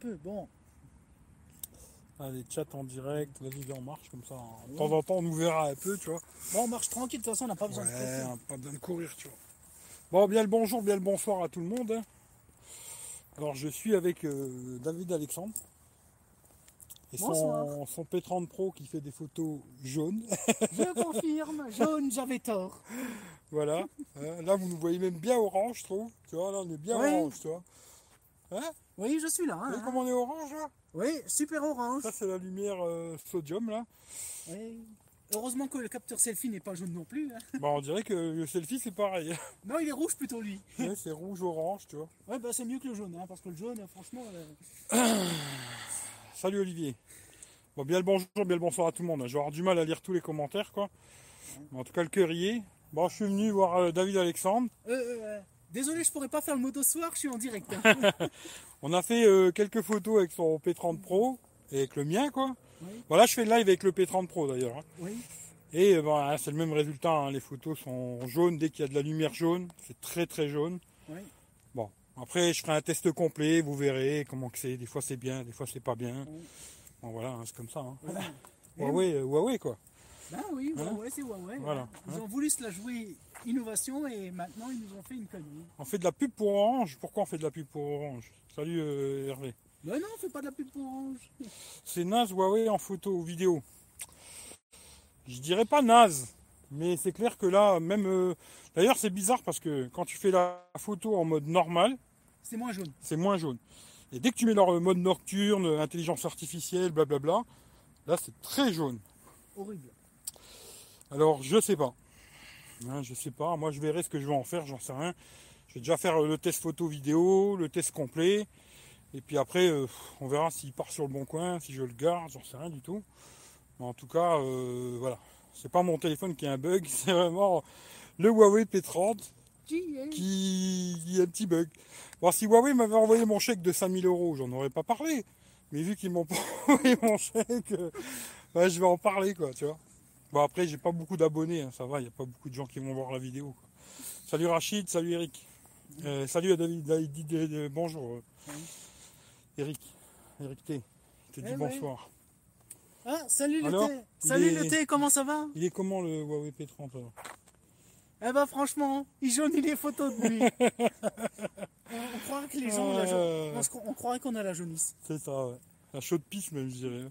peu. Bon, Ah, les chats en direct, vas-y, viens, on marche comme ça. De temps en temps, on nous verra un peu, tu vois. bon on marche tranquille, de toute façon, on n'a pas besoin de presser. on pas besoin de courir, tu vois. Bon, bien le bonjour, bien le bonsoir à tout le monde. hein. Alors, je suis avec euh, David Alexandre. Et son, son P30 Pro qui fait des photos jaunes. Je confirme, jaune, j'avais tort. voilà. Hein, là, vous nous voyez même bien orange, je trouve. Tu vois, là, on est bien Ouais. orange, tu vois. Hein? Oui, je suis là. Hein, hein. comment on est orange, là? Oui, super orange. Ça, c'est la lumière euh, sodium, là. Oui. Heureusement que le capteur selfie n'est pas jaune non plus. hein. Bah, on dirait que le selfie, c'est pareil. Non, il est rouge plutôt lui. Ouais, c'est rouge-orange, tu vois. Ouais, bah c'est mieux que le jaune, hein, parce que le jaune, franchement. euh, Salut Olivier. Bon, bien le bonjour, bien le bonsoir à tout le monde. Je vais avoir du mal à lire tous les commentaires, quoi. En tout cas, le cœur y est. Bon, je suis venu voir euh, David Alexandre. euh, désolé, je pourrais pas faire le moto soir, je suis en direct. hein. On a fait euh, quelques photos avec son P30 Pro et avec le mien, quoi. Oui. Voilà, je fais le live avec le P30 Pro d'ailleurs. hein. oui. Et euh, hein, c'est le même résultat. hein. Les photos sont jaunes dès qu'il y a de la lumière jaune. C'est très très jaune. Oui. Bon, après, je ferai un test complet. Vous verrez comment que c'est. Des fois, c'est bien, des fois, c'est pas bien. Bon, voilà, hein, c'est comme ça. Voilà. Huawei, Huawei, quoi. Ben oui, Huawei, c'est Huawei. Voilà. Ils ont voulu se la jouer innovation et maintenant ils nous ont fait une connerie. On fait de la pub pour Orange. Pourquoi on fait de la pub pour Orange? Salut euh, Hervé. Ben non, on fait pas de la pub pour Orange. C'est naze Huawei en photo, vidéo. Je dirais pas naze, mais c'est clair que là, même. euh, D'ailleurs, c'est bizarre parce que quand tu fais la photo en mode normal, C'est moins jaune. c'est moins jaune. Et dès que tu mets leur mode nocturne, intelligence artificielle, blablabla, là, c'est très jaune. Horrible. Alors, je sais pas. Hein, je sais pas. Moi, je verrai ce que je vais en faire, j'en sais rien. Je vais déjà faire euh, le test photo vidéo, le test complet. Et puis après, euh, on verra s'il part sur le bon coin, si je le garde, j'en sais rien du tout. Mais en tout cas, euh, voilà. C'est pas mon téléphone qui a un bug, c'est vraiment le Huawei P30 Qui a un petit bug. Bon, si Huawei m'avait envoyé mon chèque de 5000 euros, j'en aurais pas parlé. Mais vu qu'ils m'ont pas envoyé mon chèque, euh, ouais, je vais en parler, quoi, tu vois. Bon, après, j'ai pas beaucoup d'abonnés, hein, ça va, il n'y a pas beaucoup de gens qui vont voir la vidéo. quoi. Salut Rachid, salut Eric. Euh, salut à David, euh, bonjour. euh, Oui. Eric, Eric T. Il te dit ouais. bonsoir. Ah, salut le il Salut est- le comment ça va? Il est comment le Huawei P30 alors? Eh ben franchement, il jaunit les photos de lui. on, on croirait que les gens, la ja- Euh, on, se cro- on croirait qu'on a la jaunisse. C'est ça, ouais. Un chaud de pisse même, je dirais.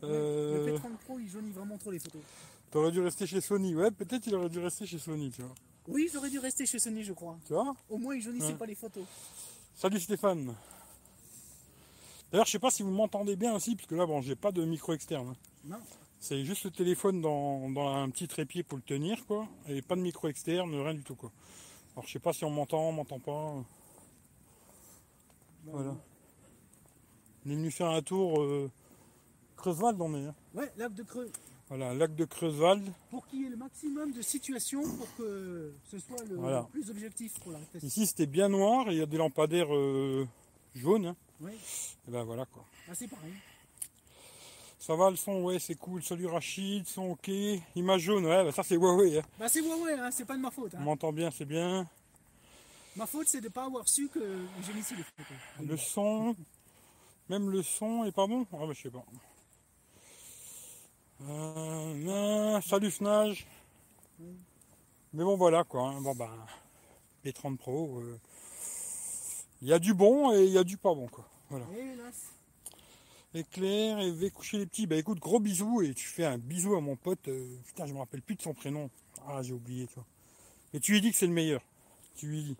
Le Euh, P30 Pro, il jaunit vraiment trop les photos. T'aurais dû rester chez Sony. Ouais, peut-être il aurait dû rester chez Sony, tu vois. Oui, j'aurais dû rester chez Sony, je crois. Tu vois Au moins, il jaunissait Ouais. pas les photos. Salut Stéphane. D'ailleurs, je sais pas si vous m'entendez bien aussi, parce que là, bon, j'ai pas de micro externe. Non. C'est juste le téléphone dans, dans un petit trépied pour le tenir, quoi. Et pas de micro externe, rien du tout, quoi. Alors, je sais pas si on m'entend, on m'entend pas. Voilà. On est venu faire un tour euh, Creusewald, on est. hein. Ouais, lac de Creux. Voilà, lac de Creusewald. Pour qu'il y ait le maximum de situations pour que ce soit le Voilà. plus objectif pour l'arrestation. Ici, c'était bien noir et il y a des lampadaires euh, jaunes. hein. Oui, Et ben voilà, quoi. ah, c'est pareil. Ça va le son, ouais, c'est cool. Salut Rachid, son ok. Image jaune, ouais, bah ça c'est Huawei. Hein. Bah, c'est Huawei, hein, c'est pas de ma faute. On hein. m'entend bien, c'est bien. Ma faute, c'est de ne pas avoir su que j'initie les photos. Le son, même le son est pas bon? Ah bah je sais pas. Euh, non, salut Fnage. Mais bon voilà quoi. hein. Bon bah, les 30 Pro, euh, il y a du bon et il y a du pas bon quoi. Voilà. Éclair et vais coucher les petits. Bah écoute, gros bisous et tu fais un bisou à mon pote. euh, putain, je me rappelle plus de son prénom. Ah, j'ai oublié, toi. Et tu lui dis que c'est le meilleur. Tu lui dis.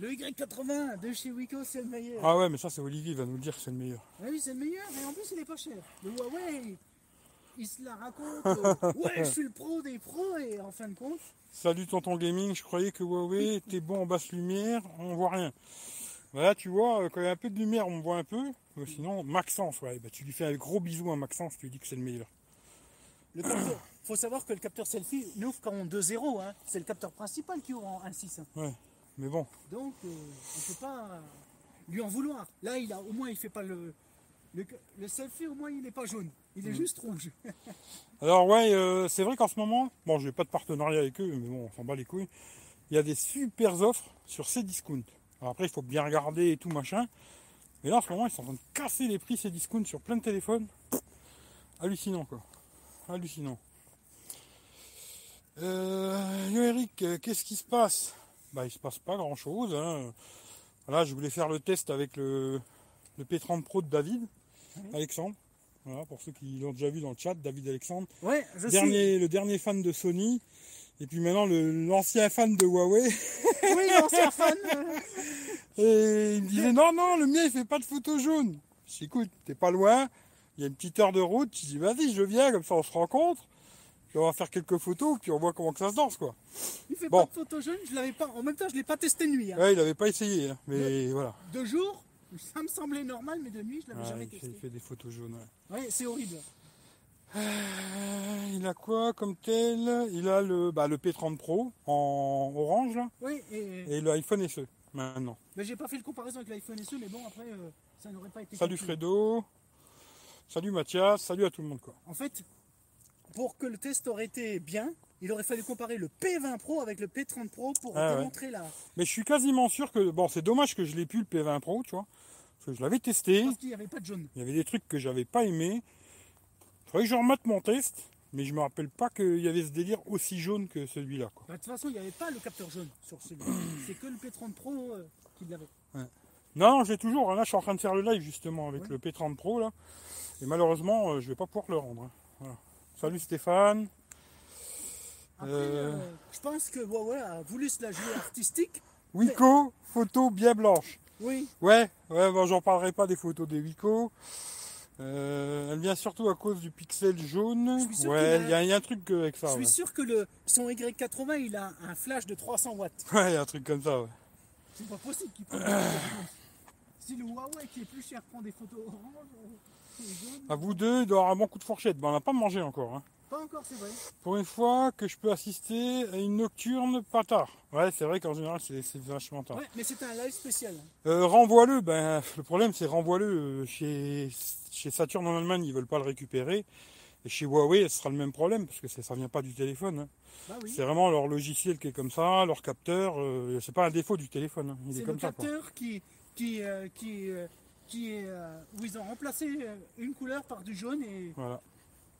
Le Y80 de chez Wiko, c'est le meilleur. Ah ouais, mais ça, c'est Olivier, il va nous le dire que c'est le meilleur. Ah oui, c'est le meilleur, et en plus, il est pas cher. Le Huawei, il se la raconte. euh, ouais, je suis le pro des pros, et en fin de compte, Salut tonton gaming, je croyais que Huawei était bon en basse lumière, on voit rien. Voilà, tu vois, euh, quand il y a un peu de lumière, on voit un peu. Mais sinon, Maxence, ouais, bah, tu lui fais un gros bisou à Maxence, tu lui dis que c'est le meilleur. le capteur. faut savoir que le capteur selfie n'ouvre qu'en 2.0. Hein. C'est le capteur principal qui ouvre en 1.6. hein. Ouais, mais bon, Donc, euh, on ne peut pas lui en vouloir. Là, il a, au moins, il fait pas le. Le, le selfie, au moins, il n'est pas jaune. Il est Mm. juste rouge. Alors ouais, euh, c'est vrai qu'en ce moment, bon, j'ai pas de partenariat avec eux, mais bon, on s'en bat les couilles. Il y a des super offres sur Cdiscount. Alors après, il faut bien regarder et tout machin. Mais là, en ce moment, ils sont en train de casser les prix, ces discounts sur plein de téléphones. Hallucinant, quoi. Hallucinant. Euh, yo Eric, euh, qu'est-ce qui se passe? Bah, il se passe pas grand-chose. Hein. Voilà, je voulais faire le test avec le, le P30 Pro de David, Alexandre. Voilà, pour ceux qui l'ont déjà vu dans le chat, David Alexandre. Ouais, je Dernier, le dernier fan de Sony. Et puis maintenant, l'ancien fan de Huawei. Oui, l'ancien fan. Et il me disait non, non, le mien il fait pas de photos jaunes. Je dis écoute, t'es pas loin, il y a une petite heure de route. Je dis vas-y, je viens, comme ça on se rencontre. Puis on va faire quelques photos, puis on voit comment que ça se danse quoi. Il fait Bon. pas de photo jaune, je l'avais pas. En même temps, je l'ai pas testé nuit. hein. Ouais, il avait pas essayé, hein, mais voilà. De jour, ça me semblait normal, mais de nuit, je l'avais Ouais, jamais il, fait, il fait des photos jaunes. ouais. Ouais, c'est horrible. Euh, il a quoi comme tel? Il a le, bah, le P30 Pro en orange là, Oui, et, et l'iPhone SE maintenant. mais j'ai pas fait le comparaison avec l'iPhone SE, mais bon, après, euh, ça n'aurait pas été. Salut. Fredo, salut Mathias, salut à tout le monde quoi. En fait, pour que le test aurait été bien, il aurait fallu comparer le P20 Pro avec le P30 Pro pour Ah ouais. démontrer la. Mais je suis quasiment sûr que. Bon, c'est dommage que je l'ai plus le P20 Pro, tu vois. Parce que je l'avais testé. Parce qu'il n'y avait pas de jaune. Il y avait des trucs que j'avais pas aimé. Faudrait que je remette mon test. Mais je me rappelle pas qu'il y avait ce délire aussi jaune que celui-là. Bah, de toute façon, il n'y avait pas le capteur jaune sur celui-là. c'est que le P30 Pro euh, qui l'avait. Non, non, j'ai toujours. Là, je suis en train de faire le live justement avec Ouais. le P30 Pro. là. Et malheureusement, euh, je vais pas pouvoir le rendre. hein. Voilà. Salut Stéphane. Après, Euh. euh, je pense que Huawei a voulu se la jouer artistique. Wico, photo bien blanche. Oui, Ouais, ouais, bon, j'en parlerai pas des photos des Wico. Euh, elle vient surtout à cause du pixel jaune. Ouais, a- il y, a- il y a un truc avec ça. je suis ouais. sûr que le, son Y80, il a un flash de 300 watts. Ouais, il y a un truc comme ça. Ouais. C'est pas possible qu'il prenne des photos blanches. Si le Huawei qui est plus cher prend des photos orange, À vous deux, il doit y avoir un bon coup de fourchette. Ben, on n'a pas mangé encore. hein. Pas encore, c'est vrai. Pour une fois que je peux assister à une nocturne pas tard. Ouais, c'est vrai qu'en général, c'est c'est vachement tard. Ouais, mais c'était un live spécial. Euh, renvoie-le. Ben, le problème, c'est renvoie-le euh, chez, chez Saturn en Allemagne. Ils veulent pas le récupérer. Et chez Huawei, ce sera le même problème parce que ça ça vient pas du téléphone. hein. Bah oui. C'est vraiment leur logiciel qui est comme ça, leur capteur. euh, c'est pas un défaut du téléphone. hein. Il est, C'est le comme quoi. capteur qui, qui, euh, qui, euh, qui est où ils ont remplacé une couleur par du jaune et Voilà.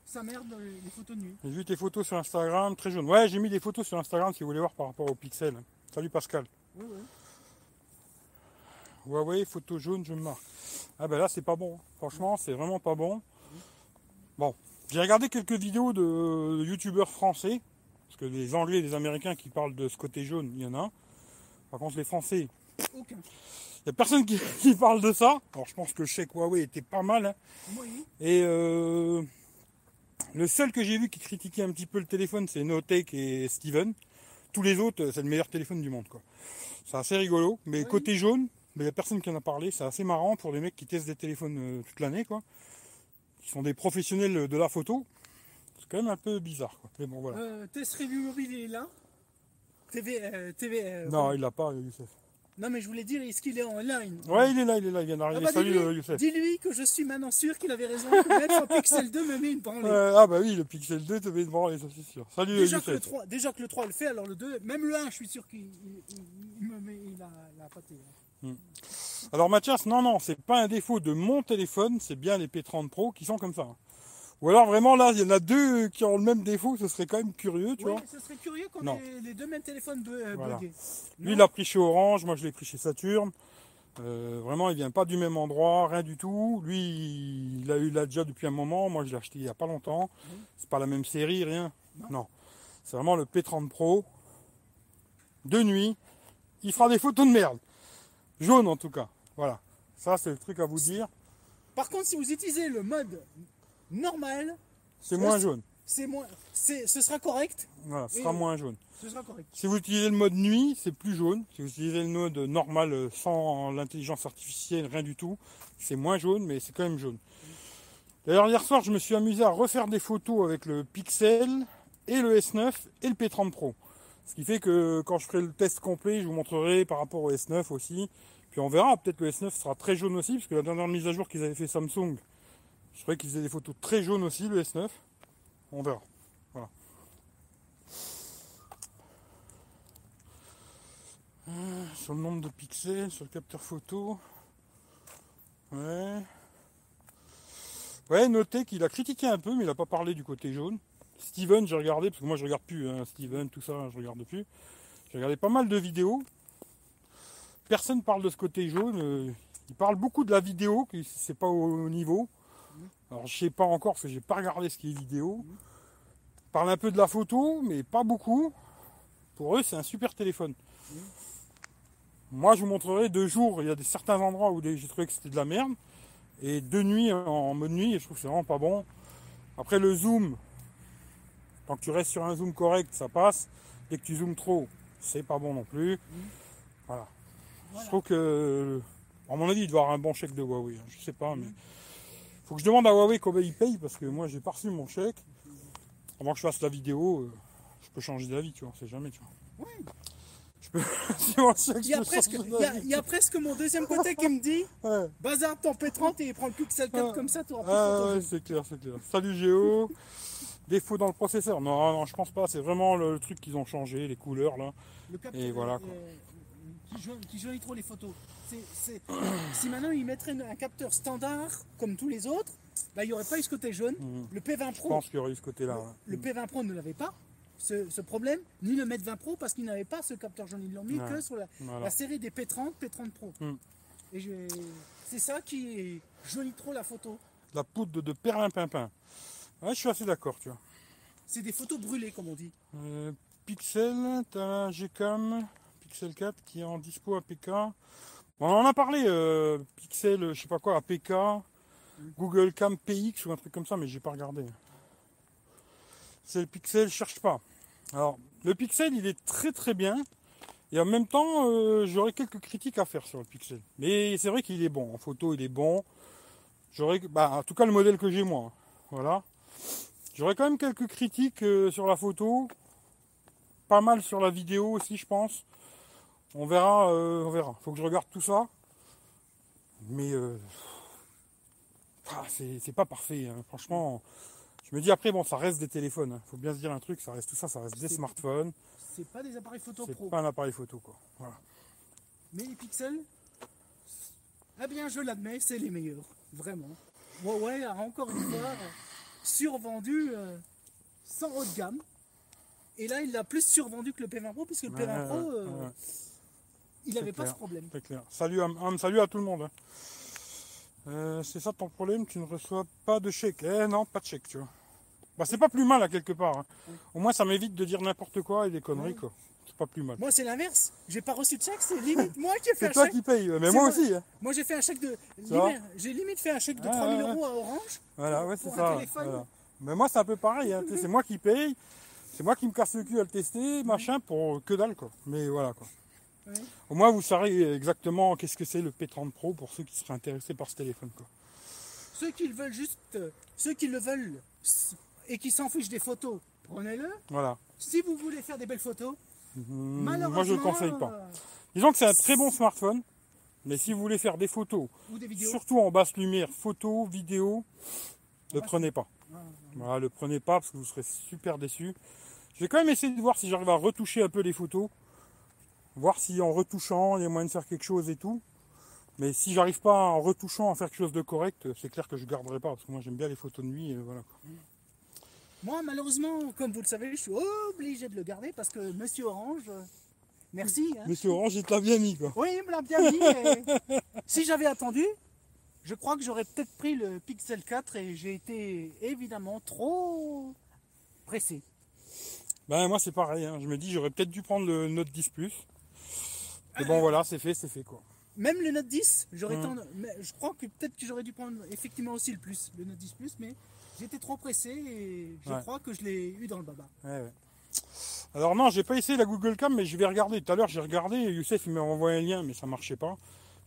Ça merde dans les, photos de nuit. J'ai vu tes photos sur Instagram, très jaune. Ouais, j'ai mis des photos sur Instagram si vous voulez voir par rapport au pixel. Salut Pascal. Oui, oui. Huawei, photo jaune, je me marque. Ah ben là, c'est pas bon. Franchement, c'est vraiment pas bon. Bon, j'ai regardé quelques vidéos de, de youtubeurs français. Parce que les Anglais et les Américains qui parlent de ce côté jaune, il y en a. Par contre, les Français, Aucun. il n'y a personne qui, qui parle de ça. Alors, je pense que le chèque Huawei était pas mal. hein. Oui. Et euh, le seul que j'ai vu qui critiquait un petit peu le téléphone, c'est Notech et Steven. Tous les autres, c'est le meilleur téléphone du monde. quoi. C'est assez rigolo. Mais Oui. côté jaune, il n'y a personne qui en a parlé. C'est assez marrant pour des mecs qui testent des téléphones euh, toute l'année. quoi. Qui sont des professionnels de la photo. C'est quand même un peu bizarre. Quoi. Mais bon, voilà. Euh, test review mobile il est là. TV, euh, TV. euh, non, il l'a pas, Youssef. Non, mais je voulais dire, est-ce qu'il est en ligne? Ouais, il est là, il est là, il vient Ah d'arriver. bah, Salut, dis-lui, euh, Youssef. dis-lui que je suis maintenant sûr qu'il avait raison. que Mettre un Pixel 2 me met une branlée. Ouais, ah bah oui, le Pixel 2 te met devant, et ça c'est sûr. Salut, Déjà que, le Youssef. 3, déjà que le 3 le fait, alors le 2, même le 1, je suis sûr qu'il il- il- il me met il a, la pâté. Alors Mathias, non, non, c'est pas un défaut de mon téléphone, c'est bien les P30 Pro qui sont comme ça. Ou alors vraiment là, il y en a deux qui ont le même défaut, ce serait quand même curieux, tu Oui, vois. ce serait curieux qu'on ait les deux mêmes téléphones bu- euh, Voilà. buggés. Lui, il l'a pris chez Orange, moi je l'ai pris chez Saturn. Euh, vraiment, il vient pas du même endroit, rien du tout. Lui, il l'a eu là déjà depuis un moment. Moi, je l'ai acheté il y a pas longtemps. C'est pas la même série, rien. Non. Non. C'est vraiment le P30 Pro. De nuit. Il fera des photos de merde. Jaune en tout cas. Voilà. Ça, c'est le truc à vous dire. Par contre, si vous utilisez le mode normal, C'est moins jaune. c'est moins, c'est, ce sera correct. Voilà, ce sera moins jaune. Ce sera correct. Si vous utilisez le mode nuit, c'est plus jaune. Si vous utilisez le mode normal euh, sans l'intelligence artificielle, rien du tout, c'est moins jaune, mais c'est quand même jaune. D'ailleurs, hier soir, je me suis amusé à refaire des photos avec le Pixel et le S9 et le P30 Pro. Ce qui fait que quand je ferai le test complet, je vous montrerai par rapport au S9 aussi. Puis on verra, peut-être le S9 sera très jaune aussi, parce que la dernière mise à jour qu'ils avaient fait Samsung, je trouvais qu'ils faisaient des photos très jaunes aussi, le S9. On verra. Voilà. Euh, sur le nombre de pixels, sur le capteur photo. Ouais. Ouais, notez qu'il a critiqué un peu, mais il n'a pas parlé du côté jaune. Steven, j'ai regardé, parce que moi je regarde plus, hein, Steven, tout ça, je regarde plus. J'ai regardé pas mal de vidéos. Personne parle de ce côté jaune. euh, il parle beaucoup de la vidéo, que c'est pas au niveau. Alors je sais pas encore, parce que j'ai pas regardé ce qui est vidéo. Il parle un peu de la photo, mais pas beaucoup. Pour eux, c'est un super téléphone. Moi, je vous montrerai de jour. Il y a des, certains endroits où j'ai trouvé que c'était de la merde. Et de nuit, en mode nuit, je trouve que c'est vraiment pas bon. Après, le zoom, tant que tu restes sur un zoom correct, ça passe. Dès que tu zoomes trop, c'est pas bon non plus. Voilà. Voilà. Je trouve que, à mon avis, il doit y avoir un bon chèque de Huawei. hein. Je sais pas, mais faut que je demande à Huawei combien il paye parce que moi, j'ai pas reçu mon chèque. Avant que je fasse la vidéo, euh, je peux changer d'avis, tu vois. On sait jamais, tu vois. Oui. Je peux. Il y, a presque, il, y a, d'avis. il y a presque mon deuxième côté qui me dit Ouais. Bazar ton P30 et il prend le Pixel 4 Ah. comme ça, plus Ah ouais, c'est clair, c'est clair. Salut Géo. Défaut dans le processeur. Non, non, je pense pas. C'est vraiment le, le truc qu'ils ont changé, les couleurs là. Le capteur, Et voilà, quoi. qui, jaune- qui jaunit trop les photos. C'est- si maintenant ils mettraient un capteur standard comme tous les autres, bah, il n'y aurait pas eu ce côté jaune. Mhm. Le P20 Je Pro, pense qu'il y aurait eu ce côté-là. ouais. le P20 Pro ne l'avait pas, ce, ce problème, ni le Mate 20 Pro parce qu'ils n'avaient pas ce capteur jaune. Ils l'ont mis Ouais. que sur la, Voilà. la série des P30, P30 Pro. Mhm. Et c'est ça qui jaunit trop la photo. La poudre de, perlimpinpin. Ouais, je suis assez d'accord, tu vois. C'est des photos brûlées, comme on dit. Euh, Pixel, t'as Gcam, Pixel 4 qui est en dispo APK. On en a parlé, euh, Pixel, je sais pas quoi, APK, Google Cam PX ou un truc comme ça, mais j'ai pas regardé. C'est le Pixel, cherche pas. Alors, le Pixel, il est très très bien. Et en même temps, euh, j'aurais quelques critiques à faire sur le Pixel. Mais c'est vrai qu'il est bon. En photo, il est bon. J'aurais, bah, en tout cas, le modèle que j'ai moi. Voilà. J'aurais quand même quelques critiques euh, sur la photo. Pas mal sur la vidéo aussi, je pense. On verra, euh, on verra. Faut que je regarde tout ça. Mais euh, ah, c'est pas parfait. hein. Franchement, je me dis après, bon, ça reste des téléphones. hein. Faut bien se dire un truc, ça reste tout ça, ça reste des smartphones. C'est pas des appareils photo C'est pro. pas un appareil photo, quoi. Voilà. Mais les pixels, eh bien, je l'admets, c'est les meilleurs. Vraiment. Huawei a encore une fois euh, survendu euh, sans haut de gamme. Et là, il l'a plus survendu que le P20 Pro, puisque le Ouais, P20 Pro, ouais, ouais. Il C'est n'avait pas ce problème. C'est clair. Salut à, Am, salut à tout le monde. hein. Euh, c'est ça ton problème, tu ne reçois pas de chèque. Eh non, pas de chèque, tu vois. Bah c'est pas plus mal à quelque part. hein. Au moins ça m'évite de dire n'importe quoi et des conneries quoi. C'est pas plus mal. Moi, c'est l'inverse. J'ai pas reçu de chèque, c'est limite moi qui ai fait C'est un toi chèque. qui payes, mais C'est moi aussi. hein. Moi, j'ai fait un chèque de. J'ai limite fait un chèque de Ah, 3000 ouais, ouais. euros à Orange. Voilà, ouais, c'est Pour ça. voilà. Mais moi c'est un peu pareil, hein. C'est moi qui paye, c'est moi qui me casse le cul à le tester, machin, pour que dalle quoi. Mais voilà quoi. Au moins vous saurez exactement qu'est-ce que c'est le P30 Pro pour ceux qui seraient intéressés par ce téléphone quoi. Ceux qui le veulent juste. euh, Ceux qui le veulent et qui s'en fichent des photos, prenez-le. Voilà. Si vous voulez faire des belles photos, Mmh, malheureusement. moi je le conseille pas. euh, Disons que c'est un très bon smartphone, mais si vous voulez faire des photos, ou des vidéos. surtout en basse lumière, photos, vidéos, ne prenez pas. Ah, Voilà, le prenez pas parce que vous serez super déçus. Je vais quand même essayer de voir si j'arrive à retoucher un peu les photos, voir si en retouchant il y a moyen de faire quelque chose et tout. Mais si j'arrive pas en retouchant à faire quelque chose de correct, c'est clair que je garderai pas parce que moi j'aime bien les photos de nuit. et voilà. Moi, malheureusement, comme vous le savez, je suis obligé de le garder parce que Monsieur Orange, merci. hein. Monsieur Orange, il te l'a bien mis quoi. Oui, il me l'a bien et si j'avais attendu, je crois que j'aurais peut-être pris le Pixel 4 et j'ai été évidemment trop pressé. Ben moi c'est pareil, hein. je me dis j'aurais peut-être dû prendre le Note 10 Plus. Mais bon voilà, c'est fait, c'est fait quoi. Même le Note 10, j'aurais Mm. mais je crois que peut-être que j'aurais dû prendre effectivement aussi le plus, le Note 10 Plus, mais j'étais trop pressé et je Ouais. crois que je l'ai eu dans le baba. Ouais, ouais. Alors non, j'ai pas essayé la Google Cam, mais je vais regarder. Tout à l'heure, j'ai regardé. Youssef il m'a envoyé un lien, mais ça marchait pas.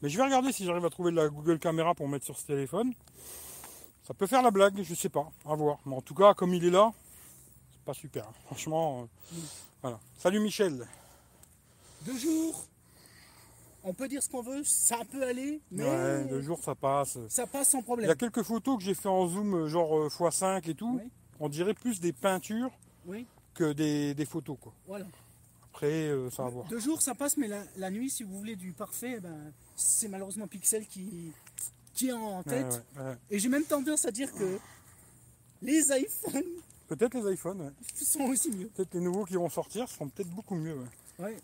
Mais je vais regarder si j'arrive à trouver la Google Caméra pour mettre sur ce téléphone. Ça peut faire la blague, je sais pas, à voir. Mais en tout cas, comme il est là, c'est pas super. hein. Franchement, euh, voilà. Salut Michel. Deux jours, on peut dire ce qu'on veut, ça peut aller, mais Ouais, le jour ça passe. ça passe sans Il y problème. a quelques photos que j'ai fait en zoom, euh, genre euh, x5 et tout. Oui. On dirait plus des peintures Oui, que des, des photos, quoi. voilà. Après, euh, ça va voir. Deux jours, ça passe, mais la, la nuit, si vous voulez du parfait, eh ben, c'est malheureusement Pixel qui, qui est en tête. ouais, ouais. Et j'ai même tendance à dire que les iPhones Peut-être les iPhones, sont aussi mieux. peut-être les nouveaux qui vont sortir seront peut-être beaucoup mieux. ouais.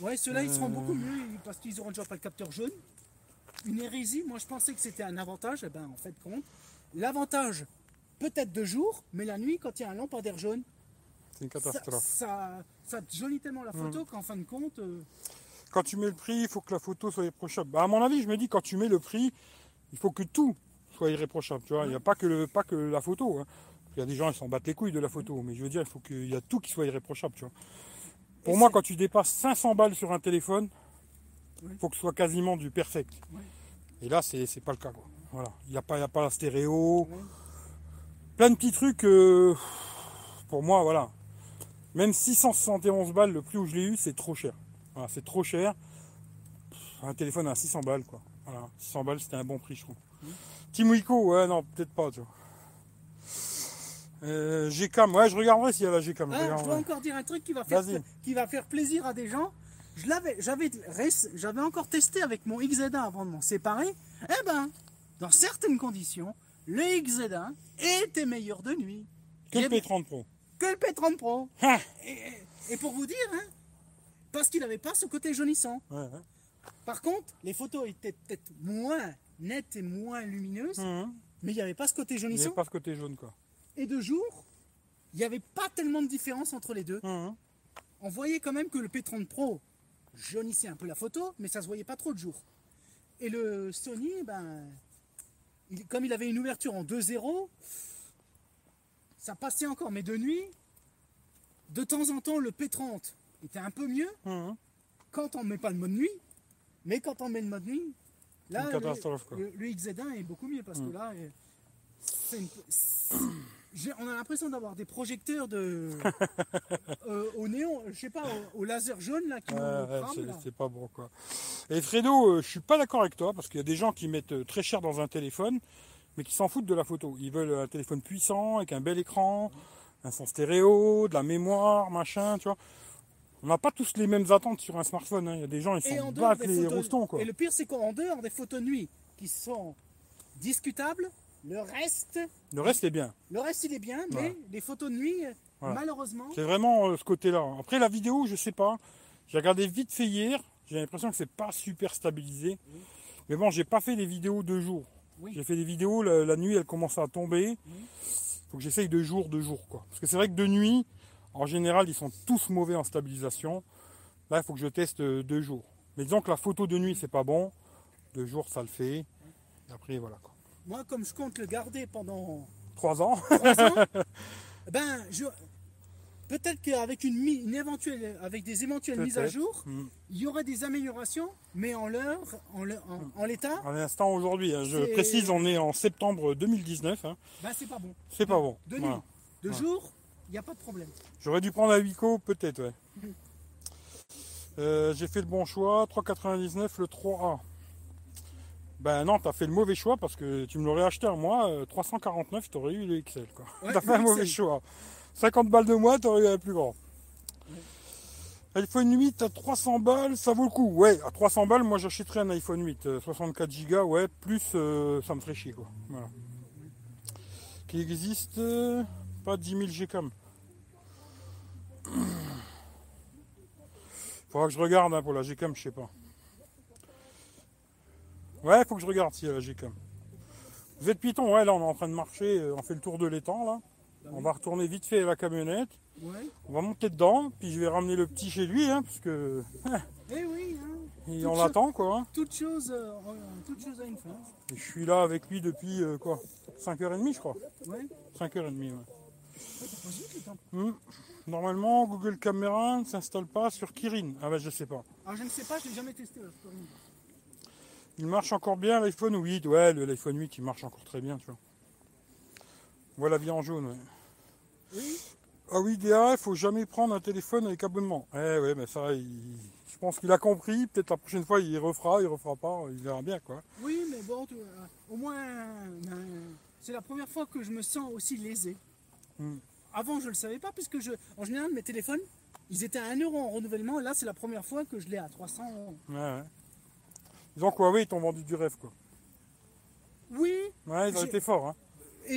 Ouais. Ceux-là, ils seront Euh. beaucoup mieux parce qu'ils auront déjà pas le capteur jaune. Une hérésie, moi je pensais que c'était un avantage, et ben en fait compte. L'avantage, peut-être de jour, mais la nuit, quand il y a un lampadaire jaune, C'est une ça, catastrophe. ça, ça jaunit tellement la Mm. photo qu'en fin de compte, euh, Quand tu mets le prix, il faut que la photo soit irréprochable. Bah, à mon avis, je me dis, quand tu mets le prix, il faut que tout soit irréprochable. Tu vois, il n'y a pas que, le, pas que la photo. hein. Il y a des gens, ils s'en battent les couilles de la photo. Mais je veux dire, il faut qu'il y a tout qui soit irréprochable. Tu vois. Pour Et moi, quand tu dépasses 500 balles sur un téléphone, il Oui. faut que ce soit quasiment du perfect. Oui. Et là, c'est pas le cas. Quoi. Voilà. Il n'y a, pas- y a pas la stéréo. Plein de petits trucs. euh, pour moi, voilà. Même 671 balles, le prix où je l'ai eu, c'est trop cher. Voilà, c'est trop cher. Un téléphone à 600 balles, quoi. Voilà, 600 balles, c'était un bon prix, je trouve. Team Wiko, ouais, non, peut-être pas, tu vois. Euh, Gcam, ouais, je regarderai s'il y a la Gcam. je Ah, je dois encore dire un truc qui va faire, Vas-y. qui va faire plaisir à des gens. Je l'avais, j'avais, j'avais encore testé avec mon XZ1 avant de m'en séparer. Eh ben, dans certaines conditions, le XZ1 était meilleur de nuit Que le J'ai- P30 Pro. que le P30 Pro. Ah Et, pour vous dire, hein, parce qu'il n'avait pas ce côté jaunissant. Ouais, ouais. Par contre, les photos étaient peut-être moins nettes et moins lumineuses, Mhm. mais il n'y avait pas ce côté Il n'y jaunissant. avait pas ce côté jaune, quoi. Et de jour, il n'y avait pas tellement de différence entre les deux. Mhm. on voyait quand même que le P30 Pro jaunissait un peu la photo, mais ça se voyait pas trop de jour. Et le Sony, ben, il- comme il avait une ouverture en 2.0, ça passait encore. Mais de nuit, de temps en temps, le P30 était un peu mieux Mhm. quand on met pas le mode nuit. Mais quand on met le mode nuit, là, le, le- le XZ1 est beaucoup mieux parce que là, euh, c'est une- on a l'impression d'avoir des projecteurs de, euh, au néon, je sais pas, au, au laser jaune là qui crament, c'est- pas bon quoi. Et Fredo, euh, je suis pas d'accord avec toi parce qu'il y a des gens qui mettent euh, très cher dans un téléphone, mais qui s'en foutent de la photo. Ils veulent un téléphone puissant avec un bel écran, un son stéréo, de la mémoire, machin, tu vois. On n'a pas tous les mêmes attentes sur un smartphone. hein. Il y a des gens, ils s'en battent les photos, roustons quoi. et le pire c'est qu'en dehors des photos nuit qui sont discutables, le reste, Le reste est bien. le reste il est bien, mais les photos de nuit, Voilà. malheureusement, C'est vraiment euh, ce côté-là. Après la vidéo, je sais pas. J'ai regardé vite fait hier. J'ai l'impression que c'est pas super stabilisé. Mais bon, j'ai pas fait des vidéos de jour. Oui. J'ai fait des vidéos, la, la nuit elle commence à tomber. Faut que j'essaye de jour, de jour quoi. Parce que c'est vrai que de nuit, en général, ils sont tous mauvais en stabilisation. Là, il faut que je teste euh, deux jours. Mais disons que la photo de nuit, c'est pas bon. Deux jours, ça le fait. Et après, voilà quoi. Moi comme je compte le garder pendant Trois ans. trois ans, ben, je, peut-être qu'avec une, éventuelle, avec des éventuelles mises à jour, Hmm. il y aurait des améliorations, mais en l'heure, en, le- en- en l'état, À l'instant aujourd'hui, hein, je précise, on est en septembre 2019. hein. ben, c'est pas bon. C'est pas bon. De nuit, Voilà. de Voilà. jour, il n'y a pas de problème. J'aurais dû prendre un Wico, peut-être, ouais. Euh, j'ai fait le bon choix, 3,99 le 3A. Ben non, t'as fait le mauvais choix parce que tu me l'aurais acheté à moi, euh, 349, t'aurais eu le XL quoi. Ouais, t'as fait le un mauvais choix. 50 balles de moins, t'aurais eu un plus grand. iPhone 8 à 300 balles, ça vaut le coup. Ouais, à 300 balles, moi j'achèterais un iPhone 8, euh, 64 Go, ouais, plus euh, ça me ferait chier quoi. Voilà. Qui existe, euh, pas 10 000 Gcam. Faudra que je regarde hein, pour la Gcam, je sais pas. Ouais, faut que je regarde s'il y a la Gcam. Vous êtes Python, ouais, là on est en train de marcher, euh, on fait le tour de l'étang là. On va retourner vite fait à la camionnette, Ouais. on va monter dedans, puis je vais ramener le petit chez lui, hein, parce que Eh oui, hein, Toute on l'attend quoi. hein. toute chose, euh, toute chose une fin. Et je suis là avec lui depuis euh, quoi 5h30 je crois. Ouais. 5h30 ouais. Vite. Hmm. Normalement Google Caméra ne s'installe pas sur Kirin. Ah bah je sais pas. Alors je ne sais pas, je l'ai jamais testé. là, je peux rien dire. Il marche encore bien l'iPhone 8. Ouais, l'iPhone 8 il marche encore très bien, tu vois. Voilà vie en jaune, ouais. Oui. Ah oui, DA, il faut jamais prendre un téléphone avec abonnement. Eh ouais, mais ça, il- je pense qu'il a compris. Peut-être la prochaine fois, il refera, il refera pas, il verra bien, quoi. Oui, mais bon, tu- euh, au moins, euh, c'est la première fois que je me sens aussi lésé. Hmm. Avant, je ne le savais pas, puisque je, en général, mes téléphones, ils étaient à 1 euro en renouvellement. Là, c'est la première fois que je l'ai à 300 euros. Ouais, ouais. Disons que Huawei, ils t'ont vendu du rêve, quoi. Ouais, ils ont été forts. Hein.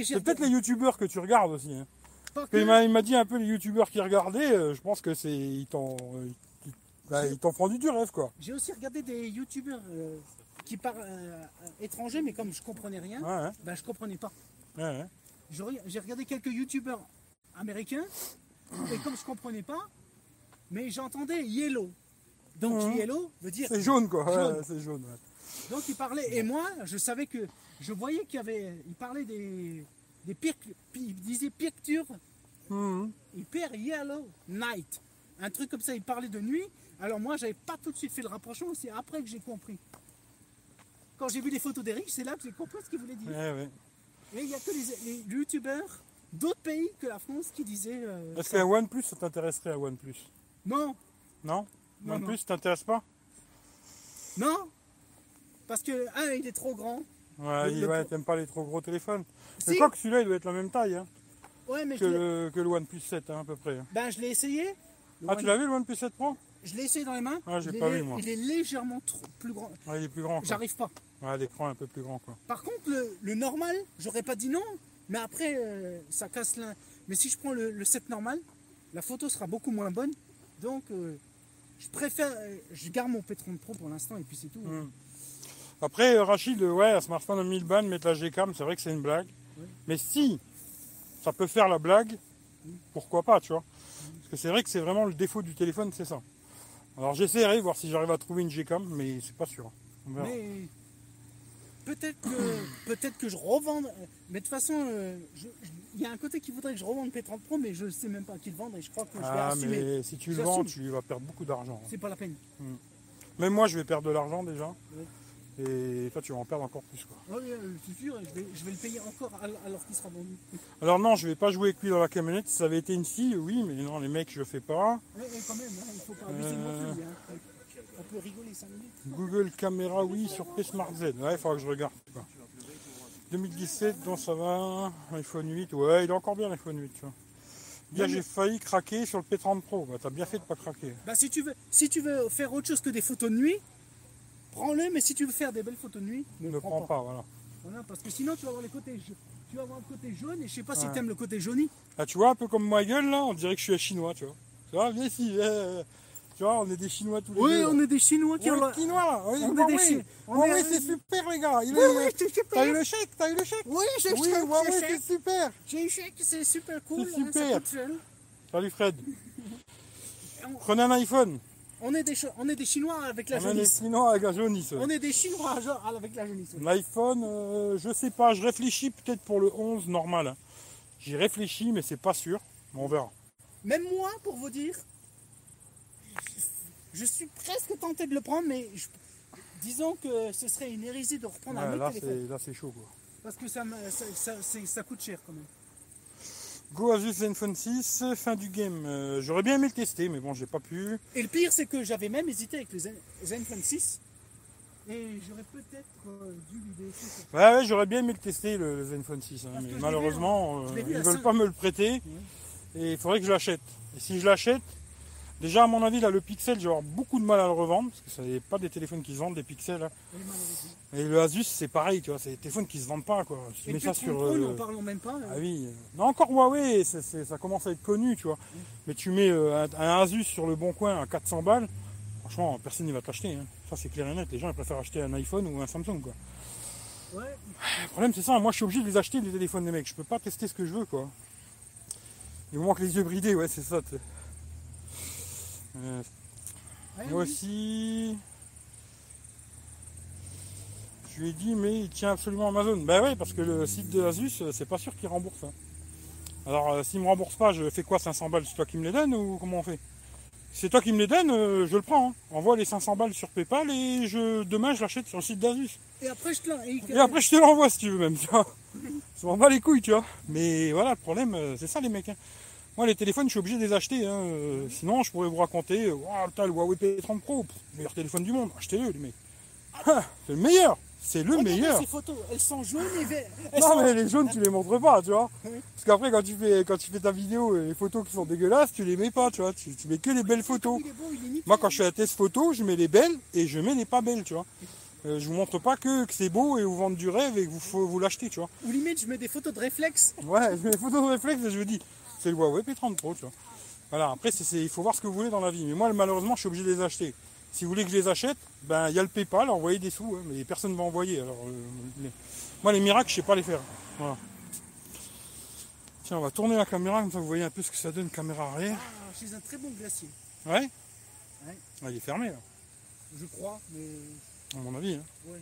C'est peut-être les youtubeurs que tu regardes aussi. Hein. que- il m'a dit un peu les youtubeurs qui regardaient, euh, je pense que c'est. Ils t'en, euh, ils- bah, ils t'en font du rêve quoi. J'ai aussi regardé des youtubeurs euh, qui parlent étrangers, mais comme je comprenais rien, Ouais, ouais, ben je comprenais pas. ouais. J'ai re- j'ai regardé quelques youtubeurs américains, et comme je comprenais pas, mais j'entendais yellow. Donc yellow veut dire. C'est jaune quoi. Jaune. ouais, c'est jaune. ouais. Donc il parlait, et moi je savais que. Je voyais qu'il y avait. Il parlait des. des il disait picture Mhm. hyper yellow night. Un truc comme ça, il parlait de nuit. Alors moi, j'avais pas tout de suite fait le rapprochement, c'est après que j'ai compris. Quand j'ai vu les photos d'Eric, c'est là que j'ai compris ce qu'il voulait dire. Ouais, ouais. Et il n'y a que les, les youtubeurs d'autres pays que la France qui disaient. euh, Est-ce ça. qu'à OnePlus ça t'intéresserait à OnePlus Non, Non? Non, OnePlus t'intéresse pas non, parce que un, il est trop grand. Ouais, il- ouais, t'aimes pas les trop gros téléphones. Mais Si. quoi que celui-là il doit être la même taille hein, Ouais, mais que, le, que le OnePlus 7 hein, à peu près. hein. ben, je l'ai essayé. Le Ah One- tu l'as vu le OnePlus 7 Pro? Je l'ai essayé dans les mains. Ah, j'ai pas vu, moi. Il est légèrement trop plus grand. Ouais, il est plus grand. J'arrive pas. Ouais, l'écran est un peu plus grand quoi. Par contre, le, le normal, j'aurais pas dit non, mais après, euh, ça casse l'un. Mais si je prends le, le 7 normal, la photo sera beaucoup moins bonne. Donc, euh, je préfère. euh, je garde mon P30 Pro pour l'instant et puis c'est tout. Hmm. Après, euh, Rachid, euh, ouais, un smartphone à 1000 balles, mettre la Gcam, c'est vrai que c'est une blague. Mais si ça peut faire la blague, pourquoi pas, tu vois Parce que c'est vrai que c'est vraiment le défaut du téléphone, c'est ça. Alors j'essaierai, voir si j'arrive à trouver une Gcam, mais c'est pas sûr. On verra. Mais peut-être que, peut-être que je revende. euh, Mais de toute façon, je- je- il y a un côté qui voudrait que je revende le P30 Pro, mais je sais même pas qui le vendre et je crois que je vais Ah, assumer. mais si tu le vends, tu vas perdre beaucoup d'argent. C'est pas la peine. Même moi, je vais perdre de l'argent déjà. Et toi, tu vas en perdre encore plus. Quoi. Oui, euh, c'est sûr, je vais, je vais le payer encore al- alors qu'il sera vendu. Alors non, je vais pas jouer avec lui dans la camionnette. Si ça avait été une fille, oui, mais non, les mecs, je le fais pas. Ouais, ouais, quand même, hein, il faut pas abuser de Euh. hein. On peut rigoler 5 minutes. Google Caméra, oui, sur P Smart Z. Ouais, il faudra que je regarde. quoi. 2017, donc ça va. iPhone 8, ouais, il est encore bien l'iPhone 8, tu vois. Bien, j'ai failli craquer sur le P30 Pro. Bah, t'as bien fait de pas craquer. Bah, si tu veux, si tu veux faire autre chose que des photos de nuit, prends-le, mais si tu veux faire des belles photos de nuit, ne, Ne le prends pas, voilà. Voilà, parce que sinon tu vas avoir les côtés, tu vas avoir le côté jaune et je sais pas si Ouais. tu aimes le côté jauni. Là, tu vois, un peu comme ma gueule, là, on dirait que je suis un chinois, tu vois. Tu vois, viens ici, viens. Tu vois, on est des chinois tous les Oui, deux. là. on est des Chinois qui On ont est la- chinois, là. Oui, on est bah des oui. Chi- on est- oui, c'est super, les gars. Il Oui, est- oui, c'est super. T'as eu le chèque, t'as eu le chèque Oui, j'ai Oui, chèque, bah oui, chèque. c'est super. J'ai eu chèque, c'est super cool. C'est hein, super. Salut Fred. On- Prenez un iPhone. On est des, Chi- on est des Chinois avec la On a des jaunisse. chinois avec la jaunisse. On est des Chinois avec la jaunisse. L'iPhone, euh, je sais pas, je réfléchis peut-être pour le 11 normal. hein. J'y réfléchis, mais c'est pas sûr. Mais on verra. Même moi, pour vous dire, je suis presque tenté de le prendre, mais je- disons que ce serait une hérésie de reprendre un Ouais, autre là, téléphone. c'est, là, c'est chaud. Quoi. Parce que ça, ça, ça- ça coûte cher quand même. Go Asus Zenfone 6, fin du game. Euh, j'aurais bien aimé le tester, mais bon, j'ai pas pu. Et le pire, c'est que j'avais même hésité avec le Zen- Zenfone 6. Et j'aurais peut-être euh, dû lui laisser. Ouais, ouais, j'aurais bien aimé le tester, le Zenfone 6. hein, mais l'ai malheureusement, vu, euh, ils à veulent pas me le prêter. Et il faudrait que je l'achète. Et si je l'achète, déjà, à mon avis, là, le Pixel, je vais avoir beaucoup de mal à le revendre. Parce que ce n'est pas des téléphones qui se vendent, des Pixels. hein. Et le Asus, c'est pareil, tu vois, c'est des téléphones qui se vendent pas, quoi. Tu Et mets ça P30 sur. Euh, même pas. Ah oui. Non, encore Huawei, ça commence à être connu, tu vois. Mais tu mets euh, un, un Asus sur le bon coin à 400 balles, franchement, personne ne va te l'acheter. hein. Ça, c'est clair et net. Les gens ils préfèrent acheter un iPhone ou un Samsung, quoi. Ouais. Le problème, c'est ça. Moi, je suis obligé de les acheter, les téléphones des mecs. Je peux pas tester ce que je veux, quoi. Il me manque les yeux bridés, ouais, c'est ça. Euh, Ouais, moi oui. aussi. Je lui ai dit, mais il tient absolument Amazon. Ben oui, parce que le site de Asus, euh, c'est pas sûr qu'il rembourse. hein. Alors, euh, s'il me rembourse pas, je fais quoi 500 balles C'est toi qui me les donnes ou comment on fait? C'est toi qui me les donnes, euh, je le prends. hein. Envoie les 500 balles sur PayPal et je, demain, je l'achète sur le site d'Asus. Et après, je te l'en- et- Et après, je te l'envoie si tu veux même, tu vois. Ça m'en bat les couilles, tu vois. Mais voilà, le problème, euh, c'est ça, les mecs. hein. Moi, les téléphones, je suis obligé de les acheter. hein. Euh, Sinon, je pourrais vous raconter, euh, putain, le Huawei P30 Pro, pff, meilleur téléphone du monde. Achetez-le, les mecs. Ah, c'est le meilleur. C'est le Regardez meilleur. Ces photos, elles sont jaunes et vertes. Elles Non, sont- mais les jaunes, tu les montres pas, tu vois. Parce qu'après, quand tu fais, quand tu fais ta vidéo et les photos qui sont dégueulasses, tu les mets pas, tu vois. Tu, tu mets que les belles photos. Beau. Moi, quand je fais un test photo, je mets les belles et je mets les pas belles, tu vois. Euh, je vous montre pas que, que c'est beau et vous vendre du rêve et que vous faut vous l'acheter, tu vois. Ou limite, je mets des photos de réflexe. Ouais, je mets les photos de réflexe et je vous dis, le Huawei P30 Pro, tu vois. Voilà, après, c'est, il faut voir ce que vous voulez dans la vie. Mais moi, malheureusement, je suis obligé de les acheter. Si vous voulez que je les achète, ben, il y a le PayPal, envoyez des sous, hein, mais personne ne va envoyer. Alors, euh, les- Moi, les miracles, je sais pas les faire. Voilà. Tiens, on va tourner la caméra, comme ça vous voyez un peu ce que ça donne, caméra arrière. Ah, chez un très bon glacier, Ouais Ouais. Ah, il est fermé, là, je crois, mais. à mon avis. hein. Ouais.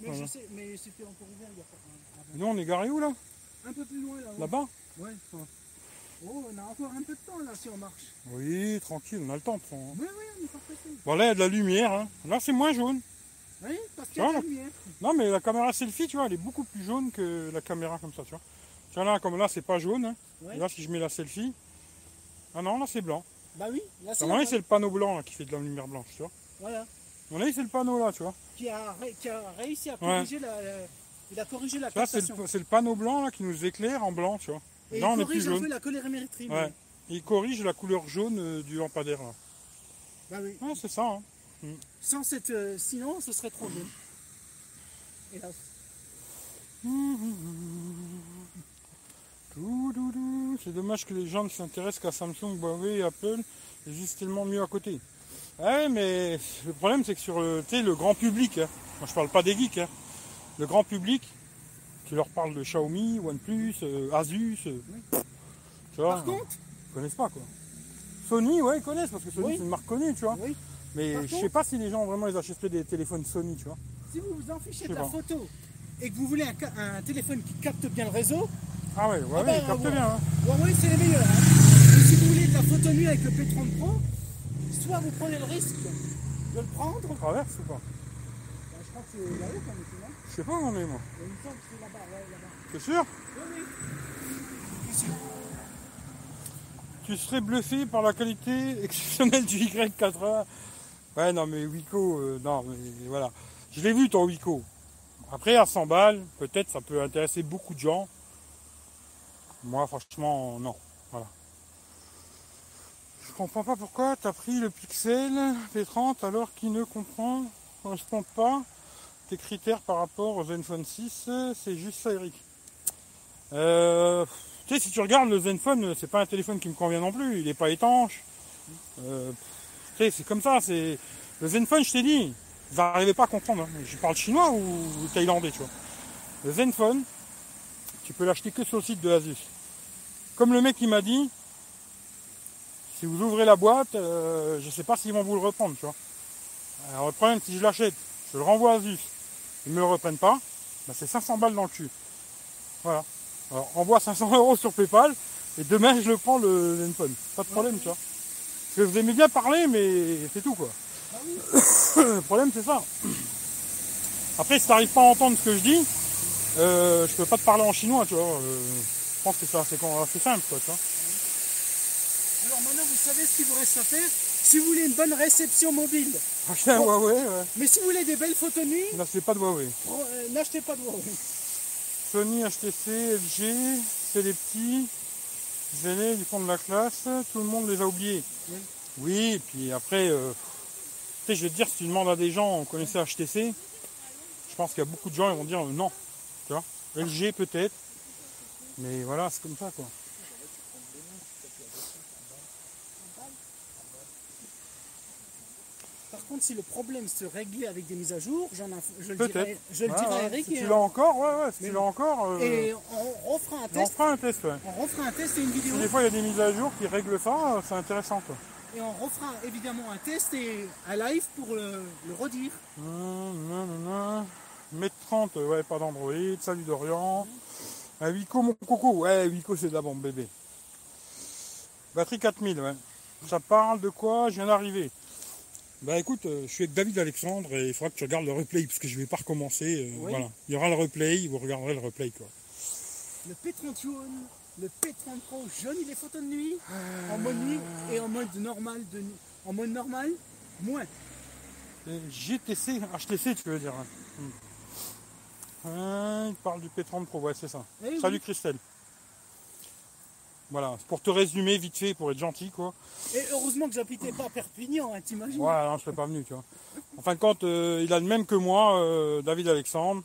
Mais Voilà. je sais, mais c'était encore ouvert il y a pas nous, on est garé où, là? Un peu plus loin là. ouais. Là-bas? Ouais. Oh, on a encore un peu de temps là si on marche. Oui, tranquille, on a le temps. de prendre, hein. Oui, oui, on n'est pas pressé. Bon, là, il y a de la lumière. hein. Là, c'est moins jaune. Oui, parce qu'il y a de la lumière. Non, mais la caméra selfie, tu vois, elle est beaucoup plus jaune que la caméra comme ça, tu vois. Tiens, là, comme là, c'est pas jaune. hein. Ouais. Et là, si je mets la selfie. Ah non, là, c'est blanc. Bah oui, là c'est c'est le panneau blanc là, qui fait de la lumière blanche, tu vois. Voilà. Mon avis, c'est le panneau là, tu vois. Qui a, qui a réussi à corriger la, la- Il a corrigé la Tu vois, c'est le, c'est le panneau blanc là qui nous éclaire en blanc, tu vois. Et là, il corrige un peu la Ouais. Et il corrige la couleur jaune euh, du lampadaire là. Bah oui. Ouais, c'est ça. hein. Sans cette, euh, sinon, ce serait trop jaune. Hélas. Toudoudou. C'est dommage que les gens ne s'intéressent qu'à Samsung, Huawei et Apple. Il existe tellement mieux à côté. Ouais, mais le problème, c'est que sur le, le grand public, hein, moi je parle pas des geeks, hein, le grand public, tu leur parles de Xiaomi, OnePlus, euh, Asus, euh, tu vois, Par contre, ils connaissent pas quoi. Sony, ouais, ils connaissent parce que Sony Oui. c'est une marque connue, tu vois. oui, Mais Par je sais contre- pas si les gens vraiment ils achèteraient des téléphones Sony, tu vois. si vous vous en fichez de sais la pas. photo et que vous voulez un, téléphone qui capte bien le réseau, Ah ouais, ouais, Ah ouais, bah, captent ouais. bien. Hein. Huawei c'est les meilleurs. hein. Et si vous voulez de la photo nue avec le P30 Pro, soit vous prenez le risque de le prendre. On traverse ou pas? Bah, je crois que c'est là-haut quand même, Je sais pas où on est moi. Il me semble que c'est là-bas, ouais, là-bas. C'est sûr? Oui, oui. Tu serais bluffé par la qualité exceptionnelle du Y80. Ouais, non, mais Wiko, euh, non, mais voilà. Je l'ai vu ton Wiko. Après, à 100 balles, peut-être ça peut intéresser beaucoup de gens. Moi, franchement, non. Voilà. Je comprends pas pourquoi tu as pris le Pixel P30 alors qu'il ne comprend, correspond pas critères par rapport au Zenfone 6. C'est juste ça, Eric. Euh, tu sais, si tu regardes le Zenfone, c'est pas un téléphone qui me convient non plus. Il n'est pas étanche. Euh, tu sais, c'est comme ça. C'est le Zenfone, je t'ai dit, vous n'arrivez pas à comprendre. hein. Je parle chinois ou, thaïlandais, tu vois. Le Zenfone, tu peux l'acheter que sur le site de Asus. Comme le mec qui m'a dit, si vous ouvrez la boîte, euh, je sais pas s'ils vont vous le reprendre, tu vois. Alors le problème, si je l'achète, je le renvoie à Asus, ils me le reprennent pas, ben, c'est 500 balles dans le cul. Voilà. Alors envoie 500 euros sur PayPal et demain je le prends le Zenfone. Pas de problème, tu vois. Parce que vous aimez bien parler, mais c'est tout quoi. Ah oui. Le problème c'est ça. Après, si t'arrives pas à entendre ce que je dis, euh, je peux pas te parler en chinois, tu vois. euh, je pense que c'est assez, assez simple, quoi, tu vois. Alors maintenant, vous savez ce qu'il vous reste à faire? Si vous voulez une bonne réception mobile, Acheter un. Huawei, ouais. mais si vous voulez des belles photos nuit, N'achetez pas de Huawei. euh, n'achetez pas de Huawei. Sony, HTC, LG, c'est les petits, aînés du fond de la classe, tout le monde les a oubliés. Oui. Oui, et puis après, euh, tu sais, je vais te dire, si tu demandes à des gens, on connaissait HTC, je pense qu'il y a beaucoup de gens qui vont dire euh, non. Tu vois? LG peut-être, mais voilà, c'est comme ça quoi. Contre, si le problème se réglait avec des mises à jour, j'en ai- je le dirai, je le Ouais, dirai à Eric si et, tu l'as encore, ouais, ouais, si tu l'as encore, euh, et on refera un on test. fera un test, ouais. On refera un test et une vidéo. Si des fois il y a des mises à jour qui règlent ça, euh, c'est intéressant quoi. Et on refera évidemment un test et un live pour le, le redire. Nan, nan, nan. Mètre 30, euh, ouais, pas d'Android. Salut Dorian. Un Wico, mon coco. Ouais, Wico, c'est de la bombe bébé. Batterie 4000, ouais. Ça parle de quoi? Je viens d'arriver. Bah écoute, euh, je suis avec David Alexandre et il faudra que tu regardes le replay parce que je vais pas recommencer. euh, Oui. Voilà. Il y aura le replay, vous regarderez le replay quoi. Le P30 jaune, le P30 Pro jaune, il est photo de nuit, en mode nuit et en mode normal de nuit. En mode normal, moins. Euh, GTC, HTC tu veux dire. hein. Hum. Hein, il parle du P30 Pro, ouais c'est ça. Eh oui. Salut Christelle. Voilà, pour te résumer vite fait, pour être gentil, quoi. Et heureusement que j'habitais pas à Perpignan, hein, t'imagines Ouais, non, je serais pas venu, tu vois. En fin de compte, euh, il a le même que moi, euh, David Alexandre.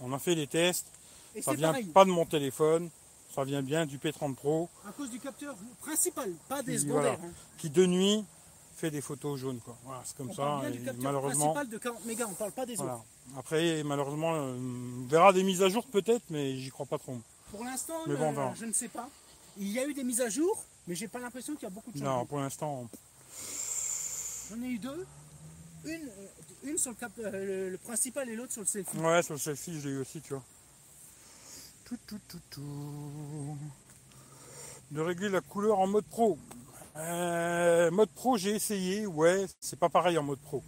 On a fait les tests. Et Ça vient pareil, pas de mon téléphone. Ça vient bien du P30 Pro, à cause du capteur principal, pas des secondaires. voilà. hein. qui de nuit fait des photos jaunes, quoi. Voilà, c'est comme On ça. parle bien et du capteur malheureusement, principal de 40 mégas, on parle pas des voilà. autres. Après, malheureusement, euh, on verra des mises à jour peut-être, mais j'y crois pas trop. Pour l'instant, bon, euh, je ne sais pas. Il y a eu des mises à jour, mais j'ai pas l'impression qu'il y a beaucoup de Non, changements. pour l'instant, J'en ai eu deux. Une, euh, une sur le, cap, euh, le, le principal et l'autre sur le selfie. ouais, sur le selfie, je l'ai eu aussi, tu vois. Tout, tout, tout, tout. De régler la couleur en mode pro. Euh, mode pro, j'ai essayé, ouais, c'est pas pareil en mode pro.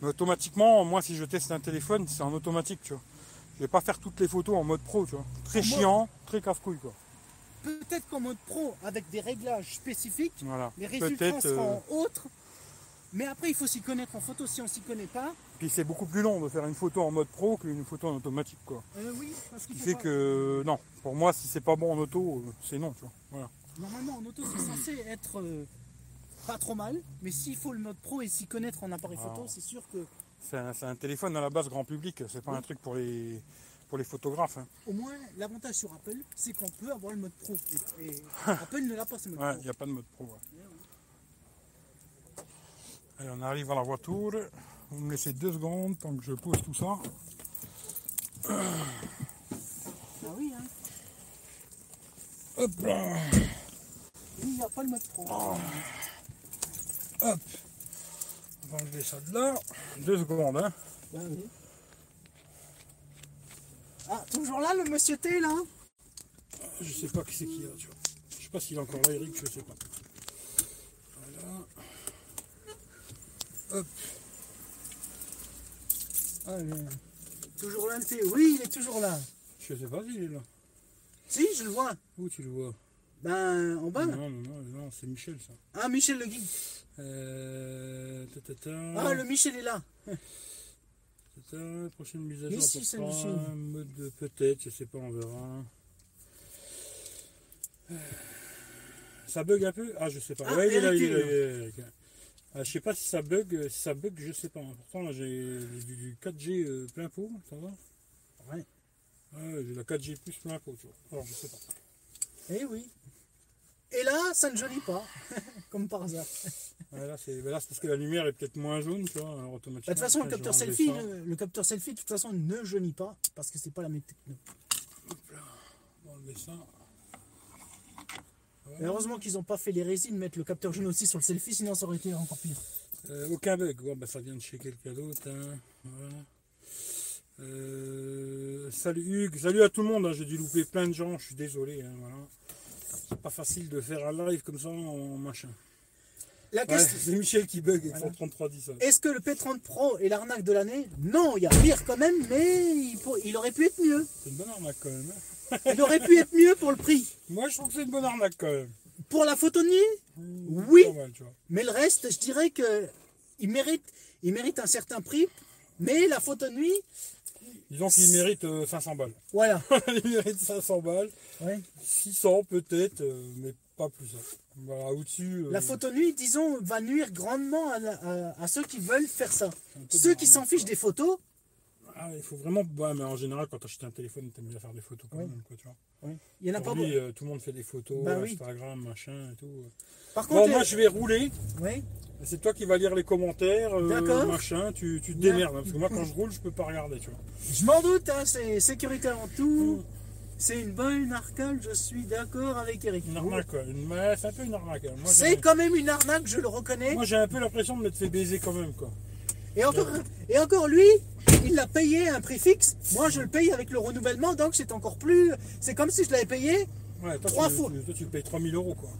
Mais automatiquement, moi, si je teste un téléphone, c'est en automatique, tu vois. Je vais pas faire toutes les photos en mode pro, tu vois. Très En mode- chiant, très casse-couille, quoi. Peut-être qu'en mode pro, avec des réglages spécifiques, Voilà. les résultats Peut-être. euh, seront autres. Mais après, il faut s'y connaître en photo. Si on s'y connaît pas, Puis c'est beaucoup plus long de faire une photo en mode pro qu'une photo en automatique, quoi. euh, oui, parce Ce qu'il fait pas- que, non, pour moi, si c'est pas bon en auto, euh, c'est non, tu vois. Voilà. Normalement, en auto, c'est censé être euh, pas trop mal. Mais s'il faut le mode pro et s'y connaître en appareil photo, Ah. c'est sûr que C'est un, téléphone à la base grand public, c'est pas Oui. un truc pour les, pour les photographes. hein. au moins, l'avantage sur Apple, c'est qu'on peut avoir le mode pro. Et, et Apple ne l'a pas, ce mode Ouais, il pro. n'y a pas de mode pro. ouais. Allez, on arrive à la voiture. Vous me laissez deux secondes tant que je pose tout ça. Ah oui, hein. Hop là Il n'y a pas le mode pro. Hop On va enlever ça de là. Deux secondes, hein. Bah oui. Ah, toujours là, le monsieur T, là Je sais pas qui c'est qui là, tu vois. Je sais pas s'il est encore là, Eric, je sais pas. Voilà. Hop. Allez. Toujours là, le T. Oui, il est toujours là. Je sais pas s'il est là. Si, je le vois. Où tu le vois? Ben, en bas. Non, non, non, non, c'est Michel ça. Ah, Michel le guide. Euh, ta, ta, ta. Ah, le Michel est là. Prochaine mise à Mais jour. si. Mode de peut-être, je sais pas, on verra. Ça bug un peu? Ah, je sais pas. Ah, ouais, il est là, il est Eric là. est il est là, Eric. Ah, je sais pas si ça bug, si ça bug, je sais pas. Pourtant, là, j'ai du, du 4G euh, plein pot, ça va? Ouais. Ouais, j'ai la 4G plus plein pot, tu vois. Alors, je sais pas. Eh oui. Et là, ça ne jaunit pas. Comme par hasard. Ouais, là, c'est parce que la lumière est peut-être moins jaune, tu vois, alors Bah, automatiquement. De toute façon, le capteur selfie, le, le capteur selfie, de toute façon, ne jaunit pas parce que c'est pas la même techno. Hop là, heureusement qu'ils n'ont pas fait les résines mettre le capteur jaune aussi sur le selfie, sinon ça aurait été encore pire. Euh, aucun bug, bon, bah, ça vient de chez quelqu'un d'autre. hein. Voilà. Euh, salut Hugues, salut à tout le monde, hein, j'ai dû louper plein de gens, je suis désolé. hein, voilà. C'est pas facile de faire un live comme ça en machin. La Ouais, question, c'est Michel qui bug avec Voilà. son 3310. est-ce que le P30 Pro est l'arnaque de l'année? Non, il y a pire quand même, mais il, pour- il aurait pu être mieux. C'est une bonne arnaque quand même. hein. Il aurait pu être mieux pour le prix. Moi je trouve que c'est une bonne arnaque quand même. Pour la photo de nuit, Mmh, Oui. mal, mais le reste, je dirais que il mérite, il mérite un certain prix. Mais la photo de nuit, Disons qu'il mérite euh, 500 balles. voilà. Il mérite 500 balles. Ouais. 600 peut-être, euh, mais pas plus. hein. Voilà, au-dessus. euh, La photo nuit, disons, va nuire grandement à, la- à- à ceux qui veulent faire ça. Ceux qui s'en fichent des photos, Ah, il faut vraiment. Ouais, mais en général, quand tu achètes un téléphone, tu aimes bien faire des photos quand Ouais. même. Quoi, tu vois. Il y en a pas beaucoup. euh, tout le monde fait des photos, Bah oui. Instagram, machin et tout. Par Bon, contre, moi euh, je vais rouler. ouais, C'est toi qui vas lire les commentaires, euh, machin. Tu, tu te démerdes. hein, parce que moi, quand je roule, je peux pas regarder. Tu vois. je m'en doute, hein, c'est sécurité avant tout. C'est une bonne arcade, je suis d'accord avec Eric. Une arnaque, quoi. Une- ouais, c'est un peu une arnaque. hein. Moi, C'est quand même une arnaque, je le reconnais. Moi, j'ai un peu l'impression de m'être fait baiser quand même. Quoi. Et encore, et encore lui, il l'a payé à un prix fixe. Moi, je le paye avec le renouvellement, donc c'est encore plus. C'est comme si je l'avais payé Ouais, toi, Trois tu, fois. toi, tu payes 3000 euros. Quoi.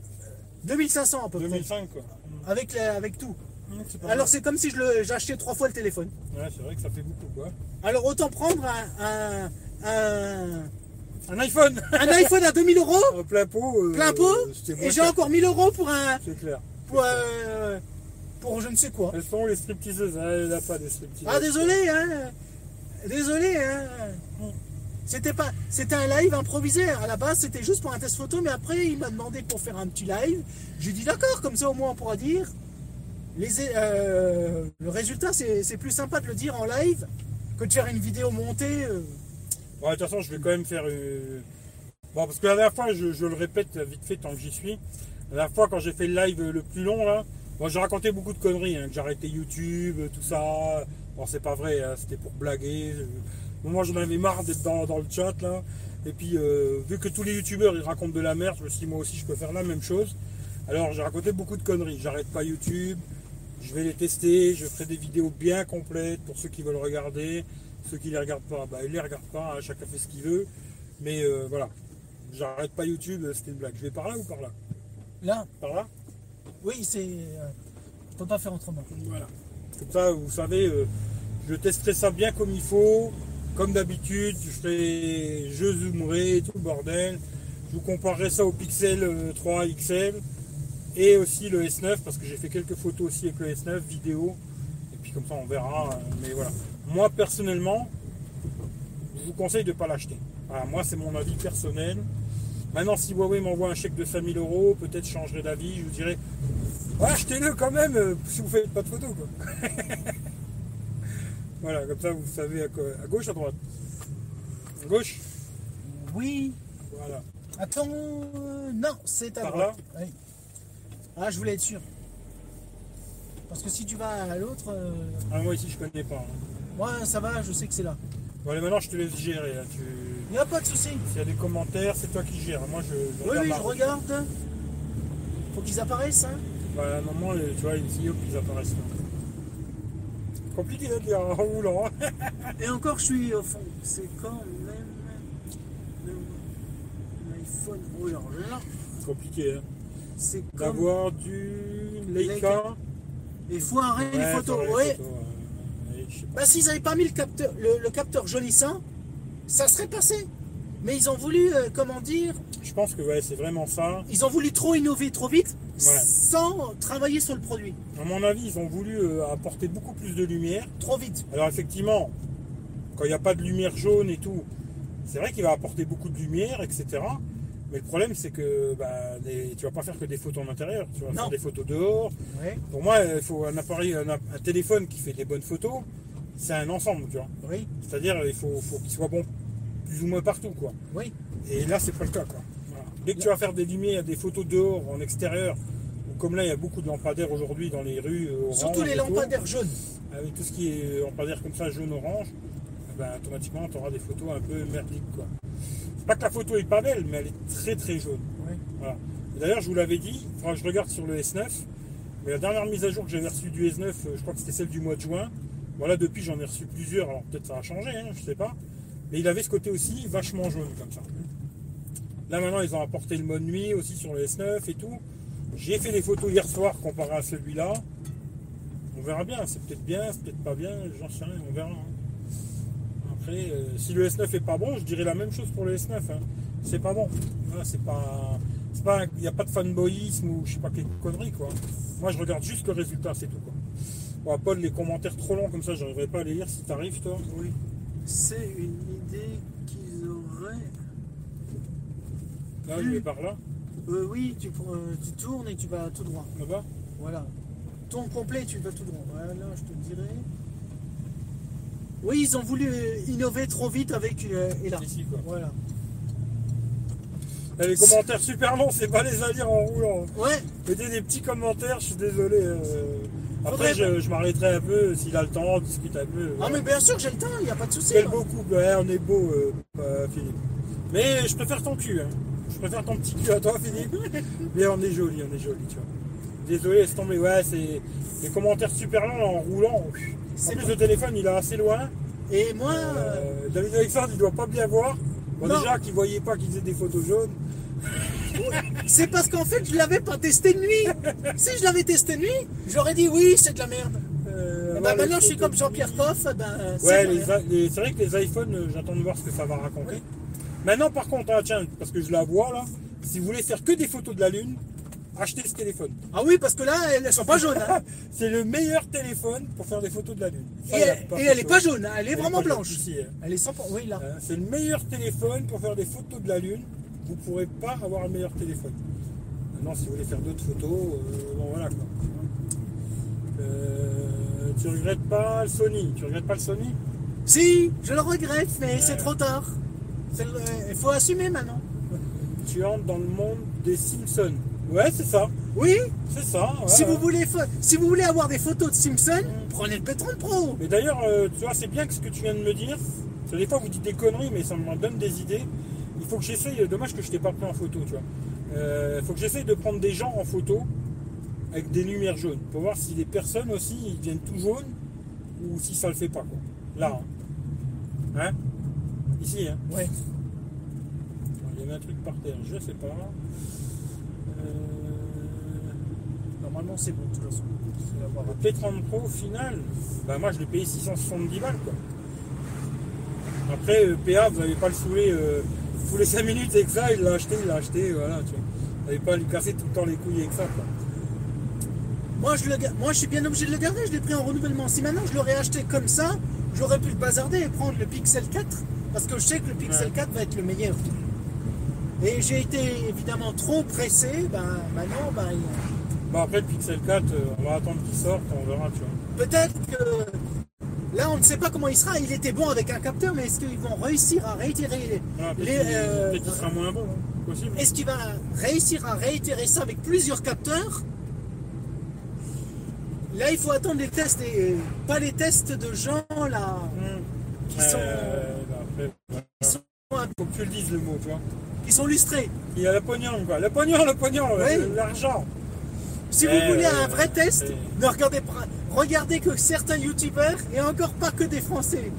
2500 à peu près. 2005, quoi. Avec, la- avec tout. Alors c'est comme si je le- j'achetais trois fois le téléphone. Ouais, c'est vrai que ça fait beaucoup. Quoi. Alors autant prendre un, un, un, Un iPhone un iPhone à 2000 euros, plein pot. euh, plein pot, et j'ai encore 1000 euros pour un. C'est clair. Pour, euh, pour je ne sais quoi. Elles sont les stripteaseuses Ah, Elle n'a pas de stripteaseuses. Ah désolé, hein. Désolé, hein. C'était pas, c'était un live improvisé. À la base, c'était juste pour un test photo, mais après, il m'a demandé pour faire un petit live. J'ai dit d'accord, comme ça au moins on pourra dire. Les, euh, le résultat, c'est c'est plus sympa de le dire en live que de faire une vidéo montée. euh. Bon, de toute façon, je vais quand même faire. euh, Bon, parce que la dernière fois, je, je le répète vite fait tant que j'y suis. La dernière fois, quand j'ai fait le live le plus long, là, moi j'ai raconté beaucoup de conneries, hein, que j'ai arrêté YouTube, tout ça. Bon, c'est pas vrai, hein, c'était pour blaguer. Bon, moi, j'en avais marre d'être dans, dans le chat, là. Et puis, euh, vu que tous les youtubeurs ils racontent de la merde, je me suis dit, moi aussi, je peux faire la même chose. Alors, j'ai raconté beaucoup de conneries. J'arrête pas YouTube. Je vais les tester, je ferai des vidéos bien complètes pour ceux qui veulent regarder. Ceux qui les regardent pas, bah, ils les regardent pas, hein, chacun fait ce qu'il veut. Mais euh, voilà, j'arrête pas YouTube, c'était une blague. Je vais par là ou par là? Là, Par là? Oui, c'est. euh, on peut pas faire autrement. Voilà. Comme ça, vous savez, euh, je testerai ça bien comme il faut, comme d'habitude. Je ferai, je zoomerai, tout le bordel. Je vous comparerai ça au Pixel euh, 3 XL et aussi le S9 parce que j'ai fait quelques photos aussi avec le S9 vidéo. Et puis comme ça, on verra. euh, Mais voilà. Moi personnellement, je vous conseille de ne pas l'acheter. Moi, c'est mon avis personnel. Maintenant, si Huawei m'envoie un chèque de 5000 euros, peut-être je changerai d'avis. Je vous dirai, Ouais, achetez-le quand même euh, si vous faites pas de photos. Quoi. voilà, comme ça vous savez à, quoi- à gauche, à droite. À gauche, Oui. voilà. Attends, euh, non, c'est à Par droite. Oui. Ah, je voulais être sûr. Parce que si tu vas à l'autre, euh, Ah, moi ici je connais pas. hein. moi ça va, je sais que c'est là. Bon, allez, maintenant je te laisse gérer. Là. Tu... Il n'y a pas de souci. S'il y a des commentaires, c'est toi qui gères. Moi je, je Oui, regarde oui, la je route. regarde. Faut qu'ils apparaissent, hein. Voilà, normalement, les- tu vois, qui apparaissent là. Compliqué à dire en roulant. hein. Et encore, je suis au fond. C'est quand même l'iPhone. Oh là là, Compliqué, hein. c'est comme. D'avoir du Leica. Leica. Il faut arrêter les Ouais, photos. les Ouais. photos, ouais. Ouais, je sais pas. Bah, s'ils n'avaient pas mis le capteur, le, le capteur jaunissant, ça serait passé. Mais ils ont voulu, euh, comment dire, Je pense que ouais, c'est vraiment ça. ils ont voulu trop innover trop vite, sans travailler sur le produit. À mon avis, ils ont voulu euh, apporter beaucoup plus de lumière. Trop vite. Alors effectivement, quand il n'y a pas de lumière jaune et tout, c'est vrai qu'il va apporter beaucoup de lumière, etc. Mais le problème, c'est que bah, les- tu vas pas faire que des photos en intérieur, tu vas Non. faire des photos dehors. Ouais. Pour moi, il faut un appareil, un, téléphone qui fait des bonnes photos. C'est un ensemble, tu vois. Oui. C'est-à-dire, il faut, faut qu'il soit bon plus ou moins partout, quoi. Oui. Et là, c'est pas le cas, quoi. Voilà. Dès que tu vas faire des lumières, des photos dehors, en extérieur, ou comme là, il y a beaucoup de lampadaires aujourd'hui dans les rues. euh, orange Surtout les lampadaires jaunes. Avec tout ce qui est lampadaire comme ça, jaune-orange, eh ben, automatiquement, tu auras des photos un peu merdiques, quoi. C'est pas que la photo est pas belle, mais elle est très très jaune. Voilà. Et D'ailleurs, je vous l'avais dit, il faudra que je regarde sur le S9. Mais la dernière mise à jour que j'avais reçue du S9, euh, je crois que c'était celle du mois de juin. Voilà, depuis j'en ai reçu plusieurs, alors peut-être ça a changé, hein, je sais pas. Mais il avait ce côté aussi vachement jaune comme ça. Là maintenant, ils ont apporté le mode nuit aussi sur le S9 et tout. J'ai fait des photos hier soir comparé à celui-là. On verra bien, c'est peut-être bien, c'est peut-être pas bien, j'en sais rien, on verra. hein. Après, euh, si le S9 est pas bon, je dirais la même chose pour le S9. hein. C'est pas bon. Pas. c'est pas. Il n'y a pas de fanboyisme ou je sais pas quelle connerie quoi. Moi je regarde juste le résultat, c'est tout quoi. Bon, Paul, les commentaires trop longs comme ça, j'arriverai pas à les lire si t'arrives toi. Oui. C'est une idée qu'ils auraient. Là, je vais par là, Euh, oui, tu, euh, tu tournes et tu vas tout droit. là-bas. Voilà. Tourne complet, tu vas tout droit. Voilà, je te dirai. Oui, ils ont voulu euh, innover trop vite avec. euh, et là. Ici quoi. Voilà. Et les commentaires super longs, c'est pas les à lire en roulant. Ouais, Mettez des petits commentaires, je suis désolé. Après, je, je m'arrêterai un peu s'il a le temps, on discute un peu. ah, voilà. mais bien sûr, j'ai le temps, il n'y a pas de souci. Quel beau couple, on est beau, euh, euh, Philippe. Mais je préfère ton cul, hein. Je préfère ton petit cul à toi, Philippe. Mais on est joli, on est joli, tu vois. Désolé, laisse tomber, ouais, c'est des commentaires super longs en roulant. En C'est plus, le téléphone, il est assez loin. Et moi, euh, David Alexandre, il doit pas bien voir. Bon, déjà qu'il voyait pas qu'il faisait des photos jaunes. C'est parce qu'en fait, je l'avais pas testé de nuit. si je l'avais testé de nuit, j'aurais dit oui, c'est de la merde. Euh, ben, les maintenant, je suis comme Jean-Pierre. Coff. Ben, c'est Ouais, c'est vrai que les iPhones, euh, j'attends de voir ce que ça va raconter. Maintenant, par contre, hein, tiens, parce que je la vois là, si vous voulez faire que des photos de la Lune, achetez ce téléphone. Ah oui, parce que là, elles sont pas jaunes. hein. C'est le meilleur téléphone pour faire des photos de la Lune. Et, Ça, elle- pas et elle est photo. pas jaune, hein, elle est Elle vraiment blanche. ici, hein. Elle est sans. Oui, là. Hein, C'est le meilleur téléphone pour faire des photos de la Lune. Vous ne pourrez pas avoir un meilleur téléphone. Maintenant, si vous voulez faire d'autres photos, euh, bon voilà quoi. Euh, tu regrettes pas le Sony? Tu regrettes pas le Sony? Si, je le regrette, mais c'est trop tard. Il faut assumer maintenant. Tu entres dans le monde des Simpsons. Ouais, c'est ça. Oui, C'est ça. ouais, si, vous voulez, si vous voulez avoir des photos de Simpson, prenez le P30 Pro. Mais d'ailleurs, euh, tu vois, c'est bien que ce que tu viens de me dire. Parce que des fois, vous dites des conneries, mais ça me donne des idées. Faut que j'essaye. Dommage que je t'ai pas pris en photo, tu vois. Euh, faut que j'essaye de prendre des gens en photo avec des lumières jaunes pour voir si les personnes aussi ils viennent tout jaunes ou si ça le fait pas, quoi. Là, hein. Hein? Ici, hein? Ouais. Il y avait un truc par terre, je sais pas. Euh, Normalement, c'est bon, de toute façon. Le P30 Pro au final, bah moi je l'ai payé 670 balles quoi. Après euh, PA vous n'avez pas le saouler euh, tous les 5 minutes avec ça, il l'a acheté, il l'a acheté, voilà tu vois. N'avez pas à lui casser tout le temps les couilles avec ça quoi. Moi je, le moi, je suis bien obligé de le garder, je l'ai pris en renouvellement. Si maintenant je l'aurais acheté comme ça, j'aurais pu le bazarder et prendre le Pixel 4, parce que je sais que le Pixel Ouais. 4 va être le meilleur. Et j'ai été évidemment trop pressé, ben maintenant, ben, il- Bon après le Pixel 4, euh, on va attendre qu'il sorte, on verra tu vois. peut-être que là on ne sait pas comment il sera. Il était bon avec un capteur, mais est-ce qu'ils vont réussir à réitérer peut-être les, euh, peut-être qu'il sera moins bon, hein, possible. Est-ce qu'il va réussir à réitérer ça avec plusieurs capteurs? Là, il faut attendre les tests et pas les tests de gens là qui Euh, sont, bah, après, qui sont, faut que tu le dises le mot, tu vois. qui sont lustrés. Il y a le pognon quoi, le pognon, le pognon, Oui. l'argent. Si Eh, vous voulez un euh, vrai test, eh. ne regardez pas, regardez que certains youtubeurs et encore pas que des Français.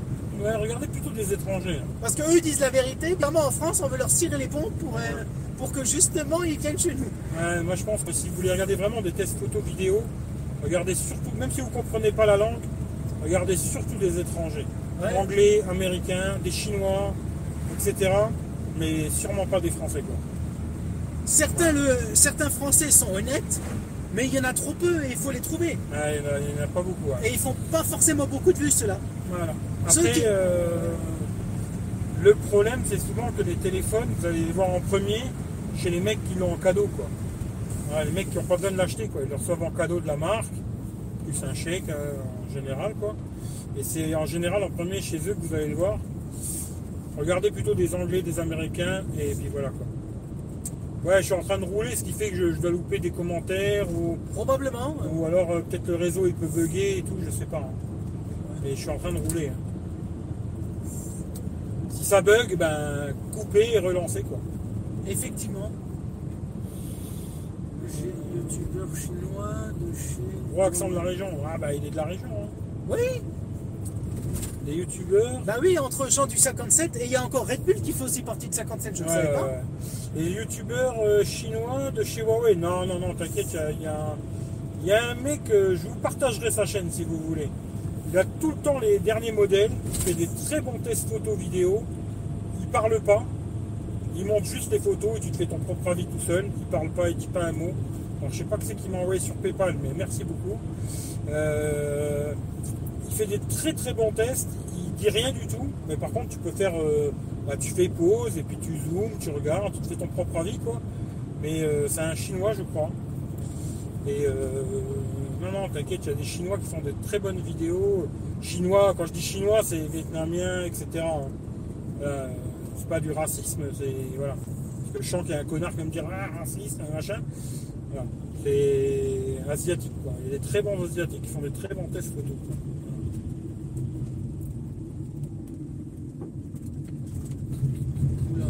Ouais, regardez plutôt des étrangers. hein. Parce qu'eux disent la vérité. Clairement, en France, on veut leur cirer les pompes pour, euh, pour que justement ils viennent chez nous. Ouais, moi je pense que si vous voulez regarder vraiment des tests photo vidéo, regardez surtout, même si vous ne comprenez pas la langue, regardez surtout des étrangers. Ouais. Anglais, américains, des chinois, etc. Mais sûrement pas des français quoi. Certains, le, certains Français sont honnêtes, mais il y en a trop peu et il faut les trouver. Il n'y en, a- en pas beaucoup. ouais. Et ils font pas forcément beaucoup de vues, ceux-là. Voilà. Après, qui- euh, le problème c'est souvent que les téléphones, vous allez les voir en premier chez les mecs qui l'ont en cadeau quoi. Voilà, les mecs qui n'ont pas besoin de l'acheter quoi. Ils le reçoivent en cadeau de la marque, plus un chèque euh, en général quoi. Et c'est en général en premier chez eux que vous allez le voir. Regardez plutôt des Anglais, des Américains, et puis voilà quoi. Ouais, je suis en train de rouler, ce qui fait que je, je dois louper des commentaires, ou, Probablement. ou alors euh, peut-être le réseau il peut bugger et tout, je sais pas. hein. Mais je suis en train de rouler. hein. Si ça bug, ben couper et relancer quoi. Effectivement. J'ai youtubeur chinois de chez. Gros accent de la région. Ah bah il est de la région. hein. Oui, Des youtubeurs. bah oui, entre gens du 57 et il y a encore Red Bull qui fait aussi partie de 57, je ne Ouais, savais pas. ouais. Les youtubeurs euh, chinois de chez Huawei. Non, non, non, t'inquiète, il y y, y a un mec, euh, je vous partagerai sa chaîne si vous voulez. Il a tout le temps les derniers modèles, il fait des très bons tests photo vidéo, il parle pas, il montre juste les photos et tu te fais ton propre avis tout seul, il parle pas, il dit pas un mot. Alors, je sais pas que c'est qui m'a envoyé sur Paypal, mais merci beaucoup. Euh, fait des très très bons tests, il dit rien du tout, mais par contre tu peux faire, euh, bah, tu fais pause et puis tu zoomes, tu regardes, tu te fais ton propre avis quoi. Mais euh, c'est un chinois je crois. Et euh, non non t'inquiète, il y a des chinois qui font de très bonnes vidéos. Chinois, quand je dis chinois c'est vietnamien, etc. hein. C'est pas du racisme, c'est voilà. Parce que je sens qu'il y a un connard qui va me dire ah raciste, machin. Voilà. C'est asiatique quoi. Il y a des très bons asiatiques qui font des très bons tests photos. quoi. Oula.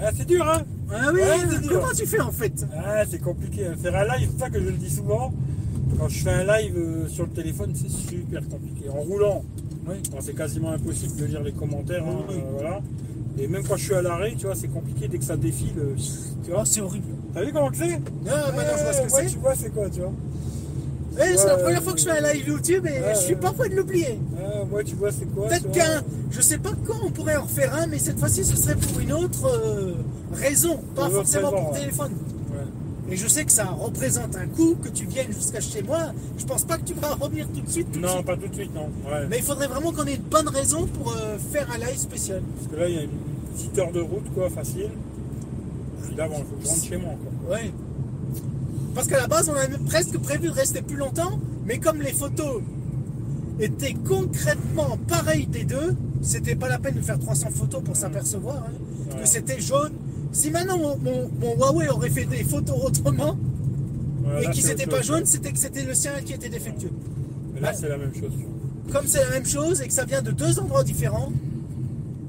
Ah, c'est dur hein Ah oui, Ouais, c'est dur. comment tu fais en fait Ah, c'est compliqué. hein. Faire un live, c'est ça que je le dis souvent. Quand je fais un live euh, sur le téléphone, c'est super compliqué. En roulant, Oui. c'est quasiment impossible de lire les commentaires. hein, Oui, euh, voilà. Et même quand je suis à l'arrêt, tu vois, c'est compliqué dès que ça défile. euh, tu Oh, vois. c'est horrible. T'as vu comment que c'est Ah, maintenant je vois ce que c'est. Tu vois, c'est quoi, tu vois Eh, c'est la première fois que je fais un live YouTube et je suis prêt de l'oublier. Moi, tu vois, c'est quoi Peut-être qu'un. Je sais pas quand on pourrait en refaire un, mais cette fois-ci ce serait pour une autre euh, raison, pas autre forcément raison, pour ouais. téléphone. Ouais. Et je sais que ça représente un coût que tu viennes jusqu'à chez moi. Je pense pas que tu vas revenir tout de suite. tout de Non, suite. pas tout de suite, non. Mais il faudrait vraiment qu'on ait une bonne raison pour euh, faire un live spécial. Parce que là, il y a une petite heure de route, quoi, facile. Puis là, bon, il faut que je rentre chez moi, quoi. Ouais. Parce qu'à la base, on avait presque prévu de rester plus longtemps, mais comme les photos étaient concrètement pareilles des deux, c'était pas la peine de faire 300 photos pour s'apercevoir hein, que c'était jaune. Si maintenant mon, mon- mon Huawei aurait fait des photos autrement Voilà, et n'étaient autre pas jaunes, c'était que c'était le sien qui était défectueux. Mais là, c'est la même chose. Comme c'est la même chose et que ça vient de deux endroits différents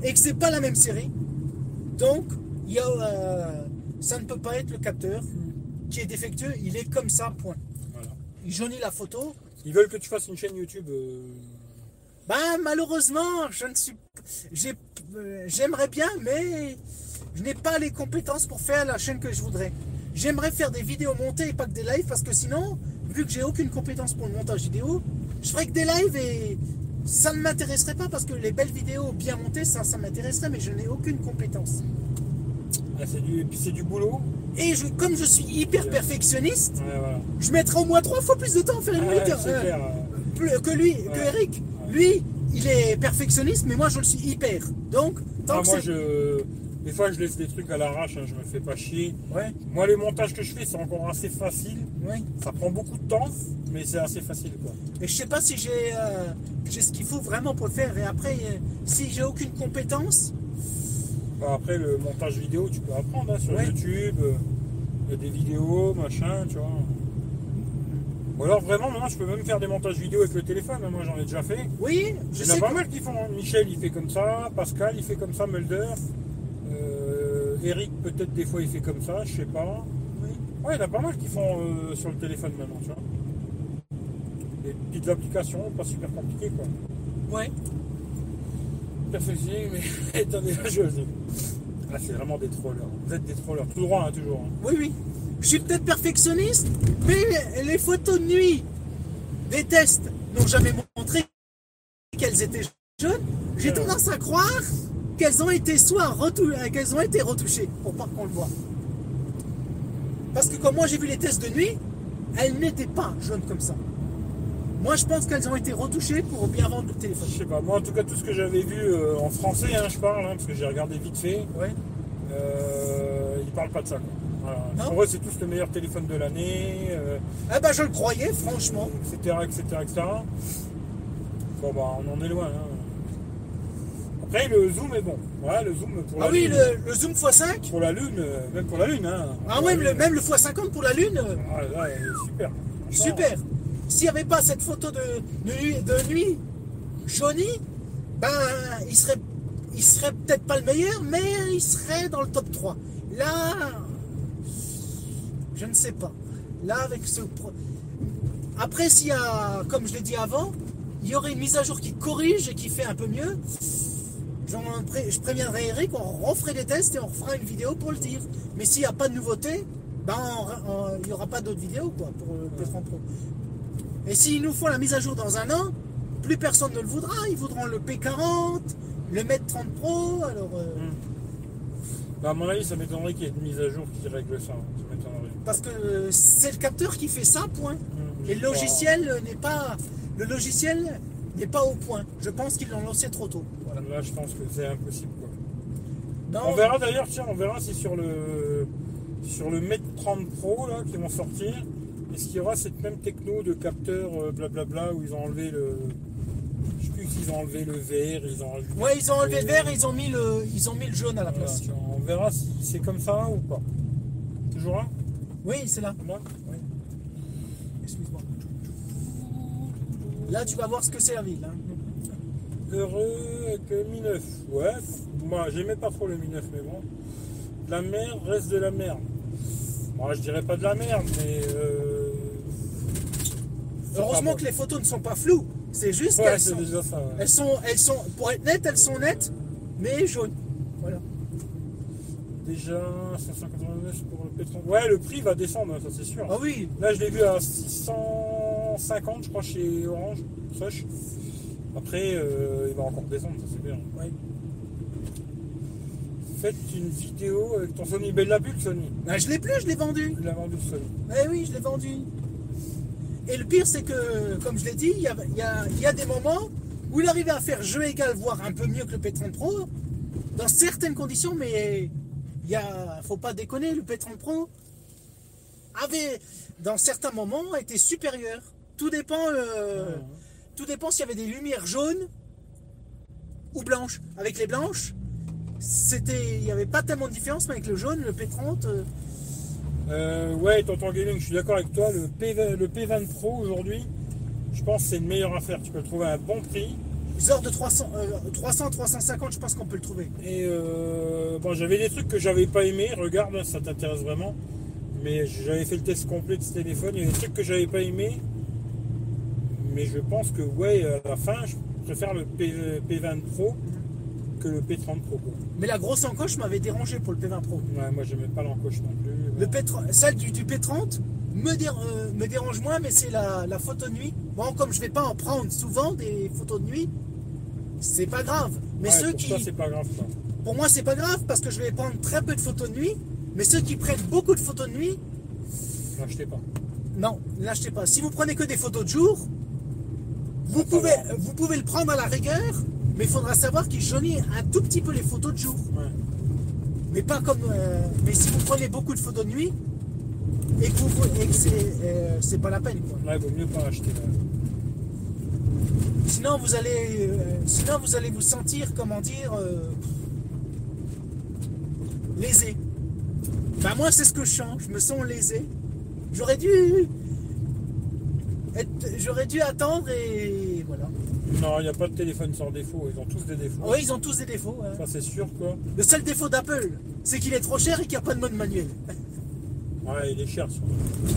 et que c'est pas la même série, donc il y a, euh, ça ne peut pas être le capteur qui est défectueux, il est comme ça, point. Voilà. Il jaunit la photo. Ils veulent que tu fasses une chaîne YouTube. euh, Ben malheureusement, je ne suis, j'ai- euh, j'aimerais bien, mais je n'ai pas les compétences pour faire la chaîne que je voudrais. J'aimerais faire des vidéos montées et pas que des lives parce que sinon, vu que j'ai aucune compétence pour le montage vidéo, je ferais que des lives et ça ne m'intéresserait pas parce que les belles vidéos bien montées, ça, ça m'intéresserait, mais je n'ai aucune compétence. Ah, c'est du, c'est du boulot. Et je, comme je suis hyper perfectionniste, Ouais, voilà. je mettrais au moins trois fois plus de temps à faire une Ouais, c'est Euh, clair. euh, que lui, que. Eric. Lui, il est perfectionniste, mais moi je le suis hyper. Donc, tant Ah, que moi, je. Des fois, je laisse des trucs à l'arrache, hein, je me fais pas chier. Moi, les montages que je fais, c'est encore assez facile. Ça prend beaucoup de temps, mais c'est assez facile, quoi. Et je sais pas si j'ai euh, ce qu'il faut vraiment pour le faire. Et après, si j'ai aucune compétence, Bon, après, le montage vidéo, tu peux apprendre hein, sur Ouais. YouTube. euh, Il y a des vidéos, machin, tu vois. Ou alors, vraiment, maintenant, je peux même faire des montages vidéo avec le téléphone. hein, Moi, j'en ai déjà fait. oui, je Il y en a pas mal qui font. hein. Michel, il fait comme ça. Pascal, il fait comme ça. Mulder. Euh, Eric, peut-être des fois, il fait comme ça. Je sais pas. Oui. Ouais, il y en a pas mal qui font euh, sur le téléphone maintenant, tu vois. Des petites applications, pas super compliquées, quoi. Ouais. Perfectionné, mais attendez, là, je Ah, c'est vraiment des trollers. Vous êtes des trollers, tout droit, hein, toujours. hein. Oui, oui. Je suis peut-être perfectionniste, mais les photos de nuit des tests n'ont jamais montré qu'elles étaient jaunes. J'ai Ouais. tendance à croire qu'elles ont été soit retou- euh, qu'elles ont été retouchées pour pas qu'on le voit. Parce que comme moi j'ai vu les tests de nuit, elles n'étaient pas jaunes comme ça. Moi je pense qu'elles ont été retouchées pour bien vendre le téléphone. Je sais pas, moi en tout cas, tout ce que j'avais vu euh, en français, hein, je parle, hein, parce que j'ai regardé vite fait, Ouais. euh, ils parlent pas de ça, quoi. Voilà. Non Pour eux, c'est tous le meilleur téléphone de l'année, euh, Ah bah je le croyais franchement. etc., etc., etc. Bon, bah, on en est loin. hein. Après, le zoom est bon. Voilà, le zoom pour Ah la oui, Lune. le, le zoom x5. Pour la Lune, euh, même pour la Lune. Hein. Ah ouais, Lune. même le x50 pour la lune. Ah, est super. Super. S'il n'y avait pas cette photo de, nuit- jaunie, ben il serait, serait peut-être pas le meilleur, mais il serait dans le top 3. Là, je ne sais pas. Là, avec ce. Après, s'il y a, comme je l'ai dit avant, il y aurait une mise à jour qui corrige et qui fait un peu mieux. Je préviendrai Eric, on referait des tests et on refera une vidéo pour le dire. Mais s'il n'y a pas de nouveauté, ben il n'y aura pas d'autres vidéos quoi, pour le P30 Pro. Et s'ils nous font la mise à jour dans un an, plus personne ne le voudra. Ils voudront le P40, le Mate 30 Pro. Alors, euh, Bah, à mon avis, ça m'étonnerait qu'il y ait une mise à jour qui règle ça. Parce que euh, c'est le capteur qui fait ça, point. Hum, Et le logiciel euh, n'est pas, le logiciel n'est pas au point. Je pense qu'ils l'ont lancé trop tôt. Voilà. Là, je pense que c'est impossible. Quoi. Non, On verra d'ailleurs, tiens, on verra si sur le sur le Mate 30 Pro là qui vont sortir, est-ce qu'il y aura cette même techno de capteur euh, blablabla où ils ont enlevé le. Je sais plus s'ils ont enlevé le vert, ils ont enlevé. Ouais, ils ont enlevé le vert et ils ont mis le, ils ont mis le jaune à la Voilà, place. on verra si c'est comme ça ou pas. Toujours là? Oui, c'est là. Là Oui. Excuse-moi. Là, tu vas voir ce que c'est la ville. hein. Heureux avec le Mi 9. Ouais, moi j'aimais pas trop le Mi 9, mais bon. La merde reste de la merde. Moi je dirais pas de la merde, mais. Euh... Heureusement que les photos ne sont pas floues. C'est juste Ouais, qu'elles c'est sont, ça. ouais. elles sont, elles sont, pour être nettes, elles sont nettes, mais jaunes. Voilà. Déjà 589 pour le pétrole. Ouais, le prix va descendre, ça c'est sûr. Ah oui. Là, je l'ai vu à 650, je crois, chez Orange, Soch. Après, euh, il va encore descendre, ça c'est bien. Ouais. fait une vidéo avec ton Sony. Ben, il l'a plus le Sony. Ben, je l'ai plus, je l'ai vendu. Il a vendu Sony. Eh oui, je l'ai vendu. Et le pire, c'est que, comme je l'ai dit, il y a, il y a- il y a des moments où il arrivait à faire jeu égal, voire un peu mieux que le P30 Pro, dans certaines conditions, mais il y a, faut pas déconner, le P30 Pro avait, dans certains moments, été supérieur. Tout dépend, euh, tout dépend s'il y avait des lumières jaunes ou blanches. Avec les blanches, c'était, il n'y avait pas tellement de différence, mais avec le jaune, le P30, euh, Euh, ouais, tonton Gaming, je suis d'accord avec toi. Le, P20, le P20 Pro aujourd'hui, je pense que c'est une meilleure affaire. Tu peux le trouver à un bon prix. Ils ordres de 300, euh, 300, 350, je pense qu'on peut le trouver. Et euh, bon, j'avais des trucs que j'avais pas aimé. Regarde, hein, ça t'intéresse vraiment. Mais j'avais fait le test complet de ce téléphone. Il y a des trucs que j'avais pas aimé. Mais je pense que, ouais, à la fin, je préfère le P, P20 Pro que le P30 Pro. Mais la grosse encoche m'avait dérangé pour le P20 Pro. Ouais, moi, j'aimais pas l'encoche non plus. Le P30 celle du, du P30 me, dé- euh, me dérange moins, mais c'est la, la photo de nuit. Bon, comme je vais pas en prendre souvent des photos de nuit, c'est pas grave. Mais Ouais, ceux pour qui, toi, pas grave. pour moi, c'est pas grave parce que je vais prendre très peu de photos de nuit. Mais ceux qui prennent beaucoup de photos de nuit, N'achetez pas. non, l'achetez pas. Si vous prenez que des photos de jour, vous pouvez, vous pouvez le prendre à la rigueur, mais il faudra savoir qu'il jaunit un tout petit peu les photos de jour. Ouais. Mais pas comme. euh, mais si vous prenez beaucoup de photos de nuit et que, vous, et que c'est, euh, c'est pas la peine quoi. Là, il vaut mieux pas acheter. là. Sinon vous allez, euh, sinon vous allez vous sentir comment dire lésé. Bah moi c'est ce que je sens. Je me sens lésé. J'aurais dû être- j'aurais dû attendre et. Non, il n'y a pas de téléphone sans défaut. Ils ont tous des défauts. Oui ils ont tous des défauts. hein. Ça, c'est sûr, quoi. Le seul défaut d'Apple, c'est qu'il est trop cher et qu'il n'y a pas de mode manuel. Ouais, il est cher. sur-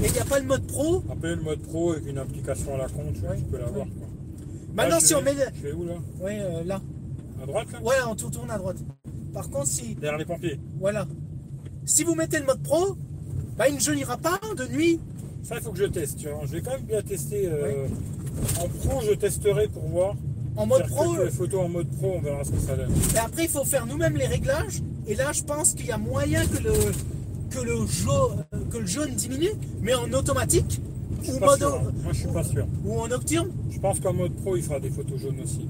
Et il n'y a pas le mode pro. Après, le mode pro avec une application à la con, tu, vois, Ouais, tu peux l'avoir, ouais. quoi. Maintenant Là, si on met, Je vais où, là ouais euh, là, À droite, là ouais on tourne à droite. Par contre si Derrière les pompiers. Voilà. Si vous mettez le mode pro, bah, il ne jaunira pas de nuit. Ça, il faut que je teste. tu vois. Je vais quand même bien tester. euh, En pro, je testerai pour voir. En mode pro, Les photos en mode pro, on verra ce que ça donne. et après il faut faire nous-mêmes les réglages. Et là, je pense qu'il y a moyen que le, que le, jaune, que le jaune diminue, mais en automatique Je ou, mode, sûr, hein. Moi, je suis pas sûr. ou en nocturne. Je pense qu'en mode pro, il fera des photos jaunes aussi.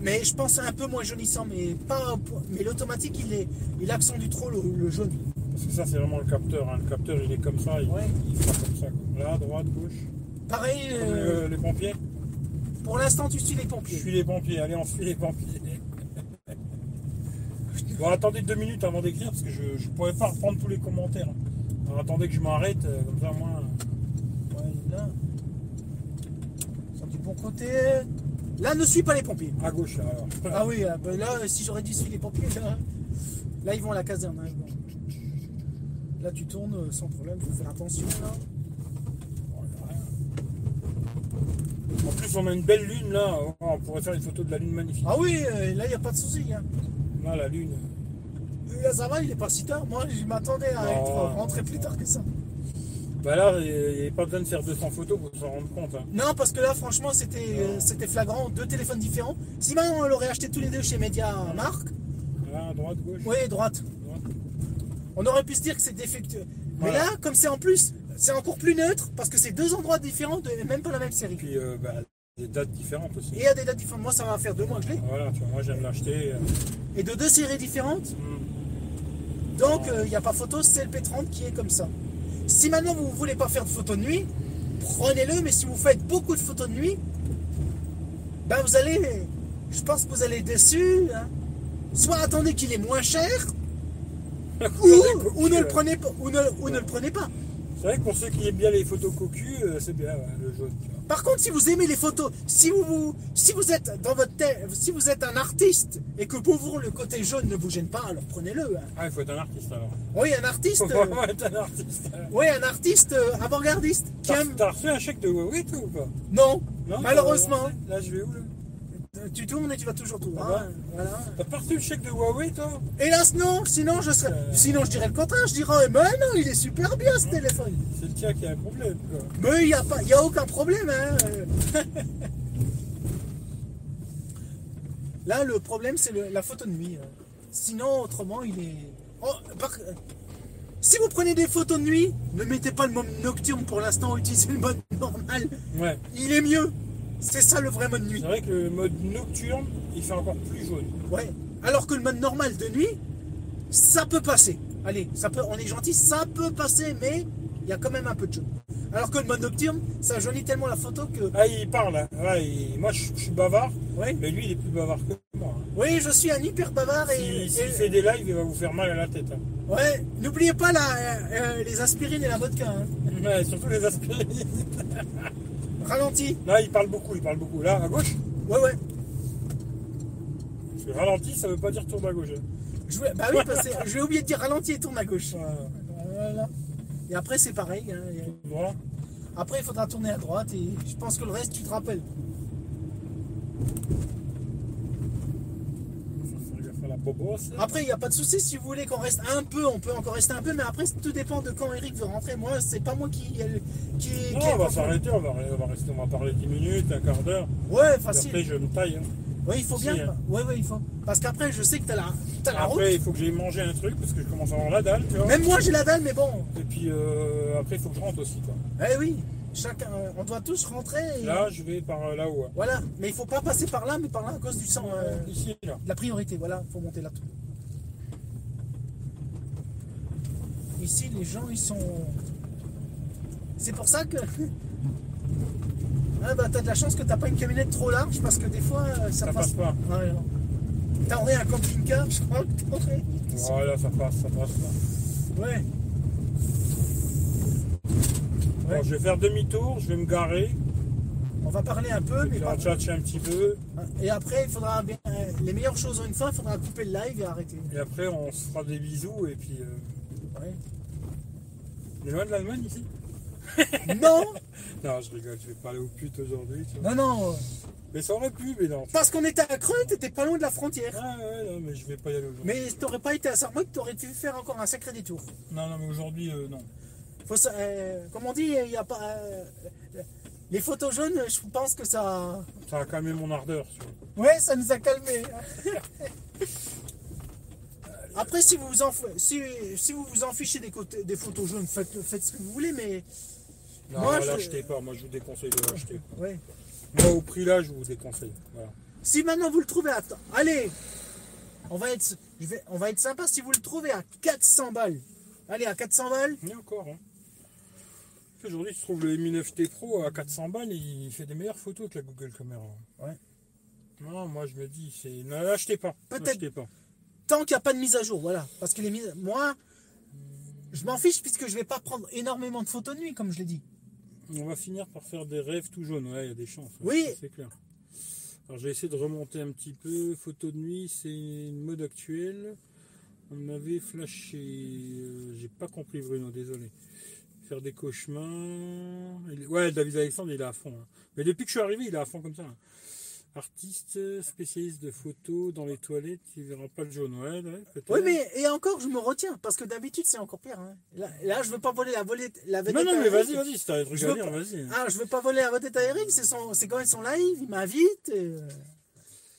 Mais je pense un peu moins jaunissant. Mais, pas, mais l'automatique, il, est, il accentue trop le, le jaune. Parce que ça, c'est vraiment le capteur. hein. Le capteur, il est comme ça. Il, Ouais. il fera comme ça. Là, droite, gauche. Pareil, euh, le- les pompiers. pour l'instant, tu suis les Je pompiers. suis les pompiers. Allez, on suit les pompiers. Bon, attendez deux minutes avant d'écrire parce que je ne pourrais pas reprendre tous les commentaires. Alors, attendez que je m'arrête, euh, comme ça, moi. Ouais, là. Du bon côté. Là, ne suis pas les pompiers. À gauche, là, alors. Ah oui, ah ben là, si j'aurais dû suivre les pompiers, là, là, ils vont à la caserne. hein, vont. Là, tu tournes euh, sans problème, faut faire attention. Là. En plus, on a une belle lune là. Oh, On pourrait faire une photo de la lune magnifique. Ah oui, euh, là, il n'y a pas de souci. Hein. Là, la lune. Euh, Là, ça va, il est pas si tard. Moi, je m'attendais à être rentré plus tard que ça. Bah là, il n'y a pas besoin de faire 200 photos pour s'en rendre compte. hein. Non, parce que là, franchement, c'était euh, c'était flagrant. Deux téléphones différents. Si maintenant on l'aurait acheté tous les deux chez Media Là, à droite, gauche. oui, droite. On aurait pu se dire que c'est défectueux. Mais là, comme c'est en plus, c'est encore plus neutre parce que c'est deux endroits différents, de, même pas la même série. Puis, euh, bah, des dates différentes aussi. Et il y a des dates différentes. Moi, ça va faire deux mois que je l'ai. Voilà, tu vois, moi j'aime l'acheter. euh. Et de deux séries différentes. Hmm. Donc, euh, il n'y a pas photo, c'est le P30 qui est comme ça. Si maintenant vous ne voulez pas faire de photos de nuit, prenez-le. Mais si vous faites beaucoup de photos de nuit, ben vous allez. Je pense que vous allez être déçus. hein. Soit attendez qu'il est moins cher, ou, ou ne le prenez pas. Ou ne, ou ne le prenez pas. C'est vrai que pour ceux qui aiment bien les photos cocu, euh, c'est bien ouais, le jaune. Par contre, si vous aimez les photos, si vous, vous- si vous êtes dans votre tête, si vous êtes un artiste et que pour vous le côté jaune ne vous gêne pas, alors prenez-le. hein. Ah, il faut être un artiste alors. Oui, un artiste. Faut euh, vraiment être un artiste. oui, un artiste euh, avant-gardiste T'as aime. reçu un chèque de Huawei ou pas? Non, Non malheureusement. Là, je vais où là? Tu tournes et tu vas toujours tout droit. Ah hein, Voilà. T'as pas reçu le chèque de Huawei toi Hélas non, sinon je serais, Euh. sinon je dirais le contraire. Je dirais, mais non, il est super bien ce téléphone. C'est le tien qui a un problème quoi. Mais il n'y a pas, y a aucun problème. Hein. Là, le problème c'est le- la photo de nuit. euh. Sinon, autrement, il est. Oh, par- Si vous prenez des photos de nuit, ne mettez pas le mode nocturne pour l'instant, utilisez le mode normal. Ouais. Il est mieux. C'est ça le vrai mode nuit. C'est vrai que le mode nocturne, il fait encore plus jaune. Ouais. Alors que le mode normal de nuit, ça peut passer. Allez, ça peut, on est gentil, ça peut passer, mais il y a quand même un peu de jaune. Alors que le mode nocturne, ça jaunit tellement la photo que. Ah, il parle. hein. Ouais, il- Moi, je, je suis bavard, Ouais. mais lui, il est plus bavard que moi. hein. Oui, je suis un hyper bavard et. S'il et- fait des lives, il va vous faire mal à la tête. hein. Ouais, n'oubliez pas la, euh, les aspirines et la vodka. Ouais, surtout les aspirines. Ralenti. Là, il parle beaucoup, il parle beaucoup. Là, à gauche, Ouais, ouais. parce que ralenti, ça veut pas dire tourne à gauche. hein. Je vais- bah oui, parce que je vais oublier de dire ralenti et tourne à gauche. Voilà. Et après, c'est pareil. hein. Et. Après, il faudra tourner à droite et je pense que le reste, tu te rappelles. La bobosse. Après, il n'y a pas de souci. Si vous voulez qu'on reste un peu, on peut encore rester un peu. Mais après, tout dépend de quand Eric veut rentrer. Moi, c'est pas moi qui. qui, Non, qui on va s'arrêter, on va, on va rester, on va parler 10 minutes, un quart d'heure. Ouais, facile. Après, je me taille. hein. Ouais, il faut Si, bien. hein. Ouais, ouais, il faut. Parce qu'après, je sais que t'as la, t'as la route. Après, il faut que j'aille manger un truc parce que je commence à avoir la dalle, tu vois. Même moi, j'ai la dalle, mais bon. Et puis euh, après, il faut que je rentre aussi, quoi. Eh oui, chacun, on doit tous rentrer. Et... Là, je vais par euh, là-haut. Voilà, mais il faut pas passer par là, mais par là à cause du sang. euh, Ici, là. La priorité, voilà, faut monter là-tout. Ici, les gens, ils sont. C'est pour ça que. Ah bah t'as de la chance que t'as pas une camionnette trop large parce que des fois euh, ça, Ça passe pas. Ouais. T'aurais un camping-car, je crois que t'aurais. Voilà, ça passe, ça passe. Là. Ouais. Bon, je vais faire demi-tour, je vais me garer, On va parler un peu, mais pas. tchatcher un petit peu, Et après, il faudra bien. euh, Les meilleures choses en une fois, il faudra couper le live et arrêter. et après, on se fera des bisous, et puis. Euh... Ouais. On est loin de l'Allemagne ici non, Non, je rigole, je vais pas aller aux putes aujourd'hui, non, non. Mais ça aurait pu, mais non. Parce qu'on était à Creux, t'étais pas loin de la frontière. Ah ouais, non, mais je vais pas y aller aujourd'hui. Mais t'aurais pas été à Sarmoc, t'aurais dû faire encore un sacré détour. Non, non, mais aujourd'hui, euh, non. Faut ça- euh, comme on dit, il y a pas. euh, les photos jaunes, je pense que ça. Ça a calmé mon ardeur, vois. Ouais, ça nous a calmé. Après, si vous vous en, si, si vous vous en fichez des, côtés, des photos jaunes, faites, faites ce que vous voulez, mais. Non, Moi, je- l'achetez pas, moi je vous déconseille de l'acheter. Ouais. Moi, au prix là, je vous déconseille. Voilà. Si maintenant vous le trouvez à. Allez on va, être, je vais, on va être sympa si vous le trouvez à 400 balles. Allez, à 400 balles. Mais encore, hein. Aujourd'hui, tu trouves le Mi 9T Pro à 400 balles, il fait des meilleures photos que la Google Caméra. Ouais. Non, moi je me dis, c'est. Ne l'achetez pas. Peut-être. Pas. Tant qu'il n'y a pas de mise à jour, voilà. Parce que les mises. Moi, je m'en fiche puisque je vais pas prendre énormément de photos de nuit, comme je l'ai dit. On va finir par faire des rêves tout jaunes, ouais, il y a des chances. Oui. C'est clair. Alors j'ai essayé de remonter un petit peu. Photo de nuit, c'est une mode actuelle. On m'avait flashé. euh, j'ai pas compris Bruno, désolé. Faire des cauchemars. Ouais, David Alexandre, il est à fond. hein. Mais depuis que je suis arrivé, il est à fond comme ça. hein. Artiste, spécialiste de photos dans les toilettes, il verra pas le jaune. Ouais. Oui, mais et encore, je me retiens parce que d'habitude, c'est encore pire. hein. Là, là, je veux pas voler la, volée, la vedette. Non, non, mais vas-y, vas-y, si t'as des trucs Je à dire, vas-y. Ah, je veux pas voler la vedette à Eric, c'est son, c'est quand même son live, il m'invite. et, euh,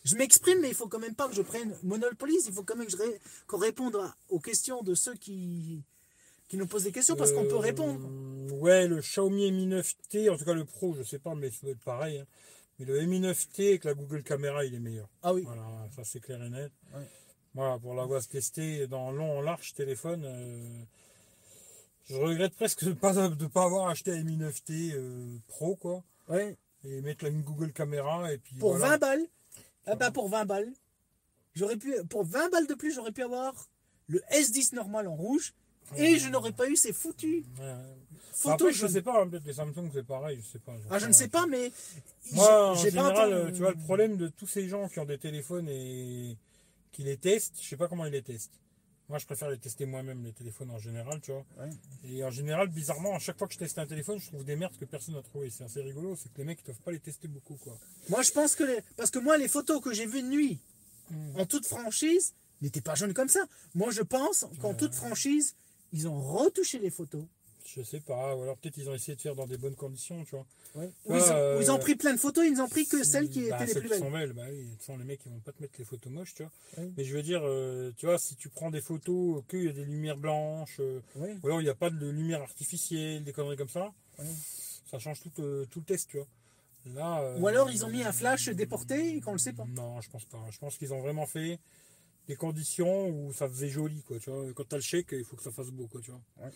Je m'exprime, mais il faut quand même pas que je prenne Monopolise, il faut quand même que je ré- qu'on réponde à- aux questions de ceux qui, qui nous posent des questions parce qu'on peut Euh, répondre. Ouais, le Xiaomi Mi 9T, en tout cas le Pro, je sais pas, mais ça doit être pareil. hein. Mais le Mi 9T avec la Google Caméra, il est meilleur. Ah oui. Voilà, ça c'est clair et net. Ouais. Voilà, pour l'avoir testé dans long, en large téléphone, euh, je regrette presque de pas de pas avoir acheté un Mi 9T euh, Pro, quoi. Ouais. Et mettre une Google Caméra et puis. Pour voilà. 20 balles, ah bah pour 20 balles, j'aurais pu, pour 20 balles de plus, j'aurais pu avoir le S10 normal en rouge et je n'aurais pas eu ces foutus ouais. photos. Après, je jaunes. sais pas, hein, peut-être les Samsung c'est pareil, je sais pas. Ah, je ne sais pas, mais Moi, en pas général, tu vois, le problème de tous ces gens qui ont des téléphones et qui les testent, je sais pas comment ils les testent. Moi, je préfère les tester moi-même, les téléphones en général, tu vois. Ouais. Et en général, bizarrement, à chaque fois que je teste un téléphone, je trouve des merdes que personne n'a trouvé. C'est assez rigolo, c'est que les mecs, ils doivent pas les tester beaucoup, quoi. Moi, je pense que les... parce que moi, les photos que j'ai vues de nuit, Mm. en toute franchise, n'étaient pas jaunes comme ça. Moi, je pense qu'en toute franchise, ils ont retouché les photos. Je sais pas, ou alors peut-être ils ont essayé de faire dans des bonnes conditions, tu vois. Ouais. Ils, ont, ils ont euh, pris plein de photos, ils n'ont pris que celles qui bah, étaient les plus qui belles. sont belles, bah oui, les mecs ils vont pas te mettre les photos moches, tu vois. Mais je veux dire, euh, tu vois, si tu prends des photos qu'il y a des lumières blanches, euh, Ouais. ou alors il n'y a pas de lumière artificielle, des conneries comme ça, ça change tout, tout le test, tu vois. Là, Ou alors ils ont mis un flash déporté et qu'on le sait pas. Non, je pense pas. Je pense qu'ils ont vraiment fait des conditions où ça faisait joli, quoi. Tu vois, quand t'as le chèque, il faut que ça fasse beau, quoi. Tu vois. Ouais.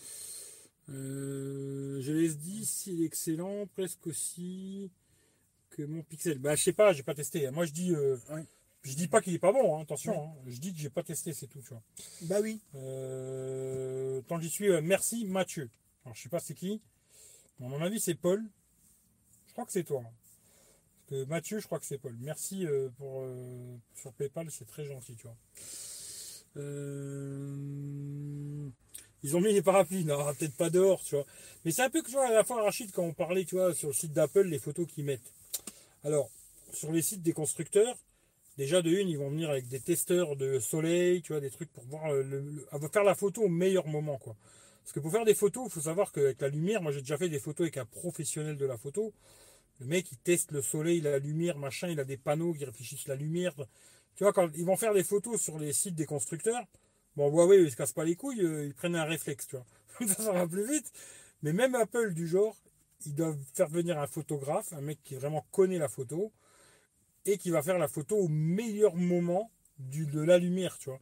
Euh, j'ai les S10, il est excellent, presque aussi que mon Pixel. Bah, je sais pas, j'ai pas testé. Moi, je dis, euh, Ouais. je dis pas qu'il est pas bon. hein, attention, hein. je dis que j'ai pas testé, c'est tout. Tu vois. Bah oui. Euh, tant que j'y suis, euh, merci Mathieu. Alors, je sais pas c'est qui. À mon avis, c'est Paul. Je crois que c'est toi. hein. Mathieu, je crois que c'est Paul. Merci euh, pour euh, sur PayPal, c'est très gentil. Euh, Ils ont mis les parapluies, non, peut-être pas dehors. Mais c'est un peu que vois, à la fois Rachid, quand on parlait, tu sur le site d'Apple, les photos qu'ils mettent. Alors, sur les sites des constructeurs, déjà de une, ils vont venir avec des testeurs de soleil, tu vois, des trucs pour voir à faire la photo au meilleur moment, quoi. Parce que pour faire des photos, il faut savoir qu'avec la lumière, moi j'ai déjà fait des photos avec un professionnel de la photo. Le mec, il teste le soleil, la lumière, machin, il a des panneaux qui réfléchissent la lumière. Tu vois, quand ils vont faire des photos sur les sites des constructeurs, bon, Huawei, ils se cassent pas les couilles, euh, ils prennent un réflexe, tu vois. ça, va plus vite. Mais même Apple, du genre, ils doivent faire venir un photographe, un mec qui vraiment connaît la photo, et qui va faire la photo au meilleur moment de la lumière, tu vois.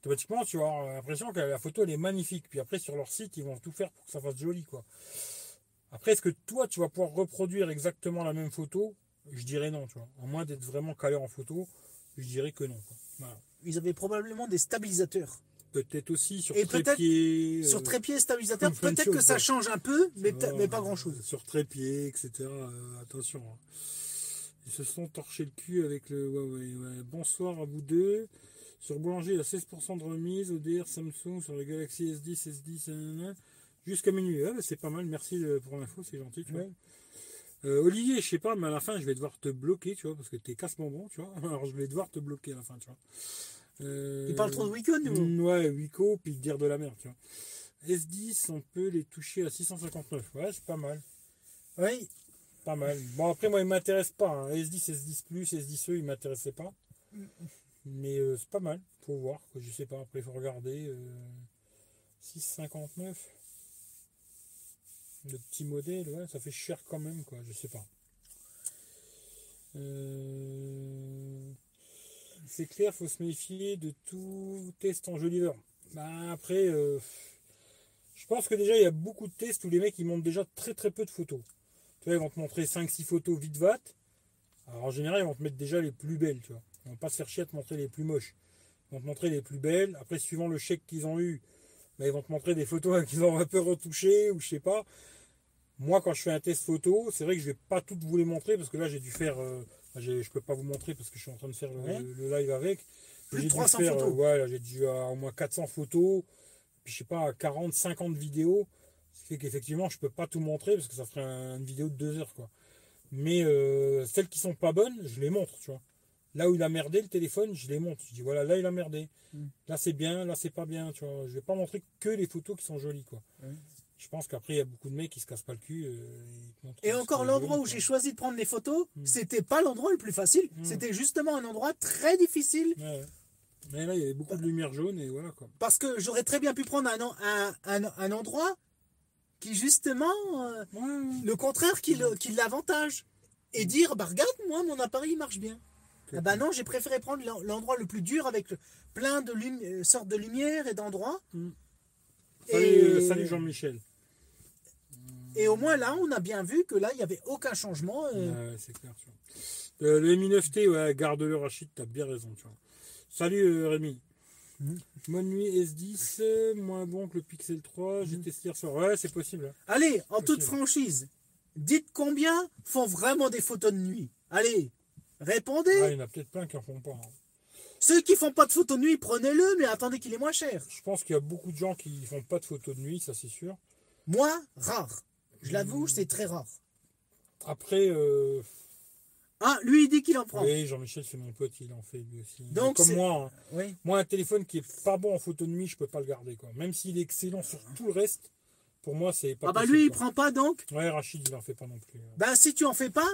Automatiquement, tu vas avoir l'impression que la photo, elle est magnifique. Puis après, sur leur site, ils vont tout faire pour que ça fasse joli, quoi. Après, est-ce que toi, tu vas pouvoir reproduire exactement la même photo? Je dirais non, tu vois. À moins d'être vraiment calé en photo, je dirais que non. quoi. Voilà. Ils avaient probablement des stabilisateurs. Peut-être aussi sur Et peut-être trépied. Sur euh, trépied et stabilisateur, peut-être que ça ouais. change un peu, mais, pas euh, grand-chose. Sur trépied, etc. euh, attention. hein. Ils se sont torchés le cul avec le Huawei. ouais. Bonsoir à vous deux. Sur Boulanger, il y a 16% de remise. ODR Samsung sur le Galaxy S10, S10, nanana, jusqu'à minuit. Bah, c'est pas mal. Merci euh, pour l'info, c'est gentil. Tu vois. Euh, Olivier, je sais pas, mais à la fin, je vais devoir te bloquer, tu vois, parce que t'es casse-bonbon, tu vois. Alors, je vais devoir te bloquer à la fin, tu vois. Euh, Tu parles trop de week-end ou Mm, Ouais, Wico, puis dire de la merde, tu vois. S10, on peut les toucher à 659. Ouais, c'est pas mal. Oui. Pas mal. Bon, après, moi, il m'intéresse pas. hein. S10, S10, S10E, il m'intéressait pas. Mais euh, c'est pas mal. Faut voir. Quoi. Je sais pas. Après, il faut regarder. euh, 6,59. Le petit modèle, ça fait cher quand même, quoi. Je sais pas. Euh, C'est clair, faut se méfier de tout test en leader. Bah, après, euh, je pense que déjà, il y a beaucoup de tests où les mecs, ils montrent déjà très très peu de photos. Tu vois, ils vont te montrer 5-6 photos vite vat. Alors en général, ils vont te mettre déjà les plus belles, tu vois. Ils vont pas se à te montrer les plus moches. Ils vont te montrer les plus belles. Après, suivant le chèque qu'ils ont eu, bah, ils vont te montrer des photos qu'ils ont un peu retouchées ou je sais pas. Moi, quand je fais un test photo, c'est vrai que je vais pas toutes vous les montrer parce que là, j'ai dû faire. euh, je peux pas vous montrer parce que je suis en train de faire le, live avec. Plus de J'ai dû 300 faire, photos. euh, ouais, j'ai dû avoir au moins 400 photos. Puis je sais pas, 40, 50 vidéos. Ce qui fait qu'effectivement, je peux pas tout montrer parce que ça ferait un- une vidéo de deux heures, quoi. Mais euh, celles qui sont pas bonnes, je les montre, tu vois. Là où il a merdé le téléphone, je les montre. Je dis voilà, là il a merdé. Mm. Là c'est bien, là c'est pas bien, tu vois. Je vais pas montrer que les photos qui sont jolies, quoi. Je pense qu'après il y a beaucoup de mecs qui se cassent pas le cul. euh, Et encore l'endroit où j'ai choisi de prendre les photos, Mm. c'était pas l'endroit le plus facile. Mm. C'était justement un endroit très difficile Ouais. Mais là il y avait beaucoup de lumière jaune et voilà quoi. parce que j'aurais très bien pu prendre un, en- un, un- un endroit qui justement euh, Ouais, le contraire qui l'avantage et dire bah regarde moi mon appareil il marche bien. Ah bah non j'ai préféré prendre l'en- l'endroit le plus dur avec le- plein de lumi- euh, sortes de lumière et d'endroits. Mm. Et, Salut, euh, salut Jean-Michel. et au moins là on a bien vu que là il n'y avait aucun changement. euh, Ouais, c'est clair. tu vois. Euh, le Mi 9T, ouais, garde-le Rachid, t'as bien raison. Tu vois. Salut Rémi. Bonne nuit S10, euh, moins bon que le Pixel 3, j'ai Mhm. testé hier soir. Ouais, c'est possible. Allez, en toute franchise, dites combien font vraiment des photos de nuit. Allez, répondez. Ah, il y en a peut-être plein qui en font pas. hein. Ceux qui font pas de photos de nuit, prenez-le, mais attendez qu'il est moins cher. Je pense qu'il y a beaucoup de gens qui font pas de photos de nuit, ça c'est sûr. Moi, rare. Je l'avoue, c'est très rare. Après, euh, Ah, lui, il dit qu'il en prend. oui, Jean-Michel, c'est mon pote, il en fait lui aussi. Donc, comme moi, hein. Oui. moi, un téléphone qui est pas bon en photo de nuit, je peux pas le garder. Quoi. Même s'il est excellent sur tout le reste, Pour moi, c'est pas Ah bah possible, lui, il quoi. prend pas donc. Ouais, Rachid, il en fait pas non plus. Ben si tu en fais pas,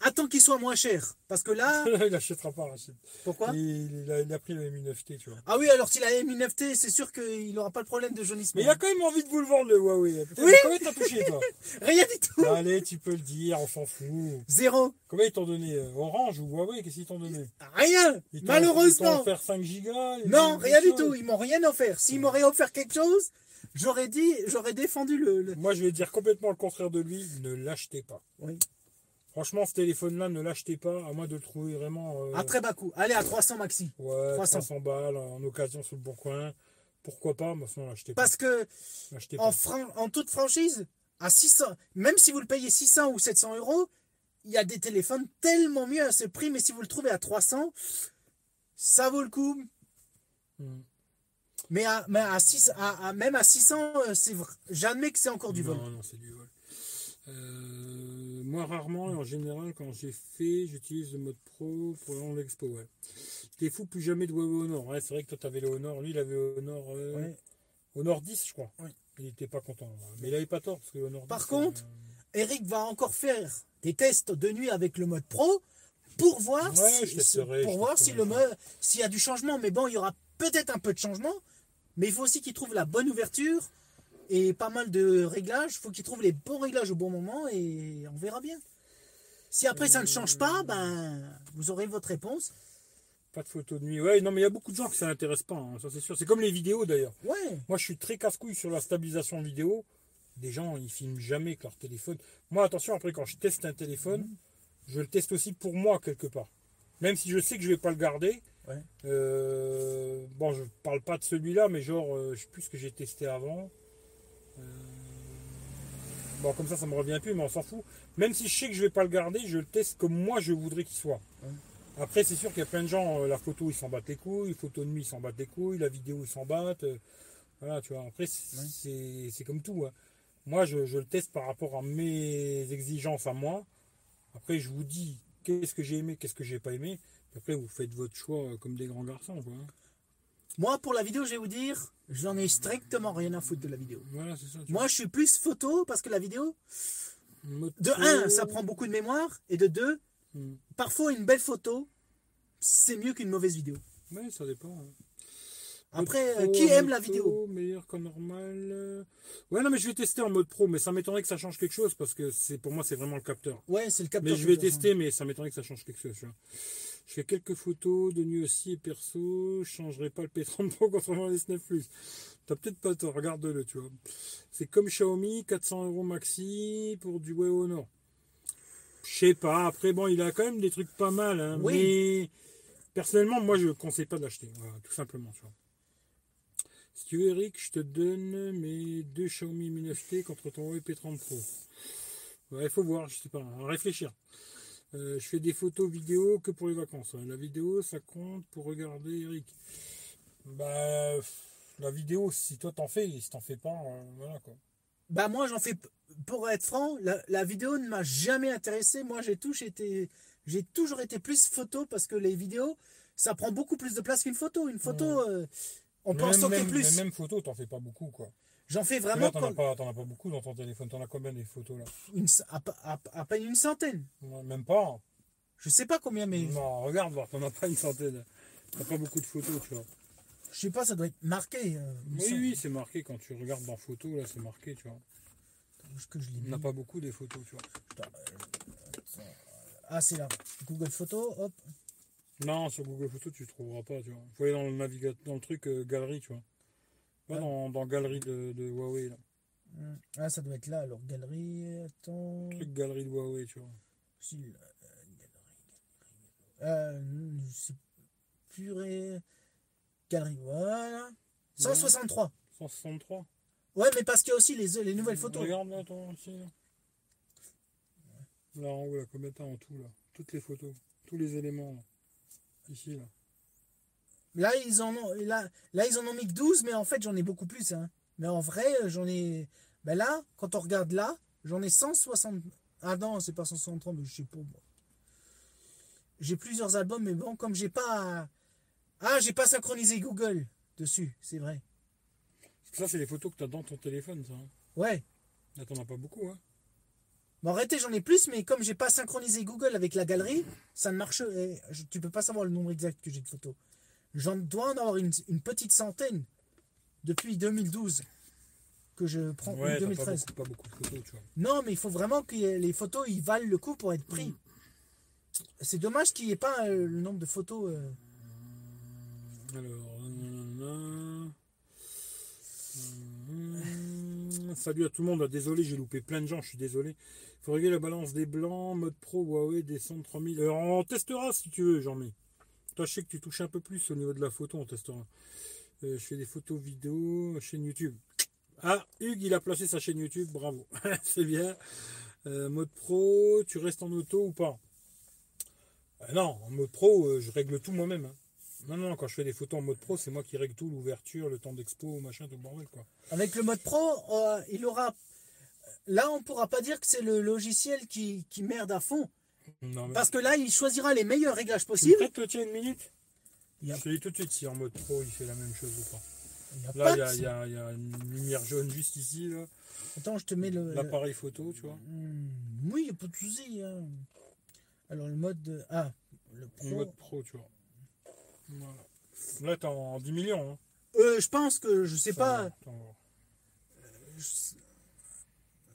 attends qu'il soit moins cher. Parce que là, il achètera pas, Rachid. pourquoi? Il, il a, il a pris le M9T, tu vois. Ah oui, alors s'il a M9T, c'est sûr qu'il n'aura pas le problème de jaunissement. Mais il a quand même envie de vous le vendre, le Huawei. Putain, Oui. Combien t'as touché, toi? Rien du tout. Allez, tu peux le dire, on s'en fout. Zéro. Combien ils t'ont donné euh, Orange ou Huawei Qu'est-ce qu'ils t'ont donné? Rien. Ils t'ont- Ils Malheureusement. t'ont offert 5 gigas Non, rien du tout. Ils m'ont rien offert. S'ils m'auraient offert quelque chose, j'aurais dit, j'aurais défendu le. le- Moi, je vais dire complètement le contraire de lui. Ne l'achetez pas. Oui. Franchement, ce téléphone-là, ne l'achetez pas, à moins de le trouver vraiment. euh, À très bas coût. Allez à 300 maxi. Ouais, 300. 300 balles en occasion sur le bon coin. Pourquoi pas Mais sinon, l'achetez pas. Parce que en, pas. fran- en toute franchise, à 600, même si vous le payez 600 ou 700 euros, il y a des téléphones tellement mieux à ce prix. Mais si vous le trouvez à 300, ça vaut le coup. Hmm. Mais, à, mais à 6, à, à- même à 600, euh, c'est vrai. J'admets que c'est encore du vol. Non, non, c'est du vol. Euh, moi, rarement, et en général, quand j'ai fait, j'utilise le mode pro pour l'expo. Ouais. T'es fou, plus jamais de Huawei Honor. Ouais, c'est vrai que toi, t'avais le Honor. Lui, il avait Honor, euh, Ouais. Honor 10, je crois. Ouais. Il n'était pas content. Mais il avait pas tort, parce que le Honor Par 10, contre, euh, Eric va encore faire des tests de nuit avec le mode pro pour voir Ouais, si, pour voir si le s'il y a du changement. Mais bon, il y aura peut-être un peu de changement, mais il faut aussi qu'il trouve la bonne ouverture et pas mal de réglages. Il faut qu'il trouve les bons réglages au bon moment et on verra bien. Si après ça ne change pas, ben vous aurez votre réponse. Pas de photos de nuit. Ouais, non, mais il y a beaucoup de gens que ça n'intéresse pas, hein, ça c'est sûr. C'est comme les vidéos d'ailleurs. Ouais. Moi, je suis très casse-couille sur la stabilisation vidéo. Des gens, ils filment jamais avec leur téléphone. Moi, attention, après, quand je teste un téléphone, je le teste aussi pour moi, quelque part. Même si je sais que je vais pas le garder. Ouais. Euh, bon, je parle pas de celui-là, mais genre, euh, je sais plus ce que j'ai testé avant. Bon, comme ça, ça me revient plus, mais on s'en fout. Même si je sais que je vais pas le garder, je le teste comme moi je voudrais qu'il soit. Ouais. Après, c'est sûr qu'il y a plein de gens, euh, la photo, ils s'en battent les couilles, photo de nuit, ils s'en battent les couilles, la vidéo, ils s'en battent. euh, voilà, tu vois. Après, c'est Ouais. comme tout. hein. Moi, je, je le teste par rapport à mes exigences à moi. Après, je vous dis qu'est-ce que j'ai aimé, qu'est-ce que j'ai pas aimé. Après, vous faites votre choix euh, comme des grands garçons. Quoi. hein. Moi, pour la vidéo, je vais vous dire, j'en ai strictement rien à foutre de la vidéo. Voilà, ça. Moi, je suis plus photo parce que la vidéo. Moto- de 1, ça prend beaucoup de mémoire, et de 2, Hmm. parfois une belle photo, c'est mieux qu'une mauvaise vidéo. Ouais, ça dépend. hein. Après, euh, pro, qui aime moto, la vidéo Meilleur qu'en normal. euh. Ouais, non, mais je vais tester en mode pro, mais ça m'étonnerait que ça change quelque chose parce que c'est pour moi, c'est vraiment le capteur. Ouais, c'est le capteur. Mais je vais tester, mais ça m'étonnerait que ça change quelque chose. tu vois. Je fais quelques photos de nuit aussi et perso. Je changerai pas le P30 Pro contrairement à S9 Plus. T'as peut-être pas tort, regarde-le, tu vois. C'est comme Xiaomi, 400 euros maxi pour du Huawei Honor. Je sais pas. Après, bon, il a quand même des trucs pas mal. hein, Oui. Mais personnellement, moi, je conseille pas. Voilà, tout simplement, tu vois. Si tu veux, Eric, je te donne mes deux Xiaomi Mi 9T contre ton Huawei P30 Pro. Ouais, il faut voir, je sais pas, réfléchir. Euh, je fais des photos vidéo que pour les vacances. hein. La vidéo, ça compte pour regarder Eric. Bah, la vidéo, si toi t'en fais, si t'en fais pas, euh, voilà quoi. Bah moi, j'en fais, pour être franc, la, la vidéo ne m'a jamais intéressé. Moi, j'ai toujours été, j'ai toujours été plus photo parce que les vidéos, ça prend beaucoup plus de place qu'une photo. Une photo, euh, on peut en Même- stocker même, plus. mais même photo, t'en fais pas beaucoup quoi. J'en fais Là, vraiment t'en as, pas, t'en as pas beaucoup dans ton téléphone. T'en as combien des photos là une, à, à- à peine une centaine. Non, Même pas. Je sais pas combien, mais Non, regarde voir, t'en as pas une centaine. T'as pas beaucoup de photos, tu vois. je sais pas, ça doit être marqué. euh, Oui, oui, c'est marqué quand tu regardes dans photo, là, c'est marqué, tu vois. Que je l'ai On n'a pas beaucoup des photos, tu vois. Attends, euh, Ah, c'est là. Google Photos, hop. Non, sur Google Photos, tu ne trouveras pas, tu vois. Il faut aller dans le navigateur, dans le truc euh, galerie, tu vois. Ouais. dans, dans galerie de, de Huawei, là. Hum, Ah, ça doit être là. Alors, galerie, attends. Truc galerie de Huawei, tu vois. Si, euh, galerie, galerie. Euh, je sais Galerie, voilà. 163. 163. Ouais, mais parce qu'il y a aussi les, les nouvelles photos. Regarde là, ici, là. Là, en haut, là, combien t'as en tout, là Toutes les photos, tous les éléments, là. Ici, là. Là, ils en ont, là, là, ils en ont mis que 12, mais en fait, j'en ai beaucoup plus. Hein. Mais en vrai, euh, j'en ai. Ben là, quand on regarde là, j'en ai 160. Ah non, c'est pas 163, mais je sais pas. moi. J'ai plusieurs albums, mais bon, comme j'ai pas. Ah, j'ai pas synchronisé Google dessus, c'est vrai. Ça, c'est les photos que t'as dans ton téléphone, ça. hein. Ouais. Là, t'en as pas beaucoup, hein. Bon, arrêtez, j'en ai plus, mais comme j'ai pas synchronisé Google avec la galerie, ça ne marche. Tu peux pas savoir le nombre exact que j'ai de photos. J'en dois en avoir une, une petite centaine depuis 2012 que je prends. ou Ouais, t'as pas 2013. beaucoup, pas beaucoup de photos, tu vois. Non, mais il faut vraiment que les photos ils valent le coup pour être pris. C'est dommage qu'il n'y ait pas euh, le nombre de photos. euh. Alors, nanana. Salut à tout le monde, Ah, désolé j'ai loupé plein de gens, je suis désolé. Faut régler la balance des blancs, mode pro, Huawei, descendre 3000. Alors, on testera si tu veux, Jean-Mi. Toi, je sais que tu touches un peu plus au niveau de la photo, on testera. Euh, je fais des photos vidéo, chaîne YouTube. Ah, Hugues, il a placé sa chaîne YouTube, bravo. C'est bien. Euh, mode pro, tu restes en auto ou pas? Euh, Non, en mode pro, je règle tout moi-même. hein. Non, non, quand je fais des photos en mode pro, c'est moi qui règle tout, l'ouverture, le temps d'expo, machin, tout le bordel. Avec le mode pro, il aura. Là, on pourra pas dire que c'est le logiciel qui merde à fond. Non, mais... Parce que là, il choisira les meilleurs réglages possibles. prêtes le tien une minute Il y a- Je te dis tout de suite si en mode pro, il fait la même chose ou pas. Il y a Là, pas il y a, de- il y a- il y a une lumière jaune juste ici, là. Attends, je te mets le. l'appareil photo, tu vois. Hmm, oui, il n'y a pas de souci. hein. Alors, le mode. de- Ah, le Le pro. mode pro, tu vois. Voilà. Là, t'es en 10 millions. Hein. Euh, je pense que, je sais pas, je-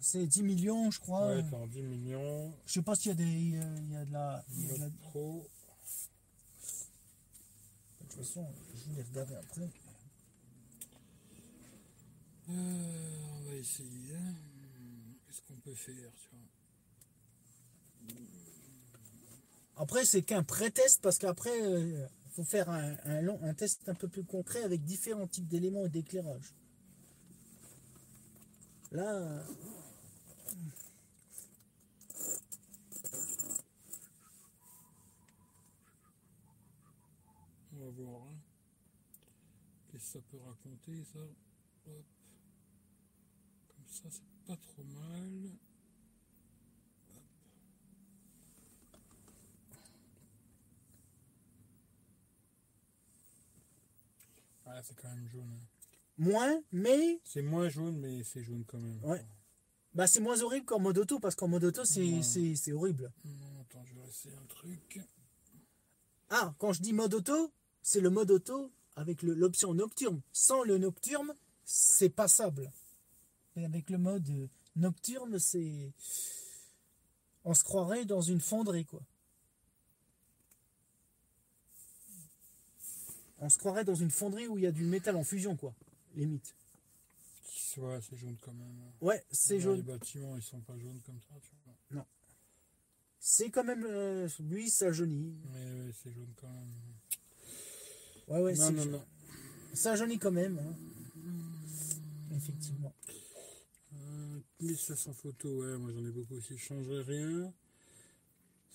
c'est 10 millions, je crois. Ouais, en 10 millions. Je sais pas s'il y a des. euh, Il y a de la. il y a de la- pro. De toute façon, je vais les regarder après. Euh, on va essayer. hein. Qu'est-ce qu'on peut faire, tu vois? Après, c'est qu'un pré-test parce qu'après, il faut faire un, un long, un test un peu plus concret avec différents types d'éléments et d'éclairage. Là, euh, On va voir. hein. Qu'est-ce que ça peut raconter, ça? Hop. Comme ça, c'est pas trop mal. Ah, c'est quand même jaune. hein. moins, mais C'est moins jaune, mais c'est jaune quand même. Ouais. Bah, c'est moins horrible qu'en mode auto parce qu'en mode auto, c'est Ouais. c'est- c'est horrible. Non, attends, je vais essayer un truc. Ah, quand je dis mode auto, c'est le mode auto avec l'option nocturne. Sans le nocturne, c'est passable. Et avec le mode euh, nocturne, c'est. On se croirait dans une fonderie, quoi. On se croirait dans une fonderie où il y a du métal en fusion, quoi. Limite. Ouais, c'est jaune quand même. Ouais, c'est jaune. Les bâtiments, ils sont pas jaunes comme ça, tu vois. C'est quand même. euh, lui, ça jaunit. Mais ouais, c'est jaune quand même. Ouais, ouais, non, c'est non, non. Ça jaunit quand même. hein. Effectivement. Euh, 1500 photos, ouais, moi j'en ai beaucoup aussi. Je changerai rien.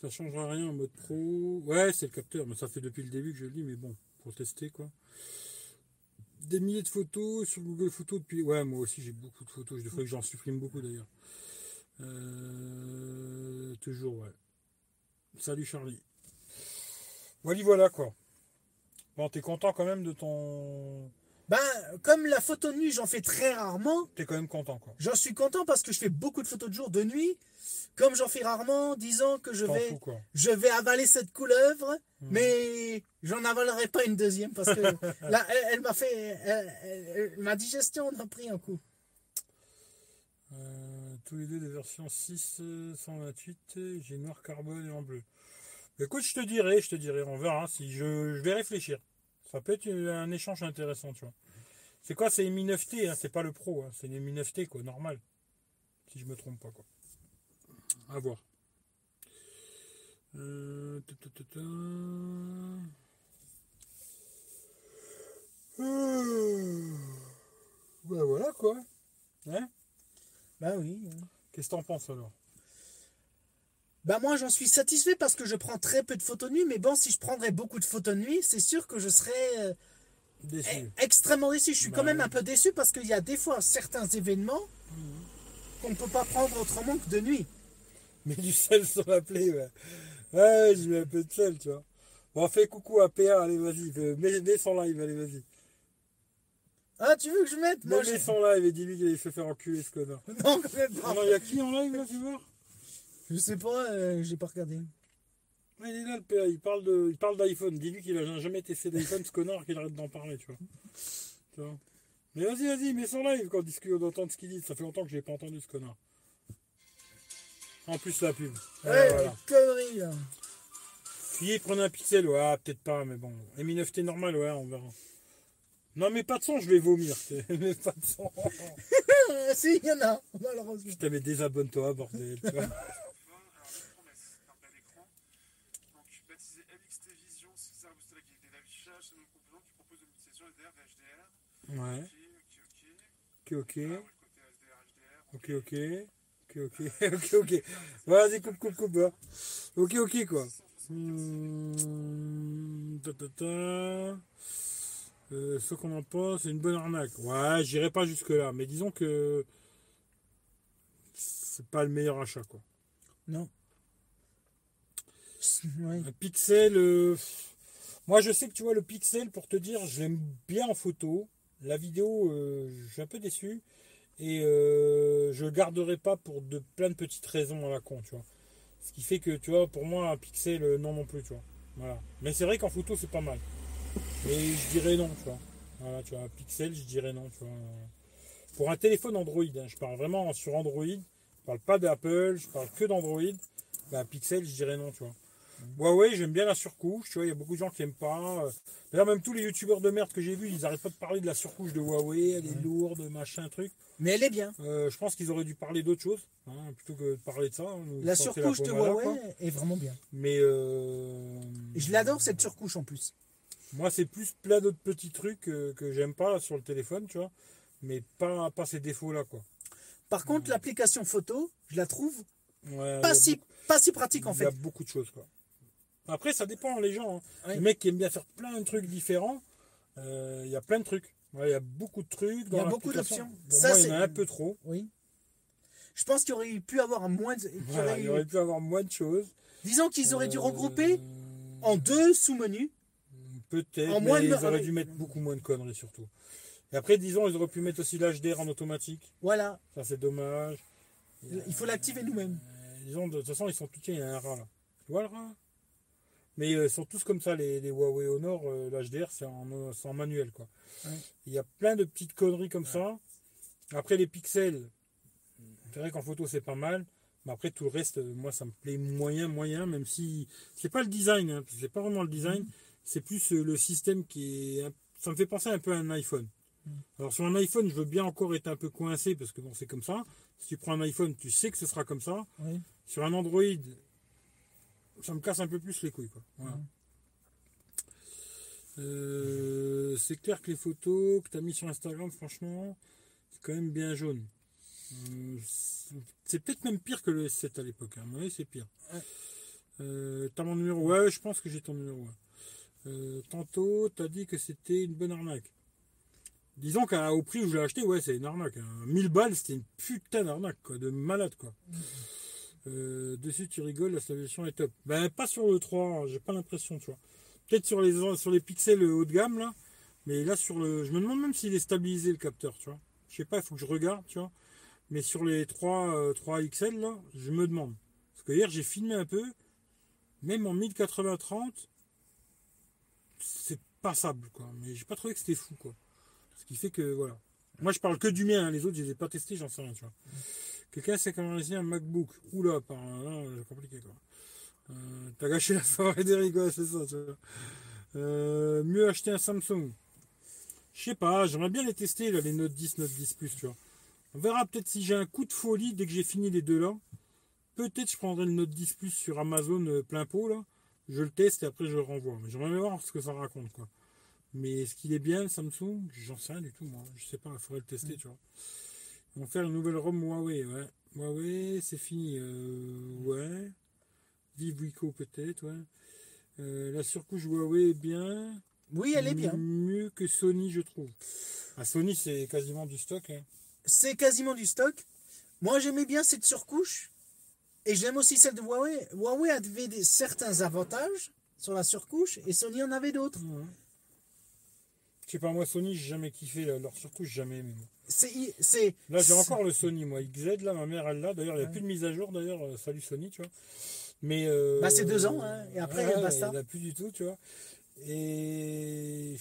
Ça changera rien en mode pro. Ouais, c'est le capteur, mais ça fait depuis le début que je le dis, mais bon, pour tester quoi. Des milliers de photos sur Google Photos depuis. Ouais, moi aussi j'ai beaucoup de photos. Il faudrait que j'en supprime beaucoup d'ailleurs. Euh, toujours, ouais. Salut Charlie. Voilà, voilà quoi. Bon, t'es content quand même de ton. Ben, comme la photo de nuit, j'en fais très rarement. T'es quand même content quoi. J'en suis content parce que je fais beaucoup de photos de jour, de nuit. Comme j'en fais rarement, disons que je vais, fous je vais avaler cette couleuvre, Mhm. mais j'en avalerai pas une deuxième parce que là, elle, elle m'a fait, elle- elle- elle- ma digestion en a pris un coup. Euh, tous les deux des versions 6, euh, 128, euh, j'ai noir carbone et en bleu. Écoute, je te dirai, je te dirai, on verra. Si je, je vais réfléchir. Ça peut être un échange intéressant, tu vois. C'est quoi C'est Mi 9T, hein, c'est pas le pro, hein, c'est les Mi 9T quoi, normal. Si je me trompe pas quoi. À voir. Euh, ta, ta, ta, ta. Euh, Bah voilà quoi. Hein? Ben oui. Qu'est-ce que t'en penses alors? Ben moi, j'en suis satisfait parce que je prends très peu de photos de nuit, mais bon, si je prendrais beaucoup de photos de nuit, c'est sûr que je serais euh, Déçu. e- extrêmement déçu. Je suis Bah quand même oui. un peu déçu parce qu'il y a des fois certains événements qu'on ne peut pas prendre autrement que de nuit. Mets du sel sur la plaie, ouais. Ouais, je mets un peu de sel, tu vois. Bon, fais coucou à PA, allez, vas-y. Mets, mets son live, allez, vas-y. Ah, tu veux que je mette? Moi, je... son live et dis-lui qu'il allait se faire enculer ce connard. Non, quand même pas. Alors, il y a qui en live là, tu vois? Je sais pas, euh, j'ai pas regardé. Il est là le PA, il parle de, il parle d'iPhone. Dis-lui qu'il a jamais testé d'iPhone, ce connard, qu'il arrête d'en parler, tu vois. Tu vois. Mais vas-y, vas-y, mets son live quand discute d'entendre ce qu'il dit. Ça fait longtemps que je l'ai pas entendu ce connard. En plus la pub. Ouais, voilà. conneries, là. Prenez un pixel, ouais, peut-être pas, mais bon. Mi 9T normal, ouais, on verra. Non, mais pas de son, je vais vomir. Mais pas de son. Si, il y en a, malheureusement. Putain, mais désabonne-toi, bordel. tu vois. Alors, promesse, d'un bel écran. Donc, baptisé LXT Vision, c'est ça, booster la qualité d'affichage, c'est mon composant qui propose une utilisation SDR et HDR. Ouais, Ok, ok, ok. ok, ok. Ok, ok. Ok, ok. ok, ok. Vas-y, coupe, coupe, coupe. hein. Ok, ok, quoi. Hmm, ta, ta, ta. Euh, ce qu'on en pense, c'est une bonne arnaque. Ouais, j'irai pas jusque-là, mais disons que c'est pas le meilleur achat, quoi. Non. Ouais. Un pixel, euh, moi je sais que tu vois le pixel, pour te dire, je l'aime bien en photo. La vidéo, euh, je suis un peu déçu. Et euh, je garderai pas pour de plein de petites raisons à la con, tu vois. Ce qui fait que, tu vois, pour moi, un pixel, euh, non non plus, tu vois. Mais c'est vrai qu'en photo, c'est pas mal. Mais je dirais non, tu vois. Voilà, tu vois, un pixel, je dirais non, tu vois. Pour un téléphone Android, hein, je parle vraiment sur Android. Je parle pas d'Apple, je parle que d'Android. Bah, pixel, je dirais non, tu vois. Huawei, j'aime bien la surcouche, tu vois, il y a beaucoup de gens qui aiment pas. euh. D'ailleurs, même tous les youtubeurs de merde que j'ai vus, ils arrêtent pas de parler de la surcouche de Huawei, elle est lourde, machin, truc. Mais elle est bien. Euh, je pense qu'ils auraient dû parler d'autre chose, hein, plutôt que de parler de ça. hein, La surcouche de Huawei est vraiment bien. Mais euh, je l'adore cette surcouche en plus. moi, c'est plus plein d'autres petits trucs que j'aime pas là, sur le téléphone, tu vois. Mais pas, pas ces défauts-là, quoi. Par contre, l'application photo, je la trouve Ouais, pas si, pas si pratique en Il y a fait. beaucoup de choses, quoi. Après, ça dépend, les gens. hein. Ouais. Les mecs qui aiment bien faire plein de trucs différents, euh, il y a plein de trucs. Ouais, Il y a beaucoup de trucs. Il y a beaucoup d'options. Ça, moi, il y c'est- en a un peu trop. Oui. Je pense qu'il aurait pu avoir moins de... qu'il Voilà, aurait il aurait pu avoir moins de choses. Disons qu'ils auraient dû Euh, regrouper en deux sous-menus. Peut-être, en mais moins de- ils auraient dû mettre beaucoup moins de conneries, surtout. Et après, disons, ils auraient pu mettre aussi l'HDR en automatique. Voilà. Ça, c'est dommage. Il faut l'activer nous-mêmes. Euh, disons, de toute façon, ils sont. Tiens, il y a un rat, là. Tu vois le rat? Mais euh, ils sont tous comme ça, les, les Huawei Honor. euh, L'HDR, c'est en, euh, en manuel, quoi. Ouais. Il y a plein de petites conneries comme ça. Après, les pixels, c'est vrai qu'en photo, c'est pas mal. Mais après, tout le reste, moi, ça me plaît moyen, moyen, même si c'est pas le design, hein, c'est pas vraiment le design, c'est plus le système qui est. Ça me fait penser un peu à un iPhone. Alors, sur un iPhone, je veux bien encore être un peu coincé parce que bon, c'est comme ça. Si tu prends un iPhone, tu sais que ce sera comme ça. Oui. Sur un Android, ça me casse un peu plus les couilles. Quoi. Voilà. Euh, c'est clair que les photos que tu as mis sur Instagram, franchement, c'est quand même bien jaune. Euh, c'est- peut-être même pire que le S7 à l'époque. Hein. Oui, c'est pire. Euh, t'as mon numéro Ouais, je pense que j'ai ton numéro. ouais. Tantôt, t'as dit que c'était une bonne arnaque. Disons qu'au prix où je l'ai acheté, ouais, c'est une arnaque. hein. 1000 balles, c'était une putain d'arnaque, quoi, de malade, quoi. Euh, dessus, tu rigoles, la stabilisation est top. Ben, pas sur le 3, j'ai pas l'impression, tu vois. Peut-être sur les, sur les pixels haut de gamme, là. Mais là, sur le. Je me demande même s'il est stabilisé, le capteur, tu vois. Je sais pas, il faut que je regarde, tu vois. Mais sur les 3, euh, 3 XL, là, je me demande. Parce que hier, j'ai filmé un peu. Même en 1080-30, c'est passable, quoi. Mais j'ai pas trouvé que c'était fou, quoi. Ce qui fait que, voilà. Moi, je parle que du mien, hein. les autres, je les ai pas testés, j'en sais rien, tu vois. Quelqu'un sait comment réaliser un MacBook. Oula, par là, c'est compliqué, quoi. Euh, T'as gâché la soirée d'Eric, c'est ça, tu vois. Euh, mieux acheter un Samsung. Je sais pas, j'aimerais bien les tester, là, les Note 10, Note 10 Plus, tu vois. On verra peut-être si j'ai un coup de folie dès que j'ai fini les deux là. Peut-être je prendrai le Note 10 Plus sur Amazon euh, plein pot, là. Je le teste et après je le renvoie. Mais j'aimerais bien voir ce que ça raconte, quoi. Mais est-ce qu'il est bien, le Samsung? J'en sais rien du tout, moi. Je sais pas, il faudrait le tester, tu vois. Vont faire une nouvelle ROM Huawei, ouais. Huawei, c'est fini. Euh, ouais. Vive Wiko, peut-être, ouais. Euh, la surcouche Huawei est bien. Oui, elle est bien. Mieux que Sony, je trouve. Ah, Sony, c'est quasiment du stock. hein. C'est quasiment du stock. Moi, j'aimais bien cette surcouche. Et j'aime aussi celle de Huawei. Huawei avait des, certains avantages sur la surcouche et Sony en avait d'autres. Je sais pas, moi, Sony, j'ai jamais kiffé leur surcouche, jamais aimé. moi. C'est, c'est. Là, j'ai encore le Sony, moi, XZ, là, ma mère, elle l'a. D'ailleurs, il n'y a Ouais. plus de mise à jour, d'ailleurs. euh, salut Sony, tu vois. Mais. euh, Bah, c'est deux ans, hein, et après, ouais, basta. Il n'y a plus du tout, tu vois. Et.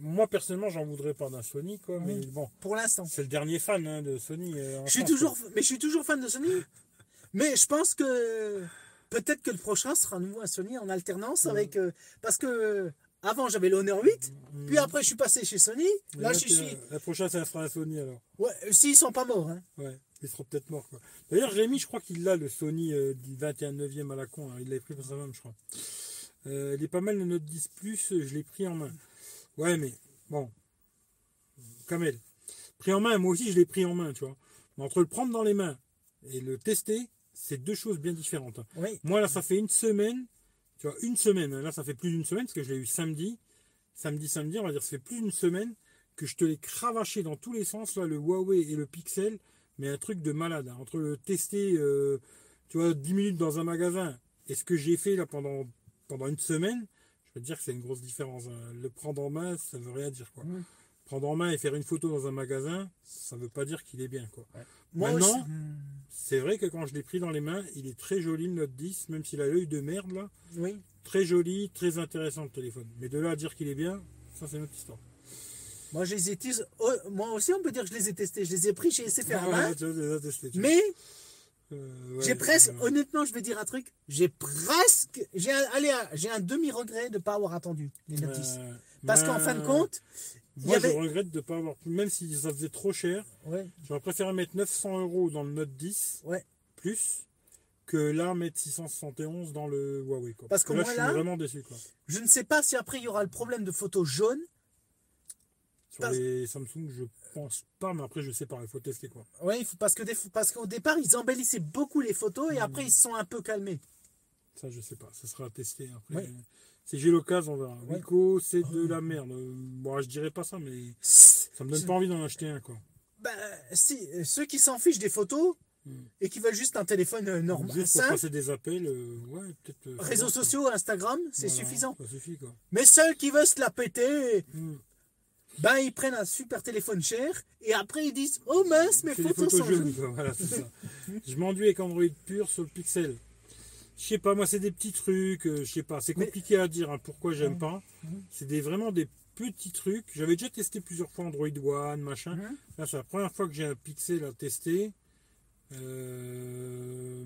Moi, personnellement, j'en voudrais pas d'un Sony, quoi. Mais bon, Pour l'instant. c'est le dernier fan hein, de Sony. euh, Je suis France, toujours, mais je suis toujours fan de Sony. Mais je pense que peut-être que le prochain sera à nouveau un Sony en alternance avec euh, parce que avant j'avais l'Honor 8, Mhm. puis après je suis passé chez Sony. Mais Là, là, je suis. La prochaine, ça sera un Sony, alors. Ouais, s'ils sont pas morts. Hein. Ouais, ils seront peut-être morts. quoi. D'ailleurs, j'ai mis, je crois qu'il a le Sony euh, du 21 9e à la con. hein. Il l'avait pris pour sa femme, je crois. Euh, il est pas mal le Note 10 Plus, euh, je l'ai pris en main. Ouais, mais bon. Kamel. Pris en main, moi aussi je l'ai pris en main, tu vois. Mais entre le prendre dans les mains et le tester, c'est deux choses bien différentes. hein. Oui. Moi, là, ça fait une semaine. Tu vois, une semaine. Là, ça fait plus d'une semaine parce que je l'ai eu samedi. Samedi, samedi, on va dire, ça fait plus d'une semaine que je te l'ai cravaché dans tous les sens, là, le Huawei et le Pixel. Mais un truc de malade. hein. Entre le tester, euh, tu vois, 10 minutes dans un magasin et ce que j'ai fait là pendant, une semaine, je peux te dire que c'est une grosse différence. hein. Le prendre en main, ça veut rien dire, quoi. Prendre en main et faire une photo dans un magasin, ça veut pas dire qu'il est bien, quoi. Moi Maintenant. C'est vrai que quand je l'ai pris dans les mains, il est très joli le Note 10, même s'il a l'œil de merde là. Oui. Très joli, très intéressant le téléphone. Mais de là à dire qu'il est bien, ça c'est notre histoire. Moi je les ai oh, moi aussi on peut dire que je les ai testés. Je les ai pris Ah, main. testé, tu vois. Mais Euh, ouais, j'ai presque, honnêtement, je vais dire un truc. J'ai presque, j'ai un, allez, j'ai un demi regret de pas avoir attendu les Note 10. euh, Parce qu'en fin de compte, moi avait- je regrette de ne pas avoir pu, même si ça faisait trop cher, ouais, j'aurais préféré mettre 900 euros dans le Note 10 ouais. plus que là mettre 671 dans le Huawei. Quoi. Parce que là, moi, je suis là- vraiment déçu. Quoi. Je ne sais pas si après il y aura le problème de photos jaunes. Sur Parce- les Samsung, je pense pas, mais après je sais pas, il faut tester quoi. Oui, il faut- parce que des- parce qu'au départ ils embellissaient beaucoup les photos et après ils se sont un peu calmés. Ça, je sais pas. Ça sera testé après. Ouais. Si j'ai l'occasion, on verra. Ouais. Wico, c'est de la merde. Euh, Bon, je dirais pas ça, mais ça me donne pas envie d'en acheter un, quoi. Ben, si, euh, ceux qui s'en fichent des photos Hmm. et qui veulent juste un téléphone euh, normal, Juste pour simple, passer des appels, euh, ouais, peut-être. euh, réseaux sociaux, Instagram, c'est Voilà, suffisant. Ça suffit, quoi. Mais ceux qui veulent se la péter, Hmm. ben ils prennent un super téléphone cher et après ils disent Oh mince, mes photos, photos sont jeunes. Voilà, c'est ça. je m'enduis avec Android pur sur le Pixel. Je sais pas, moi, c'est des petits trucs. euh, je sais pas, c'est compliqué à dire hein, pourquoi j'aime pas. C'est des, vraiment des petits trucs. J'avais déjà testé plusieurs fois Android One, machin. Là, c'est la première fois que j'ai un Pixel à tester. Euh,